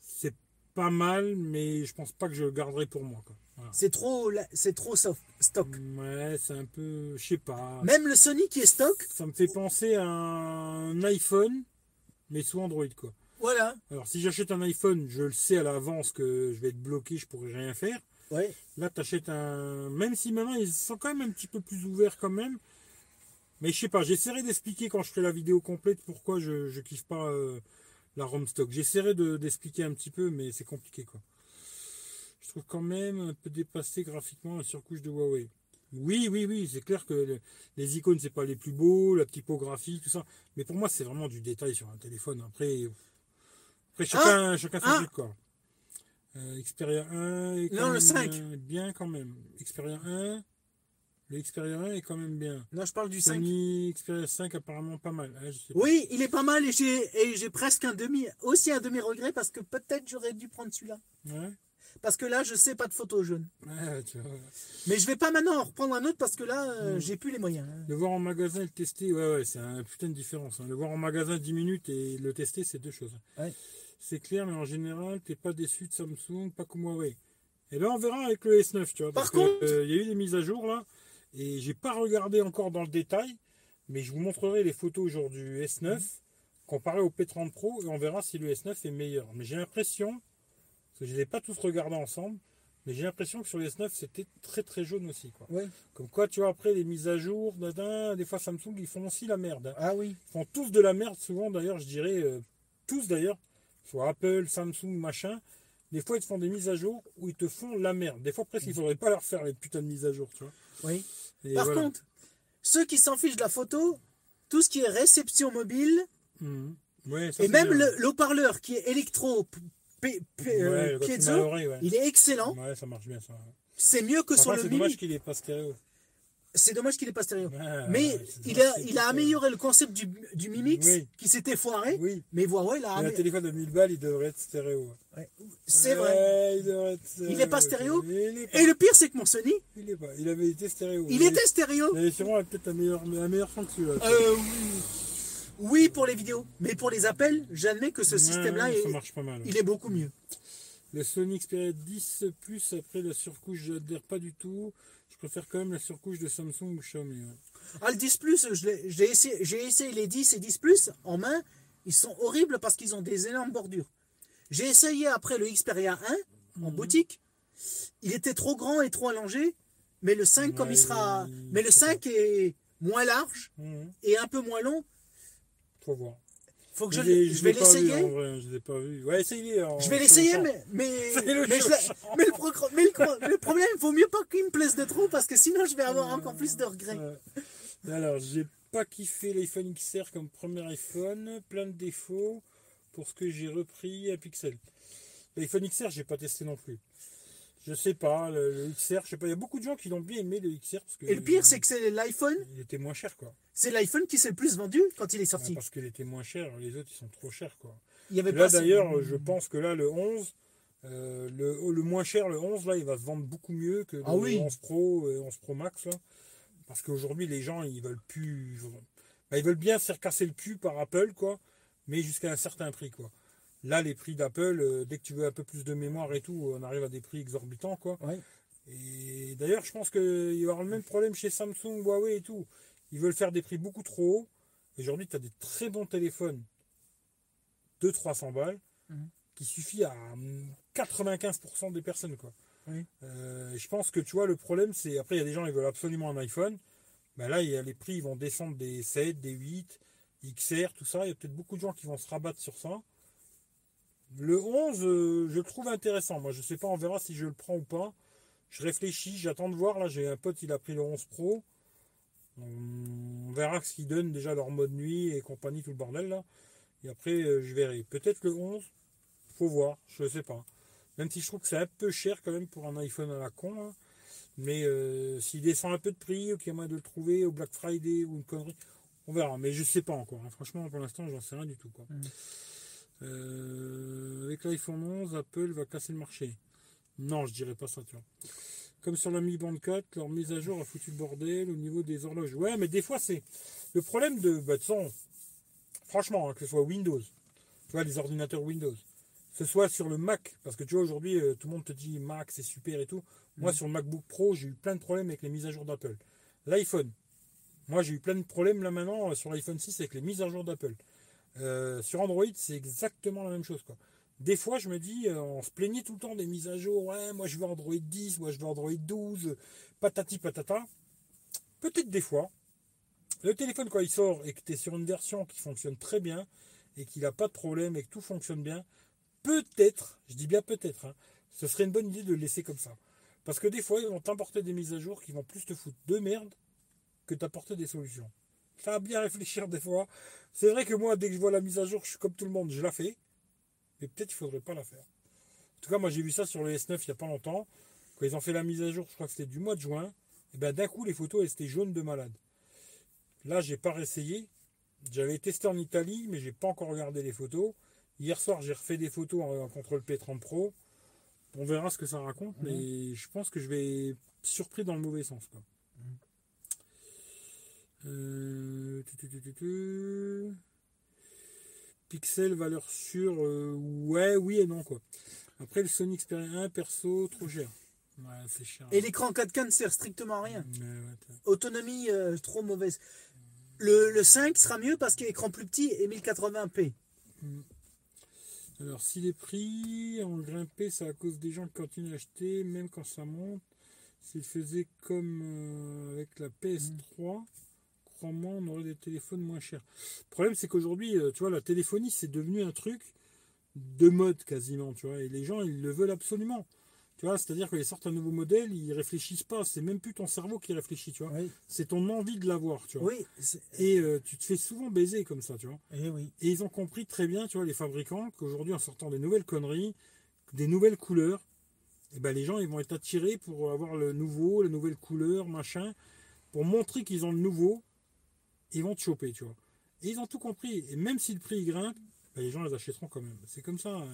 C'est pas mal, mais je pense pas que je le garderai pour moi. Quoi. Voilà. C'est trop, c'est trop soft, stock. Ouais, c'est un peu. Je sais pas. Même le Sony qui est stock, Ça me fait penser à un iPhone, mais sous Android. quoi. Voilà. Alors, si j'achète un iPhone, je le sais à l'avance que je vais être bloqué, je pourrai rien faire. Ouais. Là, tu achètes un. Même si maintenant ils sont quand même un petit peu plus ouverts, quand même. Mais je sais pas, j'essaierai d'expliquer quand je ferai la vidéo complète pourquoi je, je kiffe pas euh, la ROM stock. J'essaierai de- d'expliquer un petit peu, mais c'est compliqué quoi. Je trouve quand même un peu dépassé graphiquement la surcouche de Huawei. Oui, oui, oui, c'est clair que le- les icônes, c'est pas les plus beaux, la typographie, tout ça. Mais pour moi, c'est vraiment du détail sur un téléphone. Après, après chacun, chacun son ah. truc quoi. Euh, Xperia 1 est quand Non, le même 5. Bien, quand même. Xperia 1, le Xperia 1 est quand même bien. Non, je parle du 5. Sony Xperia 5 apparemment pas mal. Ah, je sais pas. Oui, il est pas mal et j'ai et j'ai presque un demi, aussi un demi regret parce que peut-être j'aurais dû prendre celui-là. Ouais. Parce que là, je sais pas de photos jaunes. Ouais, tu vois. Mais je vais pas maintenant en reprendre un autre parce que là, euh, j'ai plus les moyens. hein. Le voir en magasin et le tester, ouais, ouais, c'est un putain de différence. hein. Le voir en magasin 10 minutes et le tester, c'est deux choses. Ouais. C'est clair, mais en général, t'es pas déçu de Samsung, pas comme Huawei. Et là, on verra avec le S9, tu vois. Par parce que, contre- euh, il y a eu des mises à jour là, et j'ai pas regardé encore dans le détail, mais je vous montrerai les photos aujourd'hui du S9 comparé au P30 Pro, et on verra si le S9 est meilleur. Mais j'ai l'impression, parce que je les ai pas tous regardés ensemble, mais j'ai l'impression que sur le S9, c'était très très jaune aussi, quoi. Ouais. Comme quoi, tu vois, après les mises à jour, dadin, des fois Samsung, ils font aussi la merde. hein. Ah oui. Ils font tous de la merde, souvent d'ailleurs, je dirais, euh, tous d'ailleurs, soit Apple, Samsung, machin. Des fois, ils te font des mises à jour où ils te font la merde. Des fois, presque, il faudrait pas leur faire les putains de mises à jour, tu vois. Oui. Et Par voilà. contre, ceux qui s'en fichent de la photo, tout ce qui est réception mobile. Ouais, ça, et c'est même bien. le- l'haut-parleur qui est électro p- p- Ouais, euh, piezo, ouais. il est excellent. Ouais, ça marche bien, ça. C'est mieux que Par sur le c'est Mini. dommage qu'il ait pas stéréo. C'est dommage qu'il ait pas stéréo. Ah, Mais il a, il amélioré le concept du, du Mi Mix Oui. qui s'était foiré. Oui. Mais Huawei l'a Mais un amélioré. téléphone de 1000 balles, il devrait être stéréo. C'est vrai. Ouais, il devrait être Il est pas stéréo Il est pas. Et le pire, c'est que mon Sony, Il est pas. Il avait été stéréo. il était stéréo. Il avait sûrement peut-être un meilleur, un meilleur son que celui-là. Euh, oui. Oui, pour les vidéos. Mais pour les appels, j'admets que ce Ouais, système-là, ouais, mal. il est beaucoup mieux. Le Sony Xperia 10 Plus, après la surcouche, je n'adhère pas du tout. Je préfère quand même la surcouche de Samsung ou Xiaomi. ouais. Ah, le 10 Plus, j'ai essayé, les 10 et 10 Plus en main. Ils sont horribles parce qu'ils ont des énormes bordures. J'ai essayé après le Xperia 1 en boutique. Il était trop grand et trop allongé. Mais le 5, comme il sera. il- Mais le 5 est moins large Mhm. et un peu moins long. Faut voir. Faut que je, Je je vais l'essayer. Je l'ai pas vu. Ouais, essayez. Je vais l'essayer, mais, mais, je le mais le, progr- mais le cro- le problème, il vaut mieux pas qu'il me plaise de trop parce que sinon je vais avoir encore plus de regrets. Ouais. Alors, j'ai pas kiffé l'iPhone XR comme premier iPhone, plein de défauts pour ce que j'ai repris à Pixel. L'iPhone XR, j'ai pas testé non plus. Je sais pas, le, le XR, je sais pas, il y a beaucoup de gens qui l'ont bien aimé le XR parce que Et le pire, c'est que c'est l'iPhone, il était moins cher quoi. c'est l'iPhone qui s'est le plus vendu quand il est Ouais, sorti. parce qu'il était moins cher, les autres ils sont trop chers quoi. Il y avait Là d'ailleurs, je pense que là le 11, euh, le, le moins cher, le 11 là, il va se vendre beaucoup mieux que le Ah oui. 11 Pro et 11 Pro Max là. Parce qu'aujourd'hui les gens ils veulent plus, bah, ils veulent bien se faire casser le cul par Apple quoi, mais jusqu'à un certain prix quoi. Là les prix d'Apple, euh, dès que tu veux un peu plus de mémoire et tout, on arrive à des prix exorbitants quoi. Ouais. Et d'ailleurs je pense qu'il y aura le même problème chez Samsung, Huawei et tout. Ils veulent faire des prix beaucoup trop hauts. Aujourd'hui tu as des très bons téléphones 200-300 balles Mhm. qui suffit à hum, 95% des personnes quoi. Oui. Euh, je pense que tu vois le problème c'est après il y a des gens qui veulent absolument un iPhone. Ben là il y a les prix ils vont descendre des 7, des 8, XR, tout ça. Il y a peut-être beaucoup de gens qui vont se rabattre sur ça. Le 11, euh, je le trouve intéressant. Moi je sais pas, on verra si je le prends ou pas. Je réfléchis, j'attends de voir. Là j'ai un pote, il a pris le 11 Pro. On verra ce qu'ils donnent déjà leur mode nuit et compagnie, tout le bordel là. Et après, euh, je verrai. Peut-être le 11, faut voir, je sais pas. Même si je trouve que c'est un peu cher quand même pour un iPhone à la con. hein. Mais euh, s'il descend un peu de prix, ou qu'il y a moyen de le trouver au Black Friday ou une connerie, on verra. Mais je sais pas encore. hein. Franchement, pour l'instant, j'en sais rien du tout. Mhm. Euh, avec l'iPhone 11, Apple va casser le marché. Non, je dirais pas ça, tu vois. Comme sur la Mi Band 4, leur mise à jour a foutu le bordel au niveau des horloges. Ouais, mais des fois, c'est le problème de. Bah, de façon, franchement, hein, que ce soit Windows, tu vois, les ordinateurs Windows, que ce soit sur le Mac, parce que tu vois, aujourd'hui, euh, tout le monde te dit Mac, c'est super et tout. Moi, Mhm. sur le MacBook Pro, j'ai eu plein de problèmes avec les mises à jour d'Apple. L'iPhone, moi, j'ai eu plein de problèmes là maintenant euh, sur l'iPhone 6 avec les mises à jour d'Apple. Euh, sur Android, c'est exactement la même chose. Quoi. Des fois, je me dis, euh, on se plaignait tout le temps des mises à jour. Ouais, moi je veux Android 10, moi je veux Android 12, patati patata. Peut-être des fois, le téléphone, quand il sort et que tu es sur une version qui fonctionne très bien et qu'il n'a pas de problème et que tout fonctionne bien, peut-être, je dis bien peut-être, hein, ce serait une bonne idée de le laisser comme ça. Parce que des fois, ils vont t'apporter des mises à jour qui vont plus te foutre de merde que t'apporter des solutions. Ça à bien réfléchir des fois. C'est vrai que moi, dès que je vois la mise à jour, je suis comme tout le monde, je la fais. Mais peut-être il faudrait pas la faire. En tout cas, moi j'ai vu ça sur le S9 il n'y a pas longtemps. Quand ils ont fait la mise à jour, je crois que c'était du mois de juin. Et ben d'un coup, les photos elles étaient jaunes de malade. Là, j'ai pas réessayé. J'avais testé en Italie, mais j'ai pas encore regardé les photos. Hier soir, j'ai refait des photos en, en contrôle P30 Pro. On verra ce que ça raconte, mais je pense que je vais surpris dans le mauvais sens. Quoi. Euh, tu, tu, tu, tu, tu. Pixel, valeur sûre, euh, ouais, oui et non quoi. Après le Sony Xperia 1, perso, trop cher. Ouais, c'est cher. Et l'écran 4K ne sert strictement à rien. Ouais, t'as- Autonomie euh, trop mauvaise. Le, le 5 sera mieux parce qu'il écran plus petit et 1080p. Alors, si les prix ont grimpé, c'est à cause des gens qui continuent à acheter, même quand ça monte. S'ils faisaient comme euh, avec la PS3, crois-moi, on aurait des téléphones moins chers. Le problème, c'est qu'aujourd'hui, euh, tu vois, la téléphonie, c'est devenu un truc de mode quasiment, tu vois, et les gens, ils le veulent absolument. Tu vois, c'est-à-dire qu'ils sortent un nouveau modèle, ils réfléchissent pas, c'est même plus ton cerveau qui réfléchit, tu vois. Oui, C'est ton envie de l'avoir, tu vois. oui. Et euh, tu te fais souvent baiser comme ça, tu vois. eh oui. Et ils ont compris très bien, tu vois, les fabricants, qu'aujourd'hui, en sortant des nouvelles conneries, des nouvelles couleurs, et ben les gens ils vont être attirés pour avoir le nouveau, la nouvelle couleur, machin, pour montrer qu'ils ont le nouveau, ils vont te choper, tu vois. Et ils ont tout compris. Et même si le prix grimpe, ben, les gens les achèteront quand même. C'est comme ça. hein.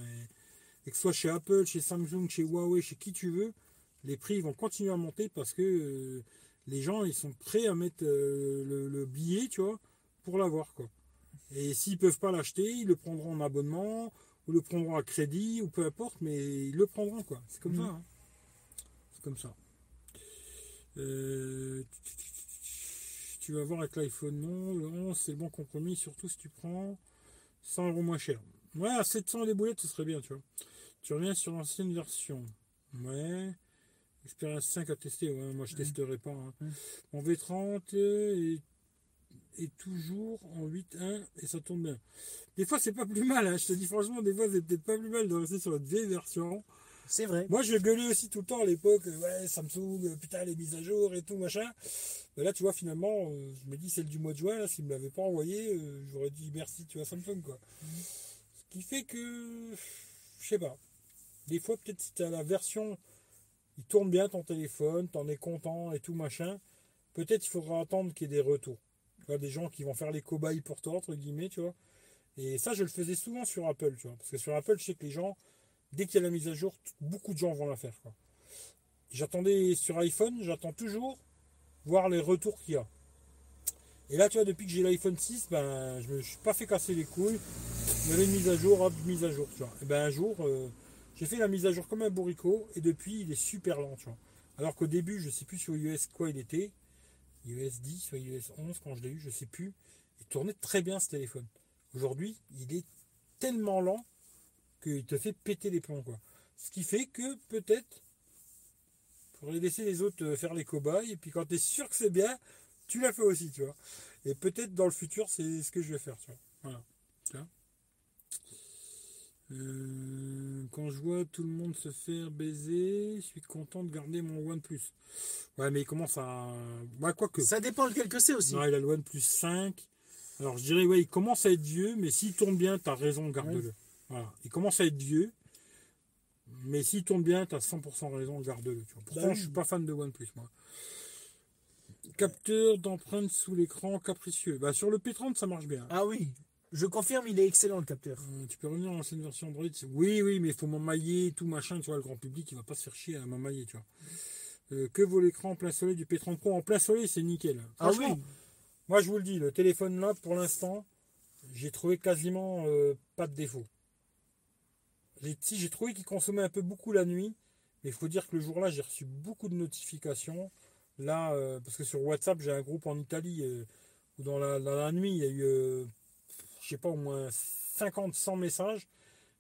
Et, et que ce soit chez Apple, chez Samsung, chez Huawei, chez qui tu veux, les prix vont continuer à monter parce que euh, les gens ils sont prêts à mettre euh, le, le billet, tu vois, pour l'avoir quoi. Et s'ils peuvent pas l'acheter, ils le prendront en abonnement ou le prendront à crédit ou peu importe, mais ils le prendront quoi. C'est comme Mhm. ça. hein. C'est comme ça. Euh, tu vas voir avec l'iPhone non, le 11 c'est le bon compromis, surtout si tu prends 100 euros moins cher. Ouais, à 700 les boulettes, ce serait bien, tu vois. Tu reviens sur l'ancienne version. Ouais. Expérience 5 à tester, ouais, moi je testerai pas. hein. Mon V30 euh, est, est toujours en 8.1 et ça tourne bien. Des fois c'est pas plus mal, hein. je te dis franchement, des fois c'est peut-être pas plus mal de rester sur la vieille version. C'est vrai. Moi, je gueulais aussi tout le temps à l'époque, euh, ouais, Samsung, euh, putain, les mises à jour et tout, machin. Mais là, tu vois, finalement, euh, je me dis, celle du mois de juin, là, s'ils me l'avaient pas envoyé, euh, j'aurais dit merci, tu vois, Samsung, quoi. Ce qui fait que, je sais pas. Des fois, peut-être si t'as la version, il tourne bien ton téléphone, t'en es content et tout, machin, peut-être il faudra attendre qu'il y ait des retours. Tu vois, des gens qui vont faire les cobayes pour toi, entre guillemets, tu vois. Et ça, je le faisais souvent sur Apple, tu vois. Parce que sur Apple, je sais que les gens, dès qu'il y a la mise à jour, beaucoup de gens vont la faire. J'attendais sur iPhone, j'attends toujours voir les retours qu'il y a. Et là, tu vois, depuis que j'ai l'iPhone 6, ben, je me suis pas fait casser les couilles. Il y avait une mise à jour, hop, mise à jour. Et ben, un jour, euh, j'ai fait la mise à jour comme un bourricot, et depuis, il est super lent. Alors qu'au début, je sais plus sur iOS quoi il était, iOS 10 ou iOS 11 quand je l'ai eu, je sais plus. Il tournait très bien ce téléphone. Aujourd'hui, il est tellement lent qu'il te fait péter les plombs, quoi. Ce qui fait que peut-être, faudrait laisser les autres euh, faire les cobayes, et puis quand tu es sûr que c'est bien, tu l'as fait aussi, tu vois. Et peut-être dans le futur, c'est ce que je vais faire, tu vois. Voilà. Tu vois. Euh, quand je vois tout le monde se faire baiser, je suis content de garder mon OnePlus. Ouais, mais il commence à. Ouais, quoique. Ça dépend lequel que c'est aussi. Non, il a le OnePlus 5. Alors je dirais, ouais, il commence à être vieux, mais s'il tourne bien, t'as raison, garde-le. Voilà. Il commence à être vieux, mais s'il tourne bien, t'as 100% raison, garde-le. tu. Pourtant, Bah je suis pas fan de OnePlus, moi. Capteur d'empreinte sous l'écran capricieux. Bah, sur le P30, ça marche bien. Ah oui, je confirme, il est excellent le capteur. Euh, tu peux revenir à l'ancienne version Android Oui, oui, mais il faut m'emmailler, tout machin, tu vois, le grand public, il va pas se faire chier à m'emmailler, tu vois. Euh, que vaut l'écran en plein soleil du P30 Pro? En plein soleil, c'est nickel. Ah oui, Moi, je vous le dis, le téléphone là, pour l'instant, j'ai trouvé quasiment euh, pas de défaut. Si j'ai trouvé qu'il consommait un peu beaucoup la nuit, mais il faut dire que le jour-là, j'ai reçu beaucoup de notifications. Là, euh, parce que sur WhatsApp, j'ai un groupe en Italie euh, où dans la, dans la nuit, il y a eu, euh, je sais pas, au moins 50, 100 messages.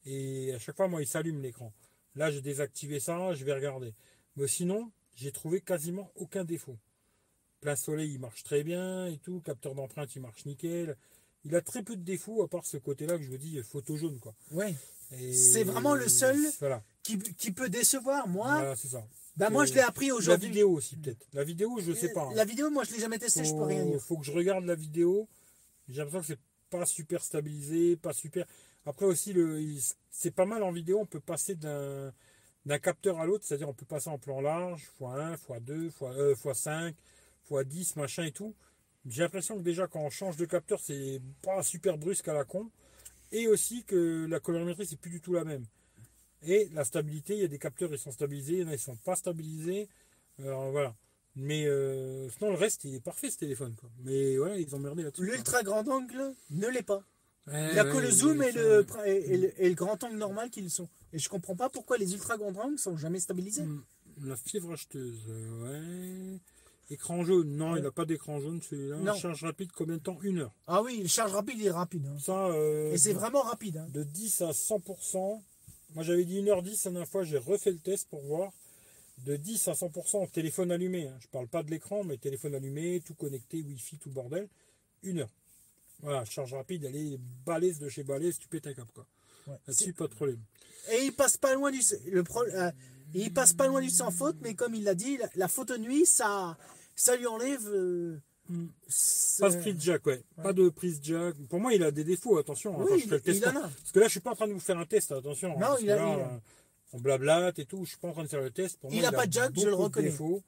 Et à chaque fois, moi, il s'allume l'écran. Là, j'ai désactivé ça, je vais regarder. Mais sinon, j'ai trouvé quasiment aucun défaut. Plein soleil, il marche très bien et tout. Capteur d'empreinte, il marche nickel. Il a très peu de défauts, à part ce côté-là que je vous dis, photo jaune, quoi. ouais. C'est vraiment le seul Voilà, Qui, qui peut décevoir, moi. voilà c'est ça. Bah moi, je l'ai appris La aujourd'hui. vidéo aussi, peut-être. La vidéo, je sais pas. hein. La vidéo, moi, je l'ai jamais testée, je peux rien faut, dire. faut que je regarde la vidéo. J'ai l'impression que c'est pas super stabilisé, pas super. Après aussi, le, c'est pas mal en vidéo. On peut passer d'un d'un capteur à l'autre, c'est-à-dire on peut passer en plan large, x1, x2, x, euh, x5, x10, machin et tout. J'ai l'impression que déjà quand on change de capteur, c'est pas super brusque à la con. Et aussi que la colorimétrie, c'est plus du tout la même. Et la stabilité, il y a des capteurs, ils sont stabilisés, il y en a, ils sont pas stabilisés. Alors voilà. Mais euh, sinon, le reste, il est parfait ce téléphone. Quoi. Mais voilà, ils ont merdé là-dessus. L'ultra grand angle ne l'est pas. Ouais, Il n'y a que le zoom et le, et, et le, et le grand angle normal qui le sont. Et je comprends pas pourquoi les ultra grands angles sont jamais stabilisés. Hmm, La fièvre acheteuse, euh, ouais. Écran jaune, non, Ouais. il n'a pas d'écran jaune celui-là. Non. Charge rapide, combien de temps? Une heure. Ah oui, charge rapide, il est rapide. hein. Ça, euh, Et c'est vraiment rapide. hein. de 10 à 100%. Moi, j'avais dit 1h10 la dernière fois, j'ai refait le test pour voir. De 10 à 100% téléphone allumé. hein. Je parle pas de l'écran, mais téléphone allumé, tout connecté, Wi-Fi, tout bordel. Une heure. Voilà, charge rapide, elle est balèze de chez balèze, tu pètes un cap. Quoi. Ouais. Là-dessus, pas de problème. Et il passe pas loin du le pro- euh, il passe pas loin du sans faute, mais comme il l'a dit, la, la photo nuit, ça, ça lui enlève. euh, Hmm. Pas de prise jack, ouais. Pas de prise jack. Pour moi, il a des défauts, attention. hein, Oui, quand je fais le il- test. il en a. Parce que là, je suis pas en train de vous faire un test, attention. hein, Non, il a- là, il a- euh, on blablate et tout. Je suis pas en train de faire le test. Pour Il moi, a pas de jack, je le reconnais. défauts.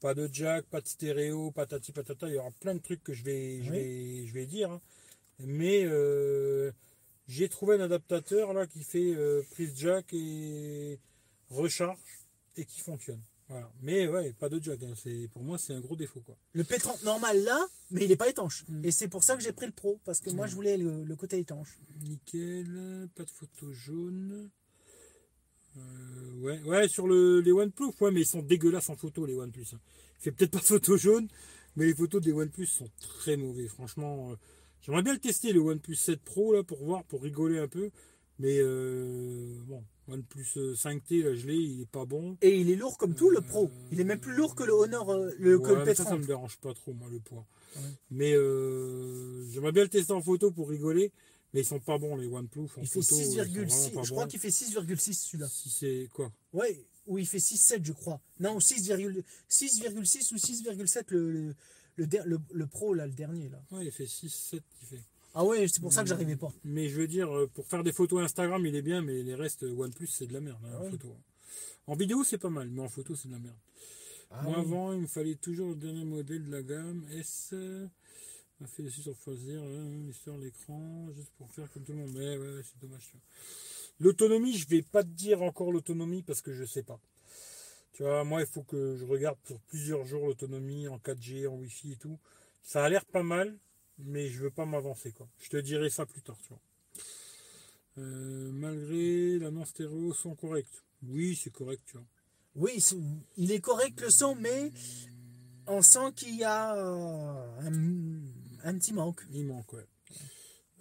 Pas de jack, pas de stéréo, patati patata. Il y aura plein de trucs que je vais, je Oui. vais, je vais dire. hein. Mais euh, j'ai trouvé un adaptateur là qui fait euh, prise jack et recharge et qui fonctionne. Voilà. Mais ouais, pas de jack. hein. C'est pour moi c'est un gros défaut quoi. Le P30 normal là, mais il n'est pas étanche. Mm. Et c'est pour ça que j'ai pris le Pro, parce que moi je voulais le, le côté étanche. Nickel, pas de photo jaune. Euh, ouais, ouais, sur le, les OnePlus, ouais, mais ils sont dégueulasses en photo, les OnePlus. hein. Il fait peut-être pas de photo jaune, mais les photos des OnePlus sont très mauvais. Franchement, euh, j'aimerais bien le tester, le OnePlus 7 Pro, là, pour voir, pour rigoler un peu. Mais euh, bon, OnePlus euh, 5T, là, je l'ai, il est pas bon. Et il est lourd comme tout le Pro. Il est même plus lourd que le Honor, euh, le, que Ouais, le mais ça, ça me P30. dérange pas trop, moi, le poids. Ouais. Mais euh, j'aimerais bien le tester en photo pour rigoler, mais ils sont pas bons, les OnePlus. En Il fait photo, ils sont vraiment 6,6. pas Je crois qu'il fait 6,6 celui-là. Si c'est quoi? Ouais, ou il fait 6,7 je crois. Non, 6,6 6,6 ou 6,7 le, le, le, le- le Pro là, le dernier là. Ouais, il fait 6, 7, il fait. Ah ouais, c'est pour ça que j'arrivais pas. Mais je veux dire, euh, pour faire des photos Instagram, il est bien, mais les restes euh, OnePlus, c'est de la merde, hein, Ah en photo. En vidéo, c'est pas mal, mais en photo, c'est de la merde. Ah Moi, oui. avant, il me fallait toujours le dernier modèle de la gamme S. euh, m'a fait dessus sur choisir, euh, sur l'écran, juste pour faire comme tout le monde. Mais ouais, ouais, c'est dommage. L'autonomie, je vais pas te dire encore l'autonomie parce que je sais pas. Tu vois, moi, il faut que je regarde pour plusieurs jours l'autonomie en 4G, en Wi-Fi et tout. Ça a l'air pas mal, mais je veux pas m'avancer, quoi. Je te dirai ça plus tard, tu vois. Euh, malgré la non-stéréo, son correct. Oui, c'est correct, tu vois. Oui, il est correct le son, mais on sent qu'il y a euh, un, un petit manque. Il manque, ouais.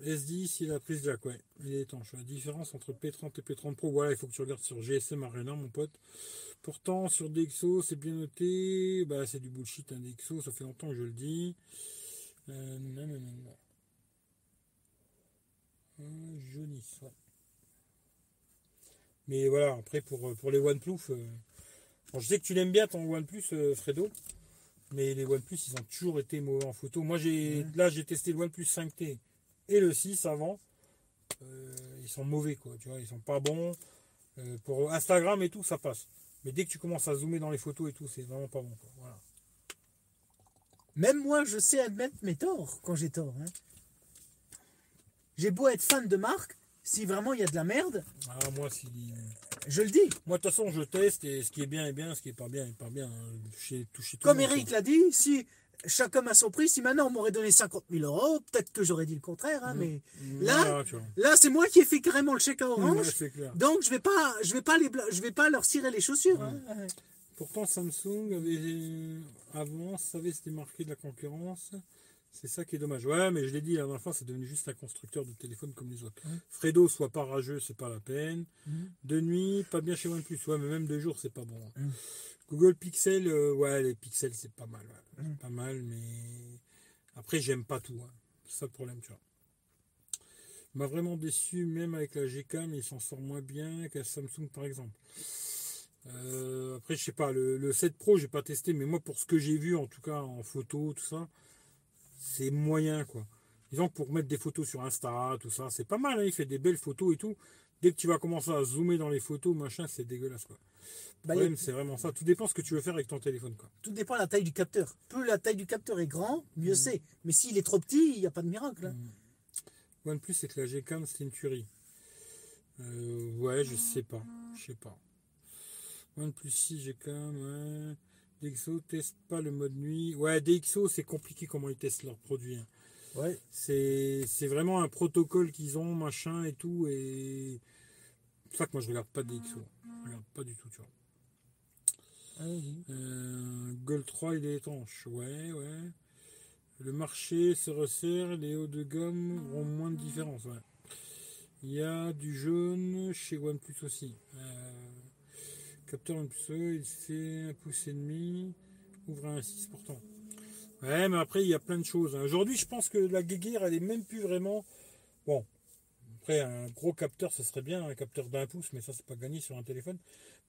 S10, il a prise jack, ouais. Il est étanche. La différence entre P30 et P30 Pro, voilà, il faut que tu regardes sur GSM Arena, mon pote. Pourtant, sur DxO, c'est bien noté. Bah, c'est du bullshit, un DxO, ça fait longtemps que je le dis. Euh, non, non, non, non. Euh, jaunisse, ouais. Mais voilà, après, pour, pour les OnePlus, euh, bon, je sais que tu l'aimes bien ton OnePlus, euh, Fredo. Mais les OnePlus, ils ont toujours été mauvais en photo. Moi, j'ai là, j'ai testé le OnePlus 5T et le 6 avant. Euh, ils sont mauvais, quoi. Tu vois, ils sont pas bons. Euh, pour Instagram et tout, ça passe. Mais dès que tu commences à zoomer dans les photos et tout, c'est vraiment pas bon. Quoi. Voilà. Même moi, je sais admettre mes torts quand j'ai tort. hein. J'ai beau être fan de marque, si vraiment il y a de la merde, Ah, moi, si... je le dis. moi, de toute façon, je teste et ce qui est bien est bien, ce qui est pas bien est pas bien. hein. Chez, tout Comme Eric l'a dit, si chaque homme a son prix, si maintenant on m'aurait donné 50 000 euros, peut-être que j'aurais dit le contraire. hein, mais là, Voilà, tu vois. là c'est moi qui ai fait carrément le chèque à Ouais, Orange. Donc je vais pas, je vais pas les, je vais pas leur cirer les chaussures. hein. Pourtant, Samsung avait avant savait se démarquer de la concurrence. C'est ça qui est dommage. Ouais, mais je l'ai dit la dernière fois, c'est devenu juste un constructeur de téléphone comme les autres. Fredo, soit pas rageux, c'est pas la peine. Mhm. De nuit, pas bien chez OnePlus. Ouais, mais même de jour, c'est pas bon. Mhm. Google Pixel, euh, ouais, les pixels, c'est pas mal. ouais. C'est Pas mal, mais après, j'aime pas tout. hein. C'est ça le problème, tu vois. Il m'a vraiment déçu, même avec la Gcam, il s'en sort moins bien qu'un Samsung, par exemple. Euh, après, je sais pas, le, le 7 Pro, j'ai pas testé, mais moi, pour ce que j'ai vu, en tout cas en photo, tout ça, c'est moyen, quoi. Disons que pour mettre des photos sur Insta, tout ça, c'est pas mal, hein, il fait des belles photos et tout. Dès que tu vas commencer à zoomer dans les photos, machin, c'est dégueulasse, quoi. Le Bah, problème, c'est vraiment ça. Tout dépend ce que tu veux faire avec ton téléphone, quoi. Tout dépend de la taille du capteur. Plus la taille du capteur est grand, mieux c'est. Mais s'il est trop petit, il n'y a pas de miracle. hein. OnePlus, c'est que la Gcam, c'est une tuerie. Euh, ouais, je sais pas. Je sais pas. OnePlus 6 Gcam, ouais. DxO teste pas le mode nuit. Ouais, DxO, c'est compliqué comment ils testent leurs produits. hein. Ouais. C'est c'est vraiment un protocole qu'ils ont, machin et tout. Et c'est pour ça que moi, je regarde pas DxO. Je regarde pas du tout, tu vois. Euh, Gold 3, il est étanche. Ouais, ouais. Le marché se resserre, les hauts de gamme auront moins de différence. Ouais. Il y a du jaune chez OnePlus aussi. Euh, capteur OnePlus, E, il fait un pouce et demi. Ouvre un 6 pourtant. Ouais, mais après, il y a plein de choses. hein. Aujourd'hui, je pense que la guéguerre, elle est même plus vraiment. Bon. Après, un gros capteur, ce serait bien, un capteur d'un pouce, mais ça, c'est pas gagné sur un téléphone.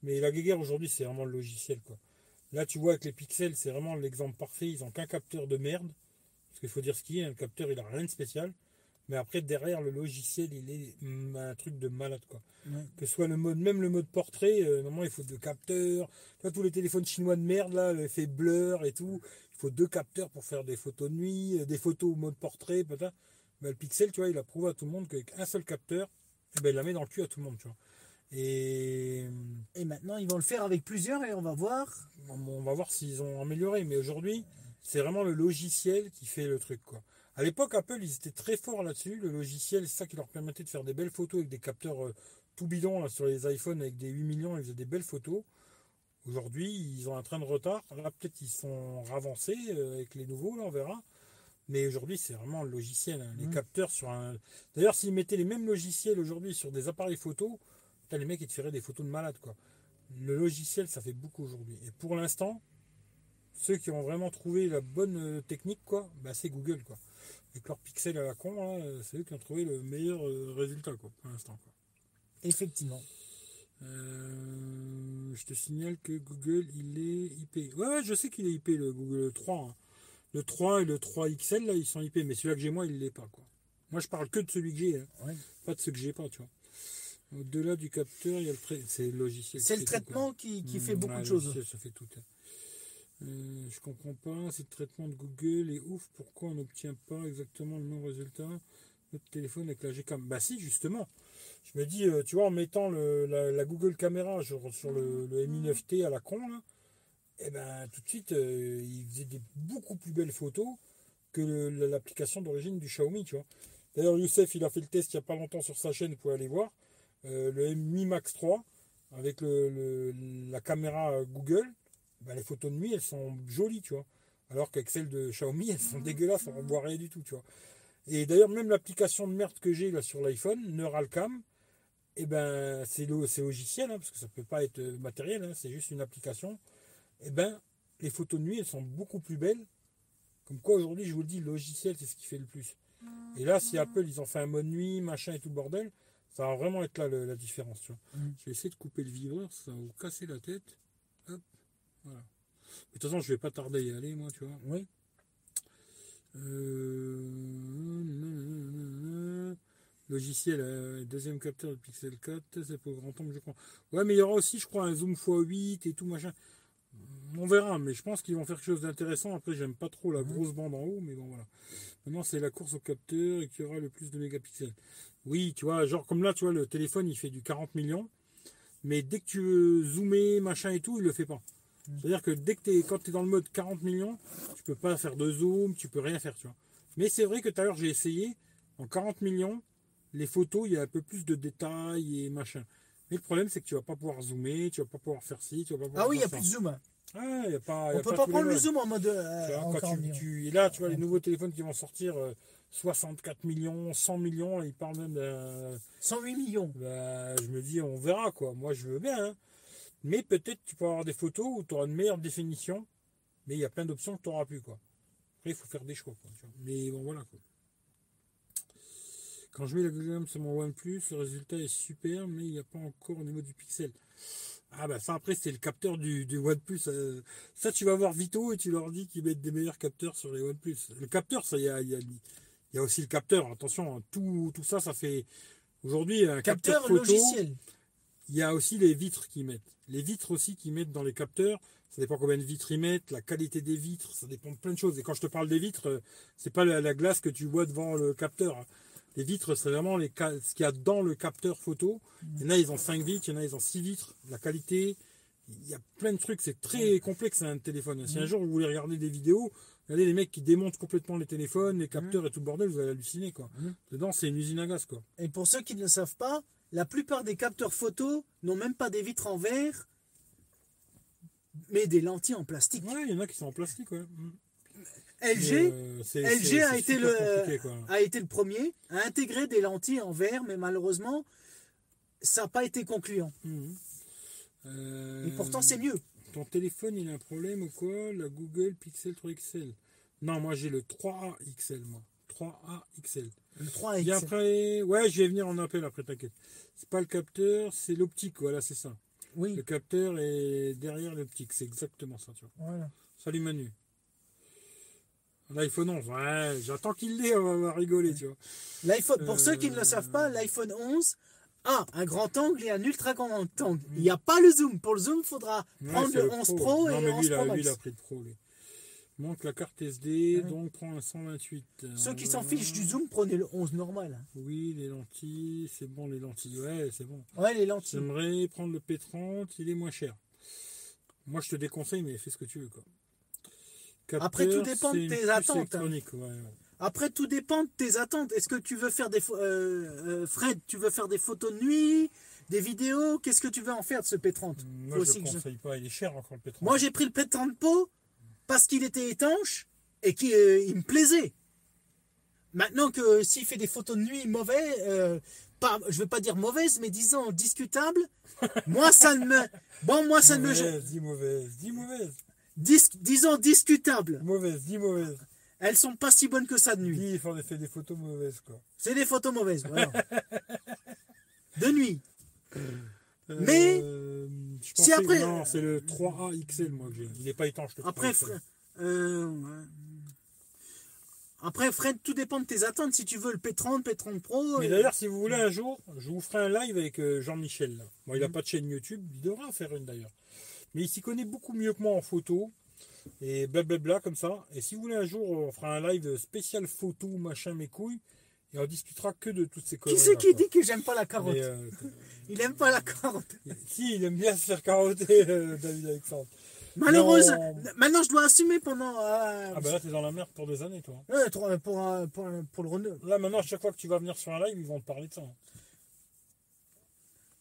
Mais la guéguerre aujourd'hui, c'est vraiment le logiciel, quoi. Là, tu vois, avec les pixels, c'est vraiment l'exemple parfait. Ils ont qu'un capteur de merde. Parce qu'il faut dire ce qui est, un capteur, il a rien de spécial. Mais après, derrière, le logiciel, il est mm, un truc de malade, quoi. Ouais. Que ce soit le mode, même le mode portrait, euh, normalement, il faut deux capteurs. Tous les téléphones chinois de merde, là, l'effet blur et tout. Il faut deux capteurs pour faire des photos de nuit, euh, des photos au mode portrait, peut-être. Ben, le Pixel, tu vois, il a prouvé à tout le monde qu'avec un seul capteur, eh ben, il la met dans le cul à tout le monde, tu vois. Et Et maintenant, ils vont le faire avec plusieurs et on va voir. on on va voir s'ils ont amélioré. Mais aujourd'hui, c'est vraiment le logiciel qui fait le truc, quoi. À l'époque, Apple, ils étaient très forts là-dessus. Le logiciel, c'est ça qui leur permettait de faire des belles photos avec des capteurs euh, tout bidons là, sur les iPhones avec des 8 millions. Ils faisaient des belles photos. Aujourd'hui, ils ont un train de retard. Là, peut-être ils sont ravancés euh, avec les nouveaux, là, on verra. Mais aujourd'hui, c'est vraiment le logiciel. hein. Les Mhm. capteurs sur un. D'ailleurs, s'ils mettaient les mêmes logiciels aujourd'hui sur des appareils photo, putain, les mecs, ils te feraient des photos de malades, quoi. Le logiciel, ça fait beaucoup aujourd'hui. Et pour l'instant, ceux qui ont vraiment trouvé la bonne euh, technique, quoi, bah, c'est Google, quoi. Avec leur pixel à la con, euh, c'est eux qui ont trouvé le meilleur euh, résultat, quoi, pour l'instant, quoi. Effectivement. Euh, je te signale que Google, il est IP. Ouais, ouais, je sais qu'il est IP, le Google 3. hein. Le 3 et le 3 XL, là, ils sont IP. Mais celui-là que j'ai moi, il l'est pas, quoi. Moi, je parle que de celui que j'ai, hein, Ouais. pas de ceux que j'ai pas, tu vois. Au-delà du capteur, il y a le c'est le logiciel. C'est le fait quoi. traitement qui, qui fait Mmh, beaucoup ouais, de choses. ça fait tout. hein. Euh, je comprends pas, c'est le traitement de Google est ouf, pourquoi on n'obtient pas exactement le même résultat? Notre téléphone avec la Gcam Bah si, justement. Je me dis, euh, tu vois, en mettant le- la, la Google caméra sur, sur le, le Mi 9T à la con, là, eh ben tout de suite, euh, il faisait des beaucoup plus belles photos que l'application d'origine du Xiaomi, tu vois. D'ailleurs, Youssef, il a fait le test il n'y a pas longtemps sur sa chaîne, vous pouvez aller voir. Le Mi Max 3, avec le, la caméra Google, bah, les photos de nuit, elles sont jolies, tu vois. Alors qu'avec celles de Xiaomi, elles sont dégueulasses, on ne voit rien du tout, tu vois. Et d'ailleurs, même l'application de merde que j'ai là sur l'iPhone, Neuralcam, eh ben, c'est lo- c'est logiciel, hein, parce que ça peut pas être euh, matériel, hein, c'est juste une application. Eh ben, les photos de nuit, elles sont beaucoup plus belles. Comme quoi, aujourd'hui, je vous le dis, le logiciel, c'est ce qui fait le plus. Et là, si Apple, ils ont fait un mode nuit, machin et tout le bordel, ça va vraiment être là le- la différence, tu vois. Je vais essayer de couper le vibreur, ça va vous casser la tête. Hop, voilà. Mais de toute façon, je vais pas tarder à y aller, moi, tu vois. Oui. Euh, Logiciel, euh, deuxième capteur de Pixel 4, c'est pour grand angle, je crois. Ouais, mais il y aura aussi, je crois, un zoom x8 et tout, machin. On verra, mais je pense qu'ils vont faire quelque chose d'intéressant. Après, j'aime pas trop la Mhm. grosse bande en haut, mais bon, voilà. Maintenant, c'est la course au capteur et qui aura le plus de mégapixels. Oui, tu vois, genre comme là, tu vois, le téléphone, il fait du 40 millions. Mais dès que tu veux zoomer, machin et tout, il le fait pas. C'est-à-dire que dès que t'es, quand tu es dans le mode 40 millions, tu peux pas faire de zoom, tu peux rien faire, tu vois. Mais c'est vrai que tout à l'heure, j'ai essayé. En 40 millions, les photos, il y a un peu plus de détails et machin. Mais le problème, c'est que tu vas pas pouvoir zoomer, tu vas pas pouvoir faire ci, tu vas pas pouvoir Ah oui, il n'y a plus de zoom. Ah, y a pas, y On a peut pas prendre le zoom en mode. euh, Tu vois, en quand 40 tu- tu- et là, tu vois, les nouveaux téléphones qui vont sortir, euh, 64 millions, 100 millions, ils parlent même d'un. 108 millions. Bah, je me dis, on verra quoi. Moi, je veux bien. hein. Mais peut-être tu peux avoir des photos où tu auras une meilleure définition, mais il y a plein d'options que tu n'auras plus. Quoi. Après, il faut faire des choix. Quoi, tu vois. Mais bon, voilà. Quoi. Quand je mets la gamme sur mon OnePlus, le résultat est super, mais il n'y a pas encore au niveau du pixel. Ah bah ça après c'est le capteur du, du OnePlus. euh, ça tu vas voir Vito et tu leur dis qu'ils mettent des meilleurs capteurs sur les OnePlus. Le capteur, ça il y a, il y a- il y a aussi le capteur. Attention, hein, tout, tout ça, ça fait aujourd'hui un capteur, Capteur photo. logiciel. Il y a aussi les vitres qu'ils mettent. Les vitres aussi qu'ils mettent dans les capteurs. Ça dépend combien de vitres ils mettent, la qualité des vitres, ça dépend de plein de choses. Et quand je te parle des vitres, euh, c'est pas la, la glace que tu vois devant le capteur. hein. Les vitres, c'est vraiment les, ce qu'il y a dans le capteur photo. Il y en a, ils ont 5 vitres, il y en a, ils ont 6 vitres. La qualité, il y a plein de trucs. C'est très complexe un téléphone. Si un jour vous voulez regarder des vidéos, regardez les mecs qui démontent complètement les téléphones, les capteurs et tout le bordel, vous allez halluciner. Quoi. Dedans, c'est une usine à gaz. Quoi. Et pour ceux qui ne le savent pas, la plupart des capteurs photo n'ont même pas des vitres en verre, mais des lentilles en plastique. Ouais, il y en a qui sont en plastique. Ouais. LG Euh, LG a été le- a été le premier à intégrer des lentilles en verre, mais malheureusement, ça n'a pas été concluant. Mhm. Euh, Et pourtant, c'est mieux. Ton téléphone, il a un problème ou quoi? La Google Pixel 3 XL. Non, moi j'ai le 3A XL, moi. 3A XL. Le 3 Et après, ouais, je vais venir en appel après, t'inquiète. C'est pas le capteur, c'est l'optique, voilà, c'est ça. Oui, Le capteur est derrière l'optique, c'est exactement ça, tu vois. voilà. Salut Manu. L'iPhone 11, ouais, j'attends qu'il l'ait, on va rigoler, tu vois. L'iPhone, pour Euh, ceux qui ne le savent pas, l'iPhone 11 a un grand angle et un ultra grand angle. Il n'y a pas le zoom. Pour le zoom, il faudra prendre le 11 Pro, Non, et mais le 11 lui, il Pro a, lui, Max. il a pris le Pro, lui. Manque la carte SD, donc prends un 128. Ceux qui Euh, s'en fichent du zoom, prenez le 11 normal. Oui, les lentilles, c'est bon, les lentilles, ouais, c'est bon. Ouais, les lentilles. J'aimerais prendre le P30, il est moins cher. Moi, je te déconseille, mais fais ce que tu veux, quoi. Après, tout dépend de tes attentes, hein. électronique, ouais, ouais. Après, tout dépend de tes attentes. Est-ce que tu veux faire des... euh, euh, Fred, tu veux faire des photos de nuit, des vidéos? Qu'est-ce que tu veux en faire de ce P30 Moi, Faut je ne je- conseille pas, il est cher encore le P30. Moi, j'ai pris le P30 Pro parce qu'il était étanche et qu'il euh, me plaisait. Maintenant que s'il fait des photos de nuit mauvais, euh, pas, je vais pas dire mauvaises, mais disons discutables, moi ça ne me, bon moi ça ne me, dis mauvaise, dis mauvaise. dis- disons discutables. Mauvaise, dis mauvaise. Elles sont pas si bonnes que ça de nuit. Dis, il faut fait des photos mauvaises, quoi. C'est des photos mauvaises, voilà. De nuit. Mais, Euh, si pensais- après- Non, c'est le 3A XL, moi, que j'ai. Il n'est pas étanche, le Après, 3A XL. Fred, euh, après Fred, tout dépend de tes attentes. Si tu veux le P30, P30 Pro. Mais euh, d'ailleurs, si vous voulez un jour, je vous ferai un live avec euh, Jean-Michel. là. Bon, il n'a pas de chaîne YouTube, il devra en faire une d'ailleurs. Mais il s'y connaît beaucoup mieux que moi en photo. Et blablabla comme ça. Et si vous voulez un jour, on fera un live spécial photo, machin, mes couilles. Et on discutera que de toutes ces qui conneries. c'est qui dit que j'aime pas la carotte Mais, euh, Il aime pas la carotte. Si, il aime bien se faire carotter, euh, David Alexandre. Malheureuse. Non. Maintenant, je dois assumer pendant. euh, Ah ben là, t'es dans la merde pour des années, toi. ouais, pour, pour, euh, pour, pour le Renault. Là, maintenant, à chaque fois que tu vas venir sur un live, ils vont te parler de ça. Bah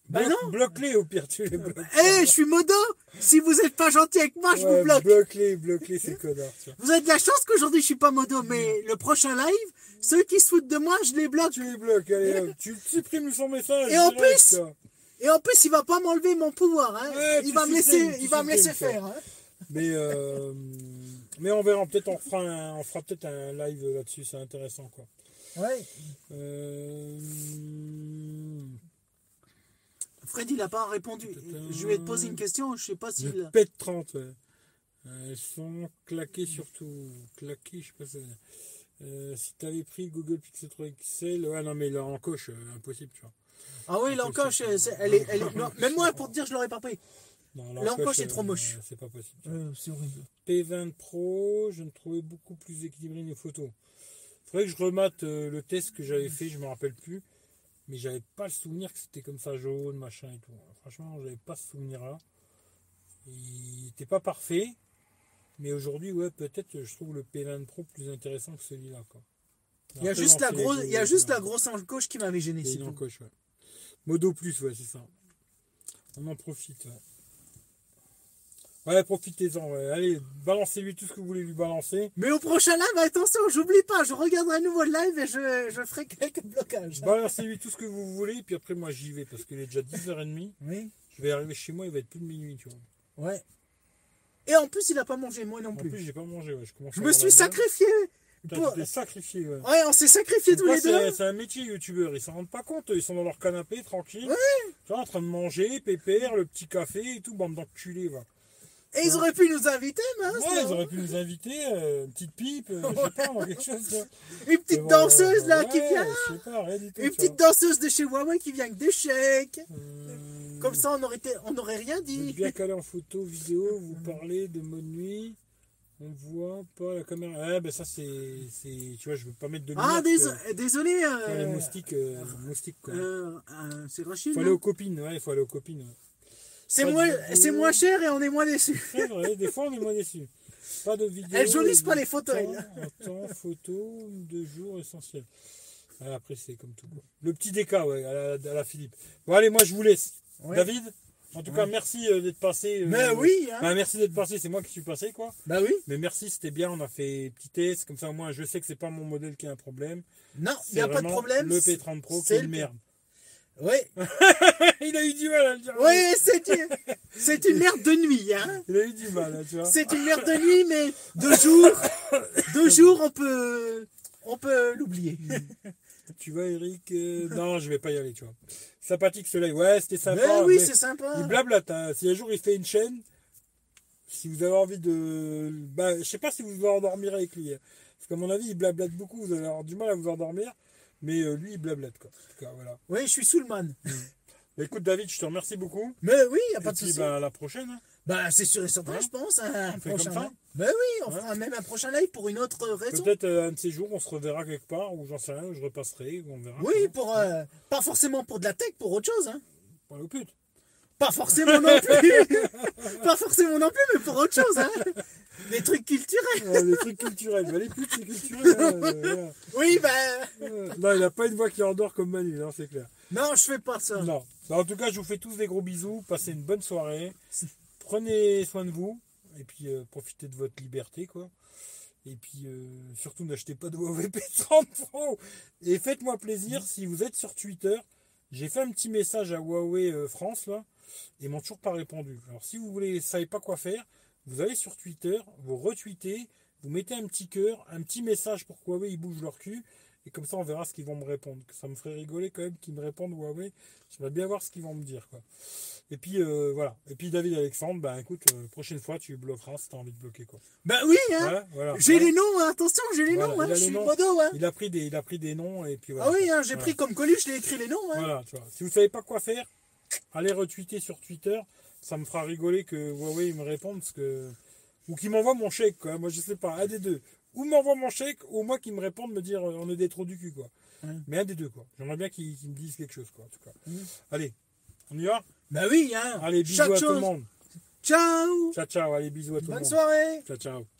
Bloque- non. Bloque-les au pire, tu les bloques. Eh, je suis modo Si vous êtes pas gentil avec moi, je Ouais, vous bloque. Bloque-les, bloque-les, ces connards. tu vois. Vous avez de la chance qu'aujourd'hui, je suis pas modo, mais le prochain live, ceux qui se foutent de moi, je les bloque. Tu les bloques, allez, hop, tu supprimes son message. Et en direct, plus. Et en plus, il va pas m'enlever mon pouvoir. Hein. Ouais, il va me laisser, va me faire. Hein. Mais, euh, mais on verra, peut-être on fera, un- on fera peut-être un live là-dessus, c'est intéressant, quoi. Ouais. Euh, Fred, il a pas répondu. Je vais te poser une question, je sais pas Le s'il. PET 30, ouais. Euh, Elles sont claquées surtout. Claquées, je sais pas si ça. Euh, si t'avais pris Google Pixel 3 XL, ouais, non, mais là, en coche, euh, impossible, tu vois. Ah oui, l'encoche, euh, elle est, elle est- non, même moi, pour te dire, je l'aurais pas pris. L'encoche est euh, trop moche. C'est pas possible. Euh, c'est horrible. P20 Pro, je ne trouvais beaucoup plus équilibré les photos. Faudrait que je remate euh, le test que j'avais fait, je me rappelle plus. Mais j'avais pas le souvenir que c'était comme ça jaune, machin et tout. Franchement, j'avais pas ce souvenir-là. Il était pas parfait. Mais aujourd'hui, ouais, peut-être je trouve le P20 Pro plus intéressant que celui-là. quoi. Il y a juste la grosse, il y a juste la grosse encoche qui m'avait gêné. c'est ouais. Modo plus, ouais, c'est ça. On en profite. Ouais, Ouais, profitez-en. ouais. Allez, balancez-lui tout ce que vous voulez lui balancer. Mais au prochain live, attention, j'oublie pas, je regarderai à nouveau le live et je, je ferai quelques blocages. Balancez-lui tout ce que vous voulez, puis après, moi, j'y vais parce qu'il est déjà 10h30. Oui. Je vais arriver chez moi, il va être plus de minuit, tu vois. Ouais. Et en plus, il a pas mangé, moi non En plus. plus, j'ai pas mangé, ouais. Je, commence je me suis sacrifié. Pour- sacrifié, ouais. Ouais, on s'est sacrifiés tous les c'est deux. c'est un métier youtubeur, ils s'en rendent pas compte, ils sont dans leur canapé tranquille, Ouais. tu vois, en train de manger, pépère, le petit café et tout, bande d'enculés, va. Et ils auraient pu nous inviter, mince. Ouais, ils auraient pu nous inviter, euh, une petite pipe, euh, je sais pas, quelque chose. Une Mais petite bon, danseuse là ouais, qui vient. Je sais pas, rien du tout. Une tu petite vois. danseuse de chez Huawei qui vient avec des chèques. Euh, Comme ça, on aurait, été, on aurait rien Vous êtes dit. bien calé en photo, vidéo, vous parlez de mode nuit, on voit pas la caméra. Ah, ben ça, c'est. c'est- Tu vois, je veux pas mettre de. Ah, dés- désolé. Les Euh, moustiques, euh, moustiques, quoi. euh, euh, c'est Rachid. faut non aller aux copines, ouais, il faut aller aux copines. ouais. C'est moins, c'est moins cher et on est moins. C'est vrai, des fois, on est moins déçus. Pas de vidéo. Elles jaunissent pas les photos, temps, un temps, photo, deux jours essentiels. Ouais, après, c'est comme tout. Le petit déca, ouais, à la, à la Philippe. Bon, allez, moi, je vous laisse. Ouais. David, en tout cas, merci euh, d'être passé. euh, Mais oui, hein. bah, merci d'être passé, c'est moi qui suis passé, quoi. Bah oui. Mais merci, c'était bien, on a fait petit test, comme ça, au moins, je sais que c'est pas mon modèle qui a un problème. Non, il n'y a pas de problème. Le P30 Pro c'est une merde. Oui, Il a eu du mal à le dire. oui c'est une, c'est une merde de nuit. Hein. Il a eu du mal, hein, tu vois. C'est une merde de nuit, mais de jour, de jour, on peut, on peut l'oublier. Tu vois, Eric euh, Non, je vais pas y aller, tu vois. Sympathique live. Ouais, c'était sympa. Mais oui, mais c'est sympa. Il blablate. hein. Si un jour il fait une chaîne, si vous avez envie de. Bah, je sais pas si vous vous endormirez avec lui. hein. Parce qu'à mon avis, il blablate beaucoup, vous allez avoir du mal à vous endormir. Mais euh, lui, il blablate, quoi. En tout cas, voilà. Oui, je suis sous le man. Bah, écoute, David, je te remercie beaucoup. Mais oui, y a Et pas de puis, souci. bah, à la prochaine. hein. Bah, c'est sûr et certain, je pense. Un On fait prochain comme ça live. Bah oui, on Ouais. fera même un prochain live pour une autre raison. Peut-être euh, un de ces jours, on se reverra quelque part, ou j'en sais rien, je repasserai, ou on verra. Oui, pour euh, pas forcément pour de la tech, pour autre chose. Hein. Pour le pute. Pas forcément non plus. pas forcément non plus, mais pour autre chose. Hein. Des trucs culturels. Ouais, des trucs culturels. Bah, les putes, c'est culturel. hein, euh. Oui, bah. Euh, Non, il n'a pas une voix qui endort comme Manu, non, c'est clair. Non, je fais pas ça. Non. Bah, en tout cas, je vous fais tous des gros bisous. Passez une bonne soirée. Prenez soin de vous. Et puis, euh, profitez de votre liberté, quoi. Et puis, euh, surtout, n'achetez pas de Huawei P30 Pro. Et faites-moi plaisir, si vous êtes sur Twitter, j'ai fait un petit message à Huawei France, là, et ils m'ont toujours pas répondu. Alors, si vous voulez, savez pas quoi faire, vous allez sur Twitter, vous retweetez, vous mettez un petit cœur, un petit message pour Huawei ils bougent leur cul, et comme ça on verra ce qu'ils vont me répondre. Ça me ferait rigoler quand même qu'ils me répondent Huawei. J'aimerais bien voir ce qu'ils vont me dire. Quoi. Et puis euh, voilà. Et puis David Alexandre, ben écoute, euh, prochaine fois tu bloqueras si t'as envie de bloquer quoi. Bah oui, hein. Voilà. J'ai les noms, hein. attention, j'ai les noms. Hein. il a Je suis noms. modo. Hein. Il a pris des, il a pris des noms et puis voilà. Ah oui, hein, j'ai pris comme Coluche, j'ai écrit les noms. Hein. Voilà, tu vois. Si vous savez pas quoi faire, allez retweeter sur Twitter. Ça me fera rigoler que Huawei me réponde parce que ou qu'il m'envoie mon chèque quoi. Moi je sais pas, un des deux. Ou m'envoie mon chèque, ou moi qui me réponde me dire euh, on est des trous du cul quoi. Mais un des deux quoi. J'aimerais bien qu'ils me disent quelque chose quoi en tout cas. Allez, on y va? Bah oui, hein. Allez, bisous Chaque à tout le monde. Ciao. Ciao ciao, allez bisous à tout le Bonne monde. soirée. Ciao ciao.